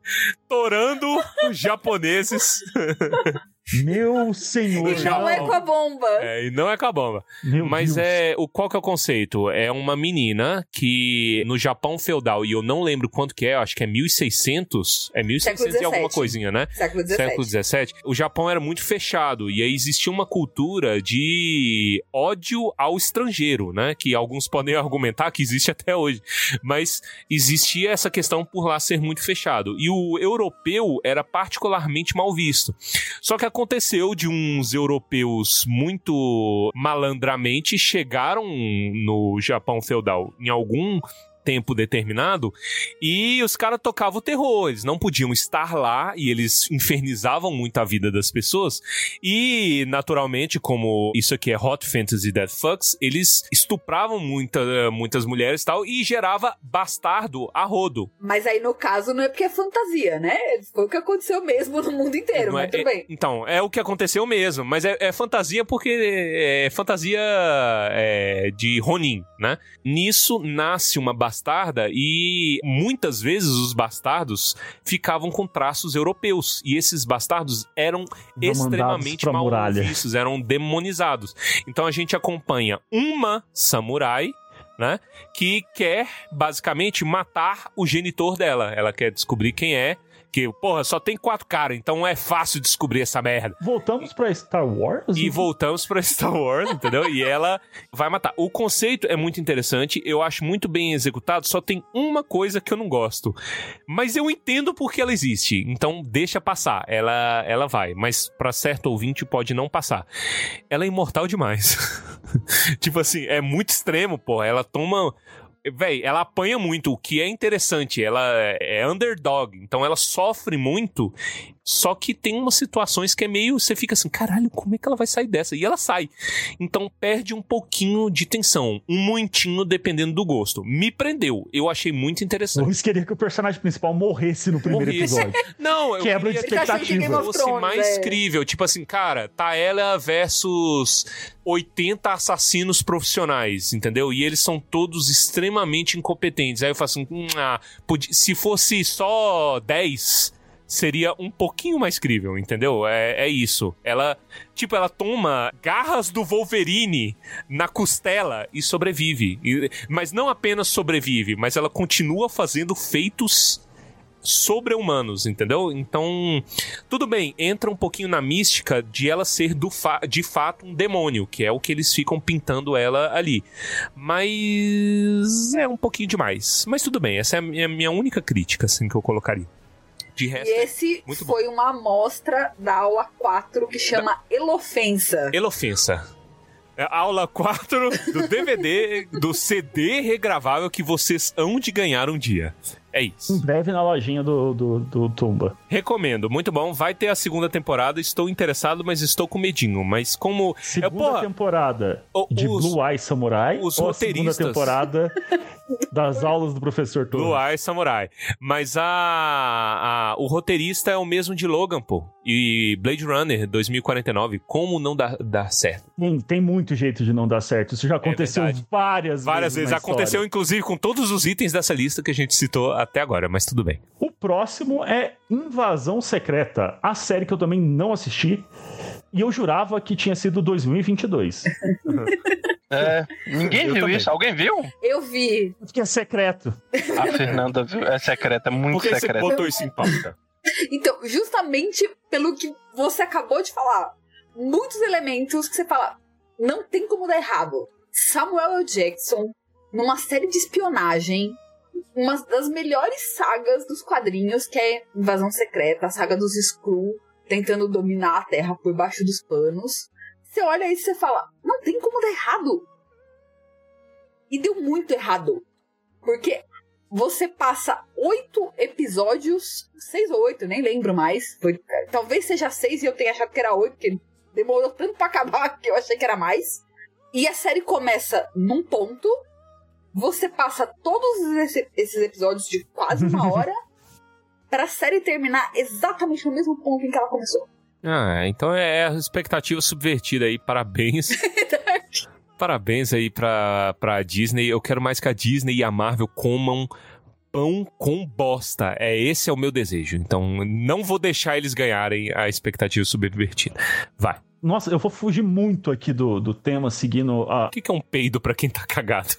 torando os japoneses. Meu senhor. E não é com a bomba. É, e não é com a bomba. Meu Mas Deus. é. O, qual que é o conceito? É uma menina que no Japão feudal, e eu não lembro quanto que é, acho que é 1600. É 1600 e alguma 17. coisinha, né? Século XVII. século XVII, o Japão era muito fechado e aí existia uma cultura de ódio ao estrangeiro, né? Que alguns podem argumentar que existe até hoje, mas existia essa questão por lá ser muito fechado e o europeu era particularmente mal visto. Só que aconteceu de uns europeus muito malandramente chegaram no Japão feudal em algum tempo determinado e os caras tocavam o terror, eles não podiam estar lá e eles infernizavam muito a vida das pessoas e naturalmente como isso aqui é Hot Fantasy Death Fucks, eles estupravam muita, muitas mulheres e tal e gerava bastardo a rodo. Mas aí, no caso, não é porque é fantasia, né? Foi o que aconteceu mesmo no mundo inteiro, Não mas é- tudo é- bem. Então, é o que aconteceu mesmo, mas é, é fantasia porque é fantasia é, de Ronin, né? Nisso nasce uma bastarda e muitas vezes os bastardos ficavam com traços europeus e esses bastardos eram Mandados extremamente mal vistos, eram demonizados. Então a gente acompanha uma samurai né? Que quer basicamente matar o genitor dela. Ela quer descobrir quem é. Que, porra, só tem quatro caras, então é fácil descobrir essa merda. Voltamos pra Star Wars? E voltamos pra Star Wars, entendeu? E ela vai matar. O conceito é muito interessante, eu acho muito bem executado, só tem uma coisa que eu não gosto. Mas eu entendo porque ela existe, então deixa passar. Ela, ela vai, mas pra certo ouvinte pode não passar. Ela é imortal demais. tipo assim, é muito extremo, pô. Ela toma. Véi, ela apanha muito, o que é interessante. Ela é underdog, então ela sofre muito. Só que tem umas situações que é meio. Você fica assim, caralho, como é que ela vai sair dessa? E ela sai. Então perde um pouquinho de tensão. Um muitinho, dependendo do gosto. Me prendeu. Eu achei muito interessante. Luiz queria que o personagem principal morresse no primeiro Morresse. episódio. Não, eu Quebra queria de achando que fosse Thrones, mais é. crível. Tipo assim, cara, tá ela versus 80 assassinos profissionais, entendeu? E eles são todos extremamente incompetentes. Aí eu faço assim, hum, ah, podia- se fosse só 10, seria um pouquinho mais crível, entendeu? É, é isso. Ela, tipo, ela toma garras do Wolverine na costela e sobrevive. E- mas não apenas sobrevive, mas ela continua fazendo feitos sobre-humanos, entendeu? Então, tudo bem, entra um pouquinho na mística de ela ser fa- de fato um demônio, que é o que eles ficam pintando ela ali. Mas é um pouquinho demais. Mas tudo bem, essa é a minha, minha única crítica, assim, que eu colocaria. De resto, E é esse muito bom. foi uma amostra da aula 4 que chama Elofensa. Elofensa. É a aula 4 do DVD, do CD regravável que vocês hão de ganhar um dia. É Em isso. breve na lojinha do, do, do Tumba. Recomendo, muito bom. Vai ter a segunda temporada. Estou interessado, mas estou com medinho. Mas como. Segunda porra, temporada o- de os- Blue Eye Samurai os ou a segunda roteiristas. temporada das aulas do professor Torres? Blue Eye Samurai. Mas a, a- o roteirista é o mesmo de Logan, pô. E Blade Runner 2049. Como não dá, dar certo? Tem, tem muito jeito de não dar certo. Isso já aconteceu verdade. várias, Várias vezes. Aconteceu, história. inclusive, com todos os itens dessa lista que a gente citou até agora, mas tudo bem. O próximo é Invasão Secreta, a série que eu também não assisti. E eu jurava que tinha sido 2022. É, ninguém Eu viu também. isso? Alguém viu? Eu vi. Porque é secreto. A Fernanda viu. É secreta, é muito Por que você secreta. botou isso em pauta? Então, justamente pelo que você acabou de falar, muitos elementos que você fala, não tem como dar errado. Samuel L. Jackson, numa série de espionagem, uma das melhores sagas dos quadrinhos, que é Invasão Secreta, a saga dos Skrull, tentando dominar a Terra por baixo dos panos. Você olha isso e fala, não tem como dar errado. E deu muito errado. Porque você passa oito episódios, seis ou oito, nem lembro mais. Foi- talvez seja seis e eu tenha achado que era oito, porque demorou tanto pra acabar que eu achei que era mais. E a série começa num ponto, você passa todos esse- esses episódios de quase uma hora pra série terminar exatamente no mesmo ponto em que ela começou. Ah, então é a expectativa subvertida aí. Parabéns. Parabéns aí pra, pra Disney. Eu quero mais que a Disney e a Marvel comam pão com bosta. É esse é o meu desejo. Então não vou deixar eles ganharem a expectativa subvertida. Vai. Nossa, eu vou fugir muito aqui do, do tema, seguindo a- O que, que é um peido pra quem tá cagado?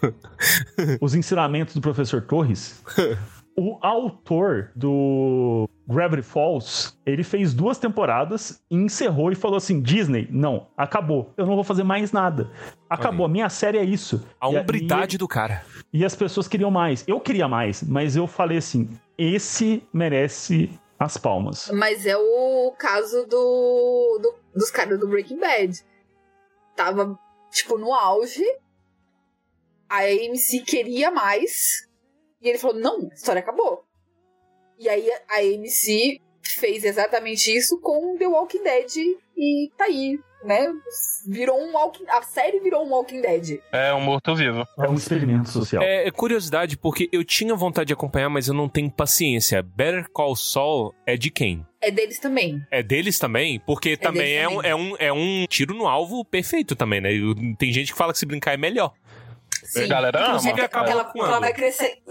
os ensinamentos do professor Torres. O autor do Gravity Falls, ele fez duas temporadas e encerrou e falou assim: Disney, não, acabou. Eu não vou fazer mais nada. Acabou, a minha série é isso. A E- hombridade do cara. E, e as pessoas queriam mais. Eu queria mais, mas eu falei assim: esse merece as palmas. Mas é o caso do, do- dos caras do Breaking Bad. Tava, tipo, no auge. A AMC queria mais. E ele falou: não, a história acabou. E aí a AMC fez exatamente isso com The Walking Dead. E tá aí, né? Virou um Walking. A série virou um Walking Dead. É um morto-vivo. É um experimento social. É, é curiosidade, porque eu tinha vontade de acompanhar, mas eu não tenho paciência. Better Call Saul é de quem? É deles também. É deles também? Porque também deles é, um, também. é, um, é um tiro no alvo perfeito também, né? Tem gente que fala que se brincar é melhor. Sim. Galera ama. Inclusive, É ela, ela vai crescer.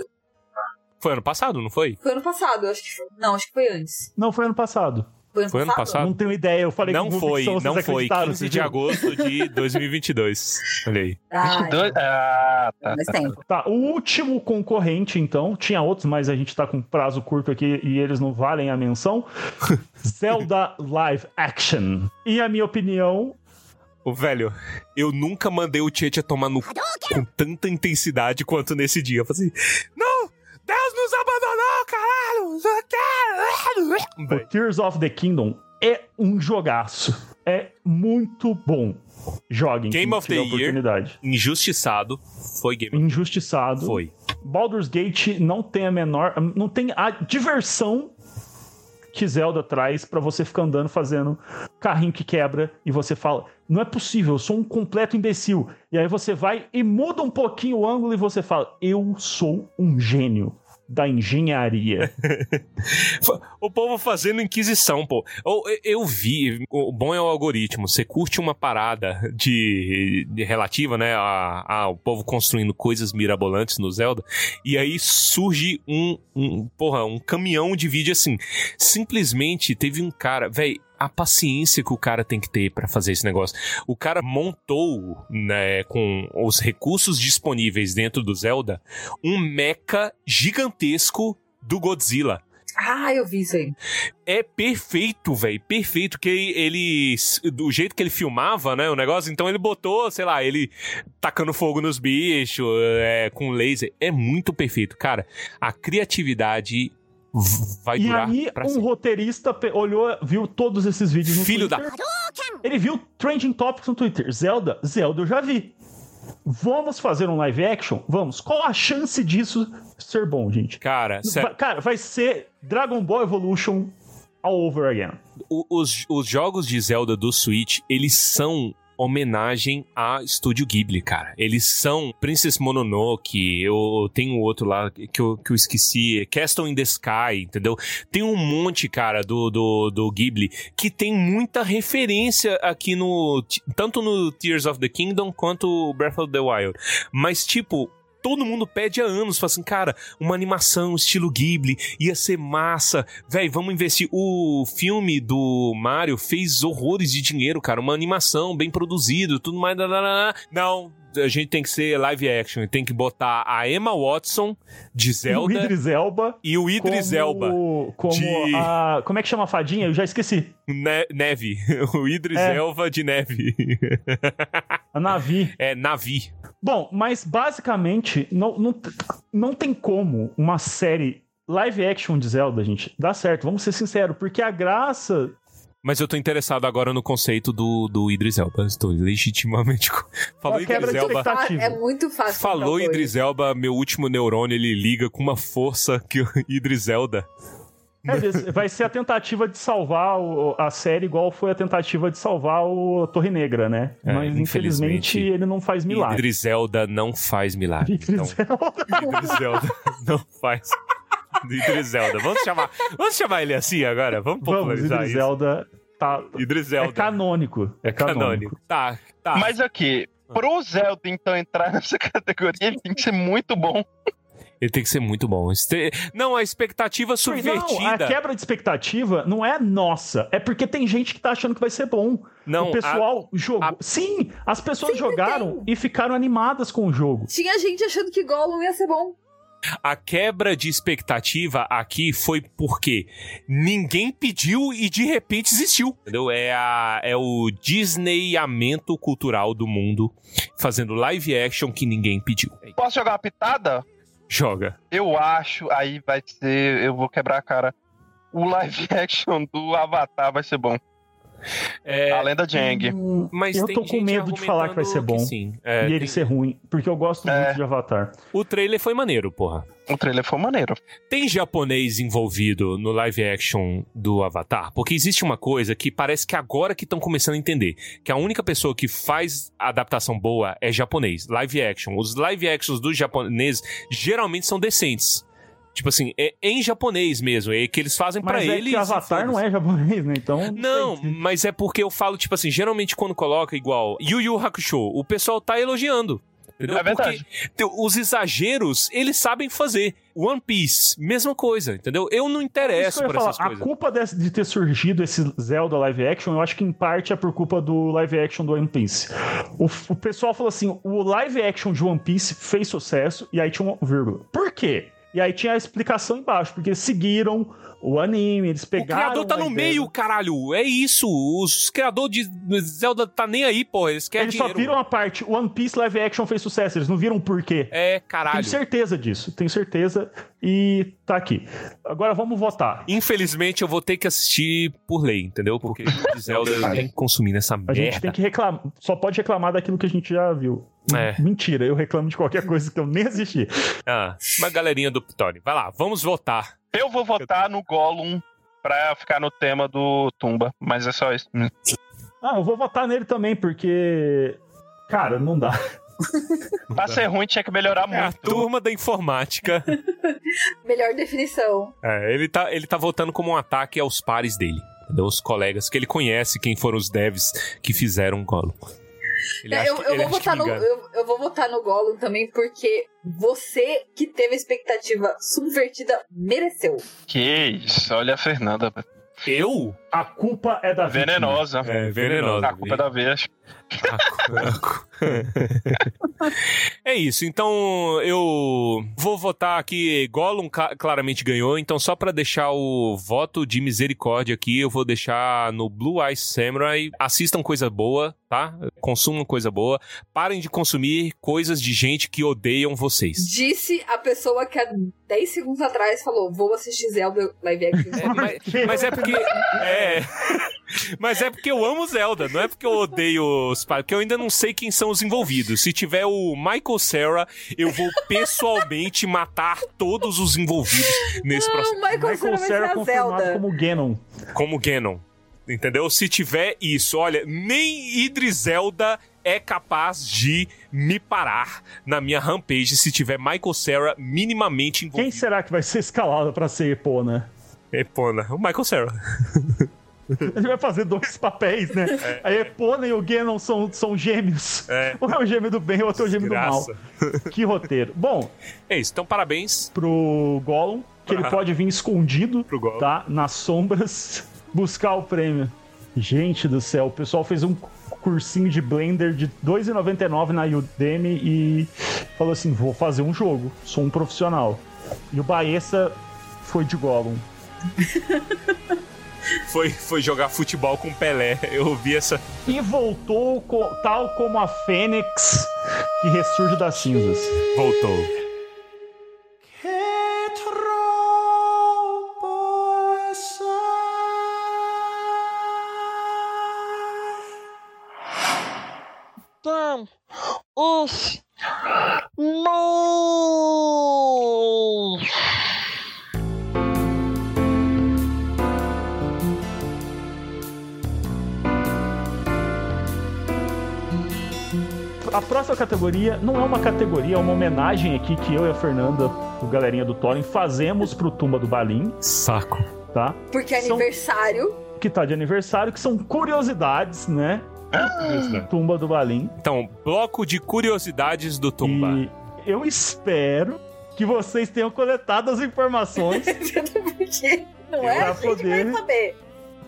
Foi ano passado, não foi? Foi ano passado, eu acho que foi. Não, acho que foi antes. Não, foi ano passado. Foi ano Foi ano passado? passado? Não tenho ideia. Eu falei não foi, não foi. acreditaram, 15 vocês de agosto de 2022. Olha aí. Ah, 22? Ah, tá. mais tempo. Tá, o último concorrente, então, tinha outros, mas a gente tá com prazo curto aqui e eles não valem a menção. Zelda Live Action. E a minha opinião, Ô, velho, eu nunca mandei o Tietchan tomar no com tanta intensidade quanto nesse dia. Eu falei assim, não! Deus nos abandonou, caralho! Quero! o Tears of the Kingdom é um jogaço. É muito bom. Joguem. Game quem of the tiver Year. oportunidade. Injustiçado. Foi game. Injustiçado. Foi. Baldur's Gate não tem a menor. Não tem a diversão que Zelda traz pra você ficar andando fazendo carrinho que quebra e você fala: Não é possível, eu sou um completo imbecil. E aí você vai e muda um pouquinho o ângulo e você fala: Eu sou um gênio da engenharia. O povo fazendo inquisição, pô. Eu, eu vi, o bom é o algoritmo. Você curte uma parada de, de relativa, né, a, a- o povo construindo coisas mirabolantes no Zelda, e aí surge um, um porra, um caminhão de vídeo assim. Simplesmente teve um cara, velho, a paciência que o cara tem que ter pra fazer esse negócio. O cara montou, né, com os recursos disponíveis dentro do Zelda, um mecha gigantesco do Godzilla Ah, eu vi isso aí. é perfeito, velho. Perfeito. Que ele. Do jeito que ele filmava, né? O negócio. Então ele botou, sei lá, ele tacando fogo nos bichos, é, com laser. É muito perfeito. Cara, a criatividade vai e durar aí, pra um sempre. roteirista olhou, viu todos esses vídeos no Filho Twitter. Ele viu Trending Topics no Twitter. Zelda? Zelda eu já vi. Vamos fazer um live action? Vamos. Qual a chance disso ser bom, gente? Cara, sério. Vai- cara, vai ser Dragon Ball Evolution all over again. o- os, os jogos de Zelda do Switch, eles são homenagem a Estúdio Ghibli, cara. Eles são Princess Mononoke, eu tenho outro lá que eu, que eu esqueci, Castle in the Sky, entendeu? Tem um monte, cara, do, do, do Ghibli que tem muita referência aqui no... Tanto no Tears of the Kingdom quanto Breath of the Wild. Mas, tipo... Todo mundo pede há anos, fala assim, cara, uma animação estilo Ghibli ia ser massa. Véi, vamos investir. O filme do Mario fez horrores de dinheiro, cara. Uma animação bem produzido, tudo mais. Não, a gente tem que ser live action. Tem que botar a Emma Watson de E o Zelda Idris Elba. e o Idris como, Elba. Como de- a. Como é que chama a fadinha? Eu já esqueci. Ne- neve. O Idris É. Elba de neve. A Navi. é Navi. Bom, mas basicamente não, não, não tem como uma série live action de Zelda, gente, dar certo. Vamos ser sinceros, porque a graça. Mas eu tô interessado agora no conceito do, do Idris Elba. Estou legitimamente. co- Falou Idris de Elba. Ah, é muito fácil. Falou. Idris Elba, meu último neurônio, ele liga com uma força que o Idris Elba. É, vai ser a tentativa de salvar o- a série, igual foi a tentativa de salvar o Torre Negra, né? É, Mas infelizmente infelizmente, ele não faz milagre. Idris Elba não faz milagre. Então, Idris Elba. Idris Elba não faz. Idris Elba. Vamos chamar, vamos chamar ele assim agora? Vamos Vamos, popularizar Idris isso. Elba tá. Idris É canônico. É canônico. canônico. Tá, tá. Mas aqui, pro Zelda então entrar nessa categoria, ele tem que ser muito bom. Ele tem que ser muito bom. Este- Não, a expectativa Não, a subvertida. quebra de expectativa não é nossa, é porque tem gente que tá achando que vai ser bom. Não, o pessoal jogou. a- Sim, as pessoas Sempre jogaram tem. e ficaram animadas com o jogo. Tinha gente achando que Gollum ia ser bom. A quebra de expectativa aqui foi porque ninguém pediu e de repente existiu. Entendeu? É, a, é o Disneyamento cultural do mundo fazendo live action que ninguém pediu. Posso jogar uma pitada? Joga. Eu acho, aí vai ser. Eu vou quebrar a cara. O live action do Avatar vai ser bom. É, A lenda de Aang. Hum, mas eu tem tô com medo de falar que vai ser bom. sim. É, e ele tem- ser ruim, porque eu gosto É. muito de Avatar. O trailer foi maneiro, porra. O trailer foi maneiro. Tem japonês envolvido no live action do Avatar? Porque existe uma coisa que parece que agora que estão começando a entender. Que a única pessoa que faz adaptação boa é japonês. Live action. Os live actions dos japoneses geralmente são decentes. Tipo assim, é em japonês mesmo. É que eles fazem pra Mas é eles. que e Avatar não é japonês, né? Então. Não, mas é porque eu falo, tipo assim, geralmente quando coloca igual Yu Yu Hakusho, o pessoal tá elogiando. Entendeu? É verdade. Porque os exageros, eles sabem fazer. One Piece, mesma coisa, entendeu? Eu não Isso interesso que eu por falar, essas a coisas. culpa desse- de ter surgido esse Zelda live action, eu acho que em parte é por culpa do live action do One Piece. O, o pessoal falou assim: o live action de One Piece fez sucesso, e aí tinha uma vírgula. Por quê? E aí tinha a explicação embaixo, porque seguiram o anime, eles O pegaram. criador tá a no ideia meio, caralho. É isso. Os criadores de Zelda tá nem aí, porra. Eles querem Eles só dinheiro. viram a parte, One Piece live action fez sucesso, eles não viram o porquê. É, caralho. Tenho certeza disso, tenho certeza. E tá aqui. Agora vamos votar. Infelizmente, eu vou ter que assistir por lei, entendeu? Porque Zelda eu nem consumi nessa A merda. gente tem que reclamar, só pode reclamar daquilo que a gente já viu. É. Mentira, eu reclamo de qualquer coisa que eu nem assisti. Ah, uma galerinha do Tony. Vai lá, vamos votar. Eu vou votar no Gollum pra ficar no tema do Tumba, mas é só isso. Ah, eu vou votar nele também, porque. Cara, não dá. Pra ser ruim tinha que melhorar É a muito. turma da informática. Melhor definição. É, ele tá, ele tá votando como um ataque aos pares dele. Entendeu? Os colegas que ele conhece, quem foram os devs que fizeram o Gollum. Ele acha eu, eu ele vou votar no, eu, eu vou votar no Gollum também, porque você que teve a expectativa subvertida mereceu. Que isso, olha a Fernanda. Eu? A culpa é da vítima. Venenosa. É, venenosa. A culpa é da vez. É isso, então eu vou votar aqui. Gollum claramente ganhou, então só pra deixar o voto de misericórdia aqui, eu vou deixar no Blue Eyes Samurai. Assistam coisa boa, tá? Consumam coisa boa. Parem de consumir coisas de gente que odeiam vocês. Disse a pessoa que há 10 segundos atrás falou: vou assistir Zelda live action. É, mas, mas é porque. É. Mas é porque eu amo Zelda, não é porque eu odeio os pais, porque eu ainda não sei quem são os envolvidos. Se tiver o Michael Cera, eu vou pessoalmente matar todos os envolvidos nesse Não, processo. o Michael, Michael a confirmado Zelda. como Ganon. Como Ganon. Entendeu? Se tiver isso, olha, nem Idris Zelda é capaz de me parar na minha rampage se tiver Michael Cera minimamente Quem envolvido. será que vai ser escalado pra ser Epona? Epona, o Michael Cera. Ele vai fazer dois papéis, né? A Epona e o Ganon são, são gêmeos. É. Um é o gêmeo do bem, o outro é o gêmeo do mal. Que roteiro. Bom, É isso, então parabéns pro Gollum, que ele Ah. pode vir escondido, tá? Nas sombras, buscar o prêmio. Gente do céu, o pessoal fez um cursinho de Blender de R$ 2,99 na Udemy e falou assim: vou fazer um jogo, sou um profissional. E o Baessa foi de Gollum. Foi, foi jogar futebol com Pelé. Eu ouvi essa. E voltou co- tal como a Fênix que ressurge das cinzas. Voltou. Então, os categoria não é uma categoria, é uma homenagem aqui que eu e a Fernanda, o galerinha do Thorin, fazemos pro Tumba do Balim, Saco. tá? Porque é São- aniversário. Que tá de aniversário, que são curiosidades, né? Tumba do Balim. Então, bloco de curiosidades do Tumba. E eu espero que vocês tenham coletado as informações Porque não é Pra a gente poder- vai saber.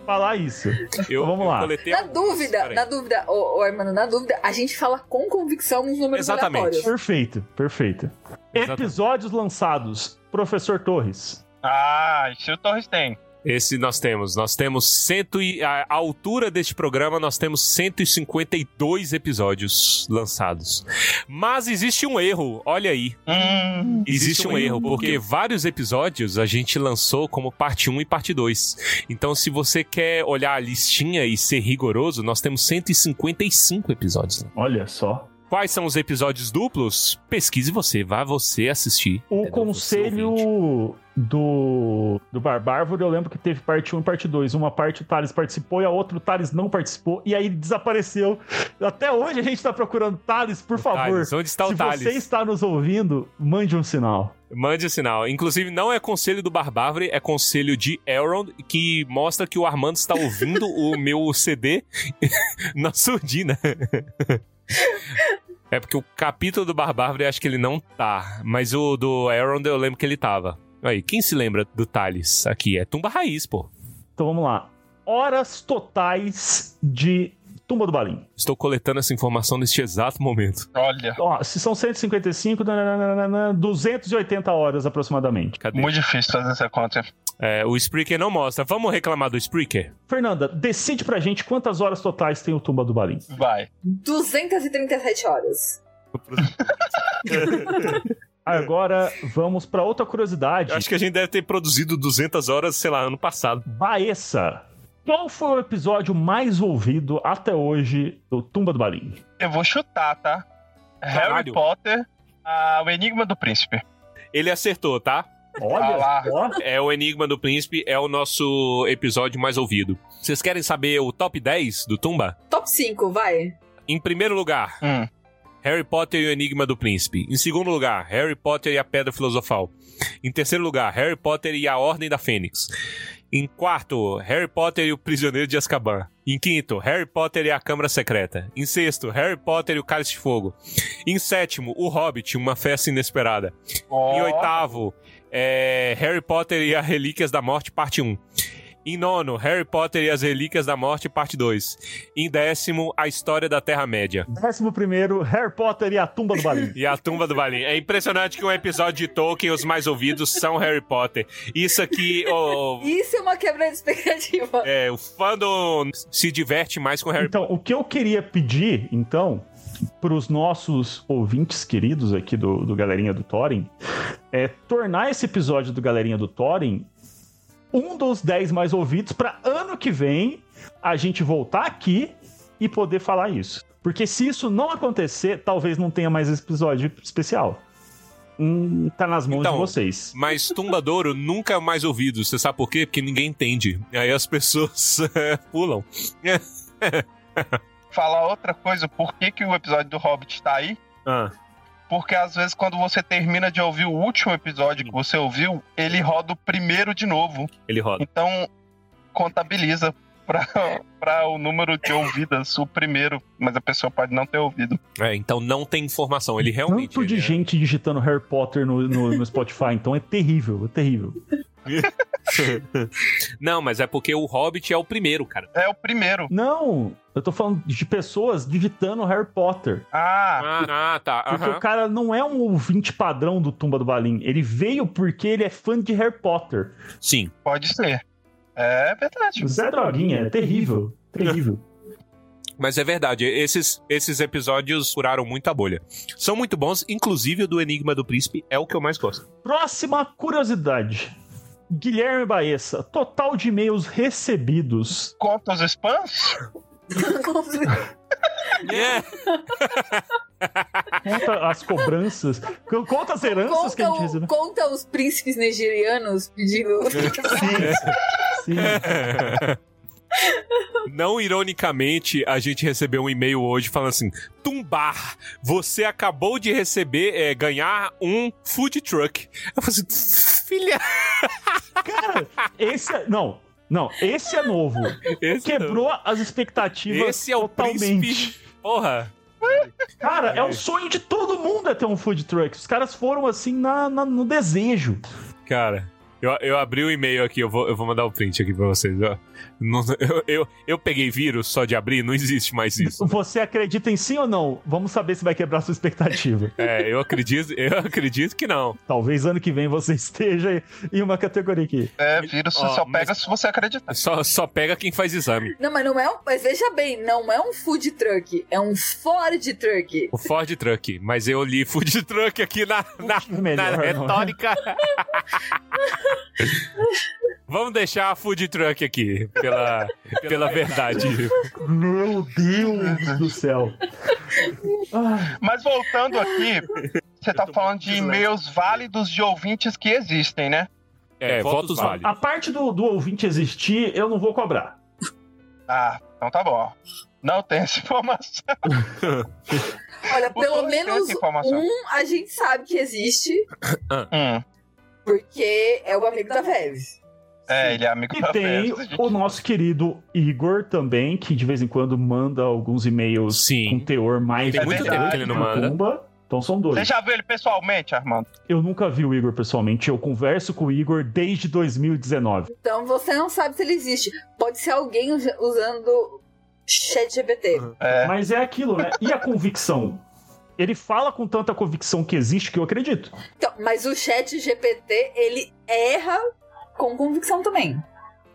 Falar isso. Eu, Vamos eu lá. Na dúvida, peraí. na dúvida, ô, ô Armando, na dúvida, a gente fala com convicção nos números Exatamente. aleatórios. Perfeito, perfeito. Exatamente. Episódios lançados. Professor Torres. Ah, isso o Torres tem. Esse nós temos. Nós temos cento e... A altura deste programa, nós temos 152 episódios lançados. Mas existe um erro, olha aí. Hum, Existe um erro, porque vários episódios a gente lançou como parte 1 e parte 2. Então, se você quer olhar a listinha e ser rigoroso, nós temos 155 episódios. Olha só. Quais são os episódios duplos? Pesquise você, vá você assistir. O É conselho do, do Barbárvore, eu lembro que teve parte 1 e parte 2. Uma parte o Thales participou e a outra o Thales não participou. E aí desapareceu. Até hoje a gente tá procurando Thales, por favor. Thales, onde está se o Thales? você está nos ouvindo, mande um sinal. Mande o sinal. Inclusive, não é conselho do Barbárvore, é conselho de Elrond, que mostra que o Armando está ouvindo o meu CD na surdina. É porque o capítulo do Barbárvore acho que ele não tá, mas o do Elrond eu lembro que ele tava. Aí, quem se lembra do Thales aqui? É Tumba Raiz, pô. Então vamos lá. Horas totais de Tumba do Balim. Estou coletando essa informação neste exato momento. olha, Ó, se são 155, nananana, 280 horas aproximadamente. Cadê? muito difícil fazer essa conta. É, o Spreaker não mostra. Vamos reclamar do Spreaker? Fernanda, decide pra gente quantas horas totais tem o Tumba do Balim. Vai. 237 horas. Agora vamos pra outra curiosidade. Eu acho que a gente deve ter produzido 200 horas, sei lá, ano passado. Baessa. Qual foi o episódio mais ouvido até hoje do Tumba do Balim? Eu vou chutar, tá? Harry Caralho. Potter, ah, o Enigma do Príncipe. Ele acertou, tá? Olha Ah lá. só. É o Enigma do Príncipe, é o nosso episódio mais ouvido. Vocês querem saber o top 10 do Tumba? Top 5, vai. Em primeiro lugar, Hum. Harry Potter e o Enigma do Príncipe. Em segundo lugar, Harry Potter e a Pedra Filosofal. Em terceiro lugar, Harry Potter e a Ordem da Fênix. Em quarto, Harry Potter e o Prisioneiro de Azkaban. Em quinto, Harry Potter e a Câmara Secreta. Em sexto, Harry Potter e o Cálice de Fogo. Em sétimo, O Hobbit, Uma Festa Inesperada. Ó, Em oitavo, é Harry Potter e as Relíquias da Morte, parte 1. Em nono, Harry Potter e as Relíquias da Morte, parte 2. Em décimo, A História da Terra-média. Décimo primeiro, Harry Potter e a Tumba do Balim. E a Tumba do Balim. É impressionante que um episódio de Tolkien, os mais ouvidos são Harry Potter. Isso aqui, ô, Isso é uma quebra de expectativa. é, o fandom se diverte mais com Harry Então, o que eu queria pedir, então, pros nossos ouvintes queridos aqui do, do Galerinha do Thorin, é tornar esse episódio do Galerinha do Thorin um dos 10 mais ouvidos pra ano que vem a gente voltar aqui e poder falar isso. Porque se isso não acontecer, talvez não tenha mais esse episódio especial. Hum, tá nas mãos Então, de vocês. Mas Tumbadouro nunca é mais ouvido. Você sabe por quê? Porque ninguém entende. Aí as pessoas pulam. Falar outra coisa, por que, que o episódio do Hobbit tá aí? Ah, Porque às vezes quando você termina de ouvir o último episódio que você ouviu, ele roda o primeiro de novo. ele roda. Então contabiliza pra, pra o número de ouvidas o primeiro, mas a pessoa pode não ter ouvido. É, então não tem informação. Ele realmente. Tanto de ele é- gente digitando Harry Potter no, no, no Spotify, então é terrível, é terrível. Não, mas é porque o Hobbit é o primeiro, cara. É o primeiro. Não, eu tô falando de pessoas digitando Harry Potter. Ah, Ah, ah, tá. Porque o cara não é um ouvinte padrão do Tumba do Balim. Ele veio porque ele é fã de Harry Potter. Sim. pode ser. É verdade. Zé Droguinha, é terrível. Terrível. Mas é verdade, esses, esses episódios furaram muita bolha. São muito bons, inclusive o do Enigma do Príncipe é o que eu mais gosto. Próxima curiosidade. Guilherme Baessa, total de e-mails recebidos. Conta os spams? É. Conta as cobranças. Conta as heranças que a Conta, gente recebeu. conta os príncipes nigerianos pedindo. Sim. Não ironicamente, a gente recebeu um e-mail hoje falando assim: Tumbar, você acabou de receber, é, ganhar um food truck. Eu falei assim, filha. Cara, esse é. Não, não, esse é novo. Esse, Quebrou as expectativas esse é o totalmente. príncipe. Porra. Cara, é o sonho de todo mundo é ter um food truck. Os caras foram assim na, na- no desejo. Cara, eu, eu abri o e-mail aqui, eu vou, eu vou mandar o print aqui pra vocês. ó. Não- eu, eu, eu peguei vírus só de abrir, não existe mais isso. Você acredita em sim ou não? Vamos saber se vai quebrar sua expectativa. É, eu acredito, eu acredito que não. Talvez ano que vem você esteja em uma categoria aqui. É, vírus Ó, só mas- pega se você acreditar. Só, só pega quem faz exame. Não, mas não é um. Mas veja bem, não é um food truck, é um Ford truck. O Ford Truck. Mas eu li Food Truck aqui na, na, Melhor, na não é? retórica. Vamos deixar a Food Truck aqui, pela, pela verdade. Meu Deus do céu. Mas voltando aqui, você tá falando de e-mails válidos de ouvintes que existem, né? É, votos a, válidos. a parte do, do ouvinte existir, eu não vou cobrar. Ah, então tá bom. Não tem essa informação. Olha, pelo menos um a gente sabe que existe, Hum, porque é o amigo da Vev. é, ele é amigo E da tem festa. o nosso querido Igor também, que de vez em quando manda alguns e-mails com Sim. teor mais Tem muito tempo que ele não manda. Então são dois. Você já viu ele pessoalmente, Armando? Eu nunca vi o Igor pessoalmente. Eu converso com o Igor desde 2019. Então você não sabe se ele existe. Pode ser alguém usa- usando chat GPT. É. Mas é aquilo, né? E a convicção? Ele fala com tanta convicção que existe que eu acredito. Então, mas o chat GPT, ele erra com convicção também.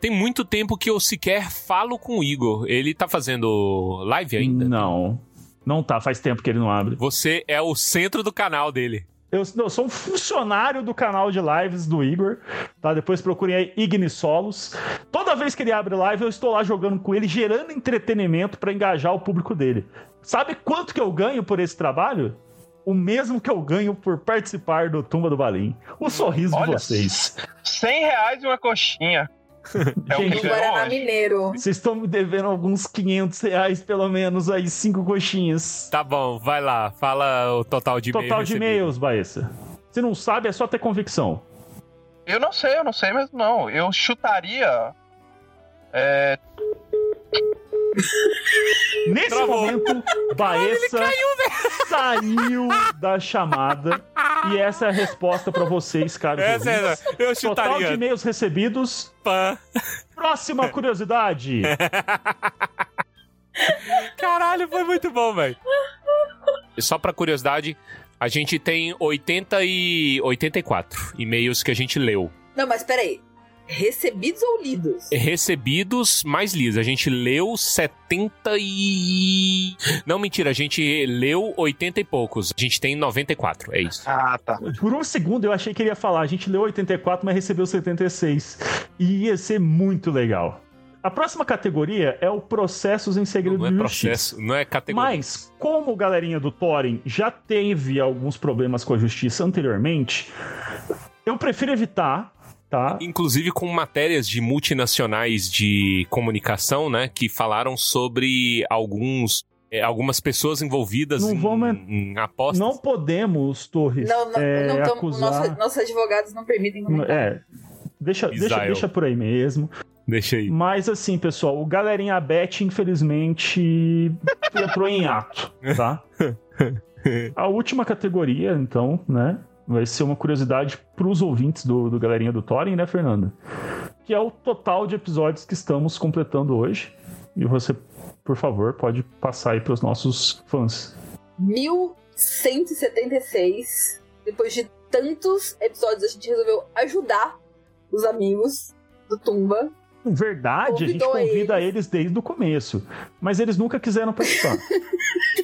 Tem muito tempo que eu sequer falo com o Igor. Ele tá fazendo live ainda? Não. Não tá, faz tempo que ele não abre. Você é o centro do canal dele. Eu, não, eu sou um funcionário do canal de lives do Igor, tá? Depois procurem aí Ignisolos. Toda vez que ele abre live, eu estou lá jogando com ele, gerando entretenimento pra engajar o público dele. Sabe quanto que eu ganho por esse trabalho? O mesmo que eu ganho por participar do Tumba do Balim. O sorriso de Olha vocês. 100 reais e uma coxinha. É o Gente, Guaraná hoje. Mineiro. Vocês estão me devendo alguns 500 reais, pelo menos, aí, cinco coxinhas. Tá bom, vai lá. Fala o total de e-mail Total de e-mails, Baessa. Se não sabe, é só ter convicção. Eu não sei, eu não sei mesmo não. Eu chutaria. É, Nesse Travou. momento, Baessa saiu da chamada. E essa é a resposta pra vocês, caros Essa é, ouvintes. eu Total de chutaria. e-mails recebidos. Pã. Próxima curiosidade. Caralho, foi muito bom, velho. Só pra curiosidade, a gente tem 80 e 84 e-mails que a gente leu. Não, mas peraí. Recebidos ou lidos? Recebidos mais lidos. A gente leu 70 e. Não, mentira, a gente leu 80 e poucos. A gente tem 94, é isso. Ah, tá. Por um segundo eu achei que ele ia falar. A gente leu 84, mas recebeu 76. E ia ser muito legal. A próxima categoria é o processos em segredo Não é de justiça. processo, não é categoria. Mas, como o galerinha do Thorin já teve alguns problemas com a justiça anteriormente, eu prefiro evitar, tá? Inclusive com matérias de multinacionais de comunicação, né? Que falaram sobre alguns. eh, algumas pessoas envolvidas Não em, vamos- em apostas. Não podemos, Torres, Não, não, é, não tamo- acusar... nossa- nossos advogados não permitem comentar. É, deixa, deixa, deixa por aí mesmo. Deixa aí. Mas assim, pessoal, o galerinha Bet, infelizmente, entrou em ato, tá? A última categoria, então, né? Vai ser uma curiosidade pros ouvintes do, do Galerinha do Thorin, né, Fernanda? Que é o total de episódios que estamos completando hoje. E você, por favor, pode passar aí pros nossos fãs. 1176. Depois de tantos episódios, a gente resolveu ajudar os amigos do Tumba. Verdade, a gente Convidou convida eles desde o começo. Mas eles nunca quiseram participar.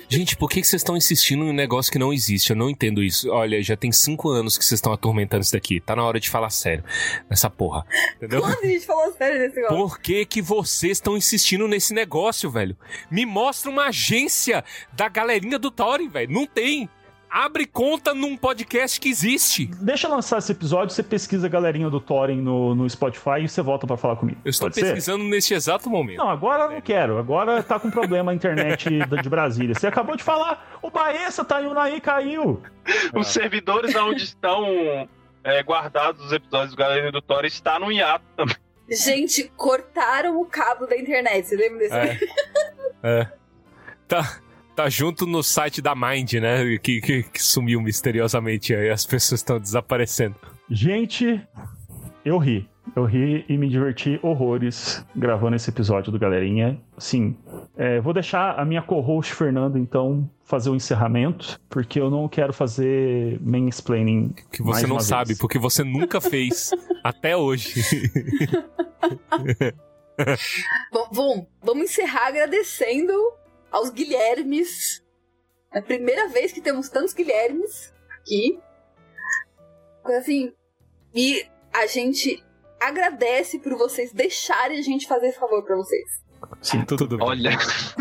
Gente, por que vocês estão insistindo em um negócio que não existe? Eu não entendo isso. Olha, já tem cinco anos que vocês estão atormentando isso daqui. Tá na hora de falar sério. Nessa porra. Entendeu? Quando a gente falou sério desse negócio? Por que, que vocês estão insistindo nesse negócio, velho? Me mostra uma agência da galerinha do Thorin, velho. Não tem. Abre conta num podcast que existe. Deixa eu lançar esse episódio, você pesquisa a galerinha do Thorin no, no Spotify e você volta pra falar comigo. Eu estou Pode ser? pesquisando neste exato momento. Não, agora eu não quero. Agora tá com problema a internet de Brasília. Você acabou de falar, o Baessa tá indo aí, caiu. Os servidores onde estão é, guardados os episódios do Galerinha do Thor está no hiato também. Gente, cortaram o cabo da internet. Você lembra desse? É. É. Tá. Tá junto no site da Mind, né? Que, que, que sumiu misteriosamente aí. As pessoas estão desaparecendo. Gente, eu ri. Eu ri e me diverti horrores gravando esse episódio do Galerinha. Sim, é, vou deixar a minha co-host Fernando, então, fazer o encerramento, porque eu não quero fazer mansplaining. Que você mais não uma sabe, vez. porque você nunca fez até hoje. Bom, bom, vamos encerrar agradecendo aos Guilhermes. É a primeira vez que temos tantos Guilhermes aqui. Assim, e a gente agradece por vocês deixarem a gente fazer esse favor pra vocês. Sim. Tudo bem. Olha,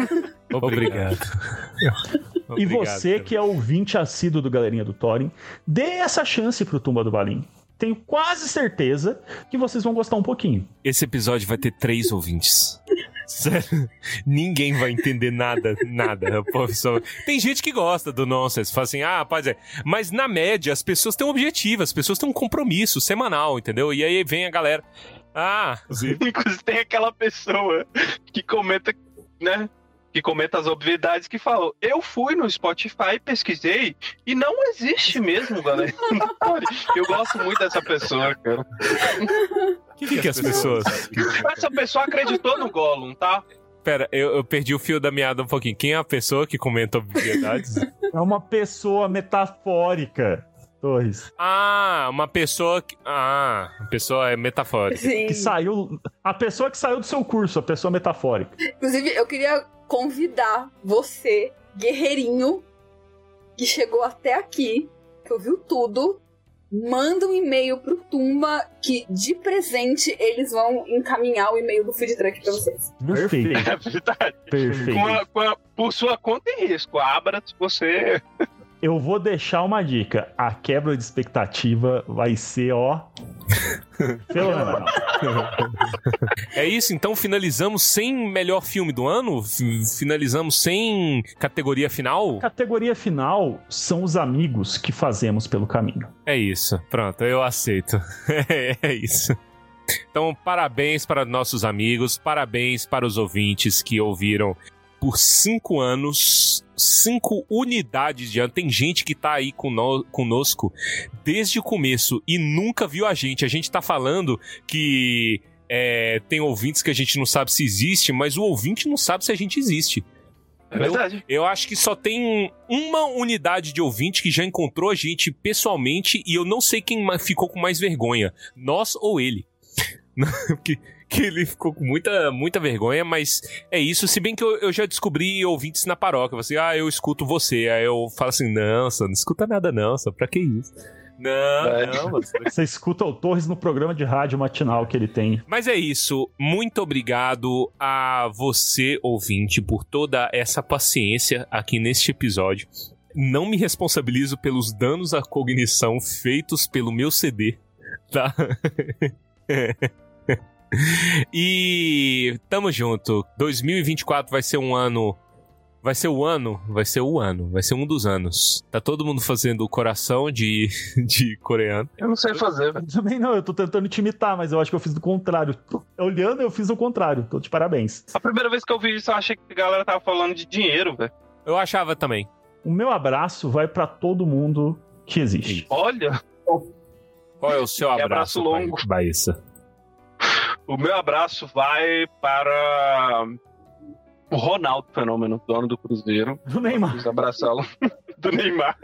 Obrigado. E Obrigado, você cara. que é ouvinte assíduo do Galerinha do Thorin, dê essa chance pro Tumba do Balim. Tenho quase certeza que vocês vão gostar um pouquinho. Esse episódio vai ter três ouvintes. Sério, ninguém vai entender nada, nada. Só- Tem gente que gosta do nonsense, fala assim, ah, pode ser. Mas na média, as pessoas têm um objetivo, as pessoas têm um compromisso semanal, entendeu? E aí vem a galera. Ah, inclusive tem aquela pessoa que comenta, né? Que comenta as obviedades que falou. Eu fui no Spotify, pesquisei e não existe mesmo, galera. Eu gosto muito dessa pessoa, cara. o que, que as pessoas. Essa pessoa acreditou no Gollum, tá? Pera, eu, eu perdi o fio da meada um pouquinho. Quem é a pessoa que comenta obviedades? É uma pessoa metafórica, Torres. ah, uma pessoa que. Ah, a pessoa é metafórica. Sim. Que saiu. A pessoa que saiu do seu curso, a pessoa metafórica. Inclusive, eu queria convidar você, guerreirinho, que chegou até aqui, que ouviu tudo, manda um e-mail pro Tumba que de presente eles vão encaminhar o e-mail do Food Truck pra vocês. Perfeito. É verdade. Perfeito. Com a- com a- por sua conta e risco. Abra se você. Eu vou deixar uma dica. A quebra de expectativa vai ser, ó. Fenomenal. É isso, então finalizamos sem melhor filme do ano? F- Finalizamos sem categoria final? Categoria final são os amigos que fazemos pelo caminho. É isso, pronto, eu aceito. é isso. Então, parabéns para nossos amigos, parabéns para os ouvintes que ouviram por cinco anos, cinco unidades de ano. Tem gente que tá aí cono- conosco desde o começo e nunca viu a gente. A gente tá falando que é, tem ouvintes que a gente não sabe se existe, mas o ouvinte não sabe se a gente existe. É verdade. Eu acho que só tem uma unidade de ouvinte que já encontrou a gente pessoalmente e eu não sei quem ficou com mais vergonha, nós ou ele. que, que ele ficou com muita, muita vergonha, mas é isso. Se bem que eu, eu já descobri ouvintes na paróquia. Você, ah, eu escuto você. Aí eu falo assim, não, só não escuta nada não, só pra que isso? Não, É. não, você Você escuta o Torres no programa de rádio matinal que ele tem. Mas é isso. Muito obrigado a você, ouvinte, por toda essa paciência aqui neste episódio. Não me responsabilizo pelos danos à cognição feitos pelo meu CD, tá? e tamo junto. 2024 vai ser um ano. Vai ser o ano, vai ser o ano, vai ser um dos anos. Tá todo mundo fazendo o coração de, de coreano. Eu não sei fazer, velho. Também não, eu tô tentando te imitar, mas eu acho que eu fiz do contrário. Olhando, eu fiz o contrário. Tô de parabéns. A primeira vez que eu vi isso, eu achei que a galera tava falando de dinheiro, velho. Eu achava também. O meu abraço vai pra todo mundo que existe. Olha, Qual é o seu Que abraço, abraço longo. Ba- Baíssa? O meu abraço vai para o Ronaldo Fenômeno, dono do Cruzeiro. Do Neymar. Abraçá-lo. do Neymar.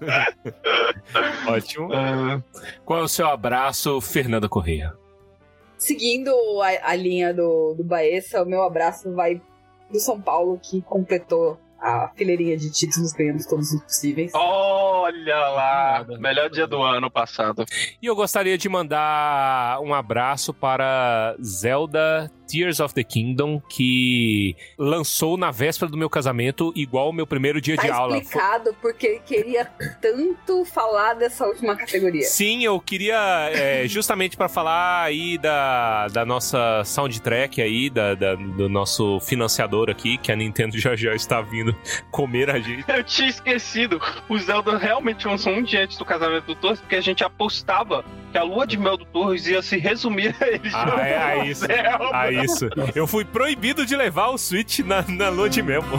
Ótimo. Ah, Qual é o seu abraço, Fernanda Correia? Seguindo a, a linha do, do Baessa, o meu abraço vai do São Paulo, que completou a fileirinha de títulos, ganhamos todos os possíveis. olha lá, Nada. melhor dia do ano passado. E eu gostaria de mandar um abraço para Zelda Tears of the Kingdom, que lançou na véspera do meu casamento, igual o meu primeiro dia de Tá aula. explicado porque ele queria tanto falar dessa última categoria. Sim, eu queria é, justamente para falar aí da, da nossa soundtrack aí, da, da- do nosso financiador aqui, que a Nintendo já já está vindo comer a gente. Eu tinha esquecido. O Zelda realmente lançou um dia antes do casamento do Torres, porque a gente apostava que a lua de mel do Torres ia se resumir a ele Ah, é, é isso. Ah, isso. Eu fui proibido de levar o Switch na, na lua de mel. pô.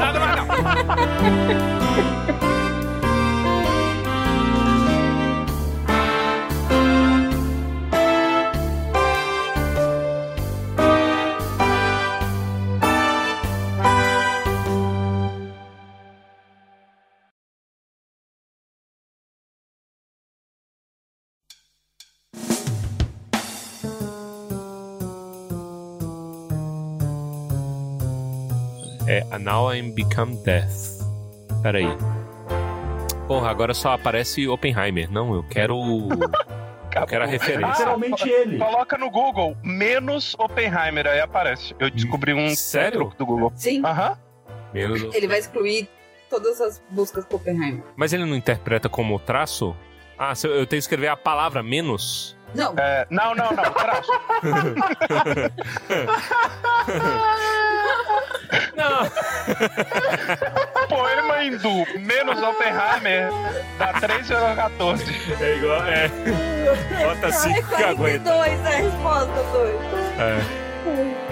Nada mais não. É, a Now I'm Become Death. Pera aí. Porra, agora só aparece Oppenheimer. Não, eu quero. Eu quero a referência. Literalmente ele. Coloca no Google menos Oppenheimer, aí aparece. Eu descobri um Sério? truque do Google. Sim, Aham. Menos- ele vai excluir todas as buscas com Oppenheimer. Mas ele não interpreta como traço? Ah, eu eu tenho que escrever a palavra menos? Não, É, não, não, não. Traço. Não. Poema hindu menos Oppenheimer dá 3,14. É igual. É. Bota 5 que aguenta. 42 é a resposta, dois. É.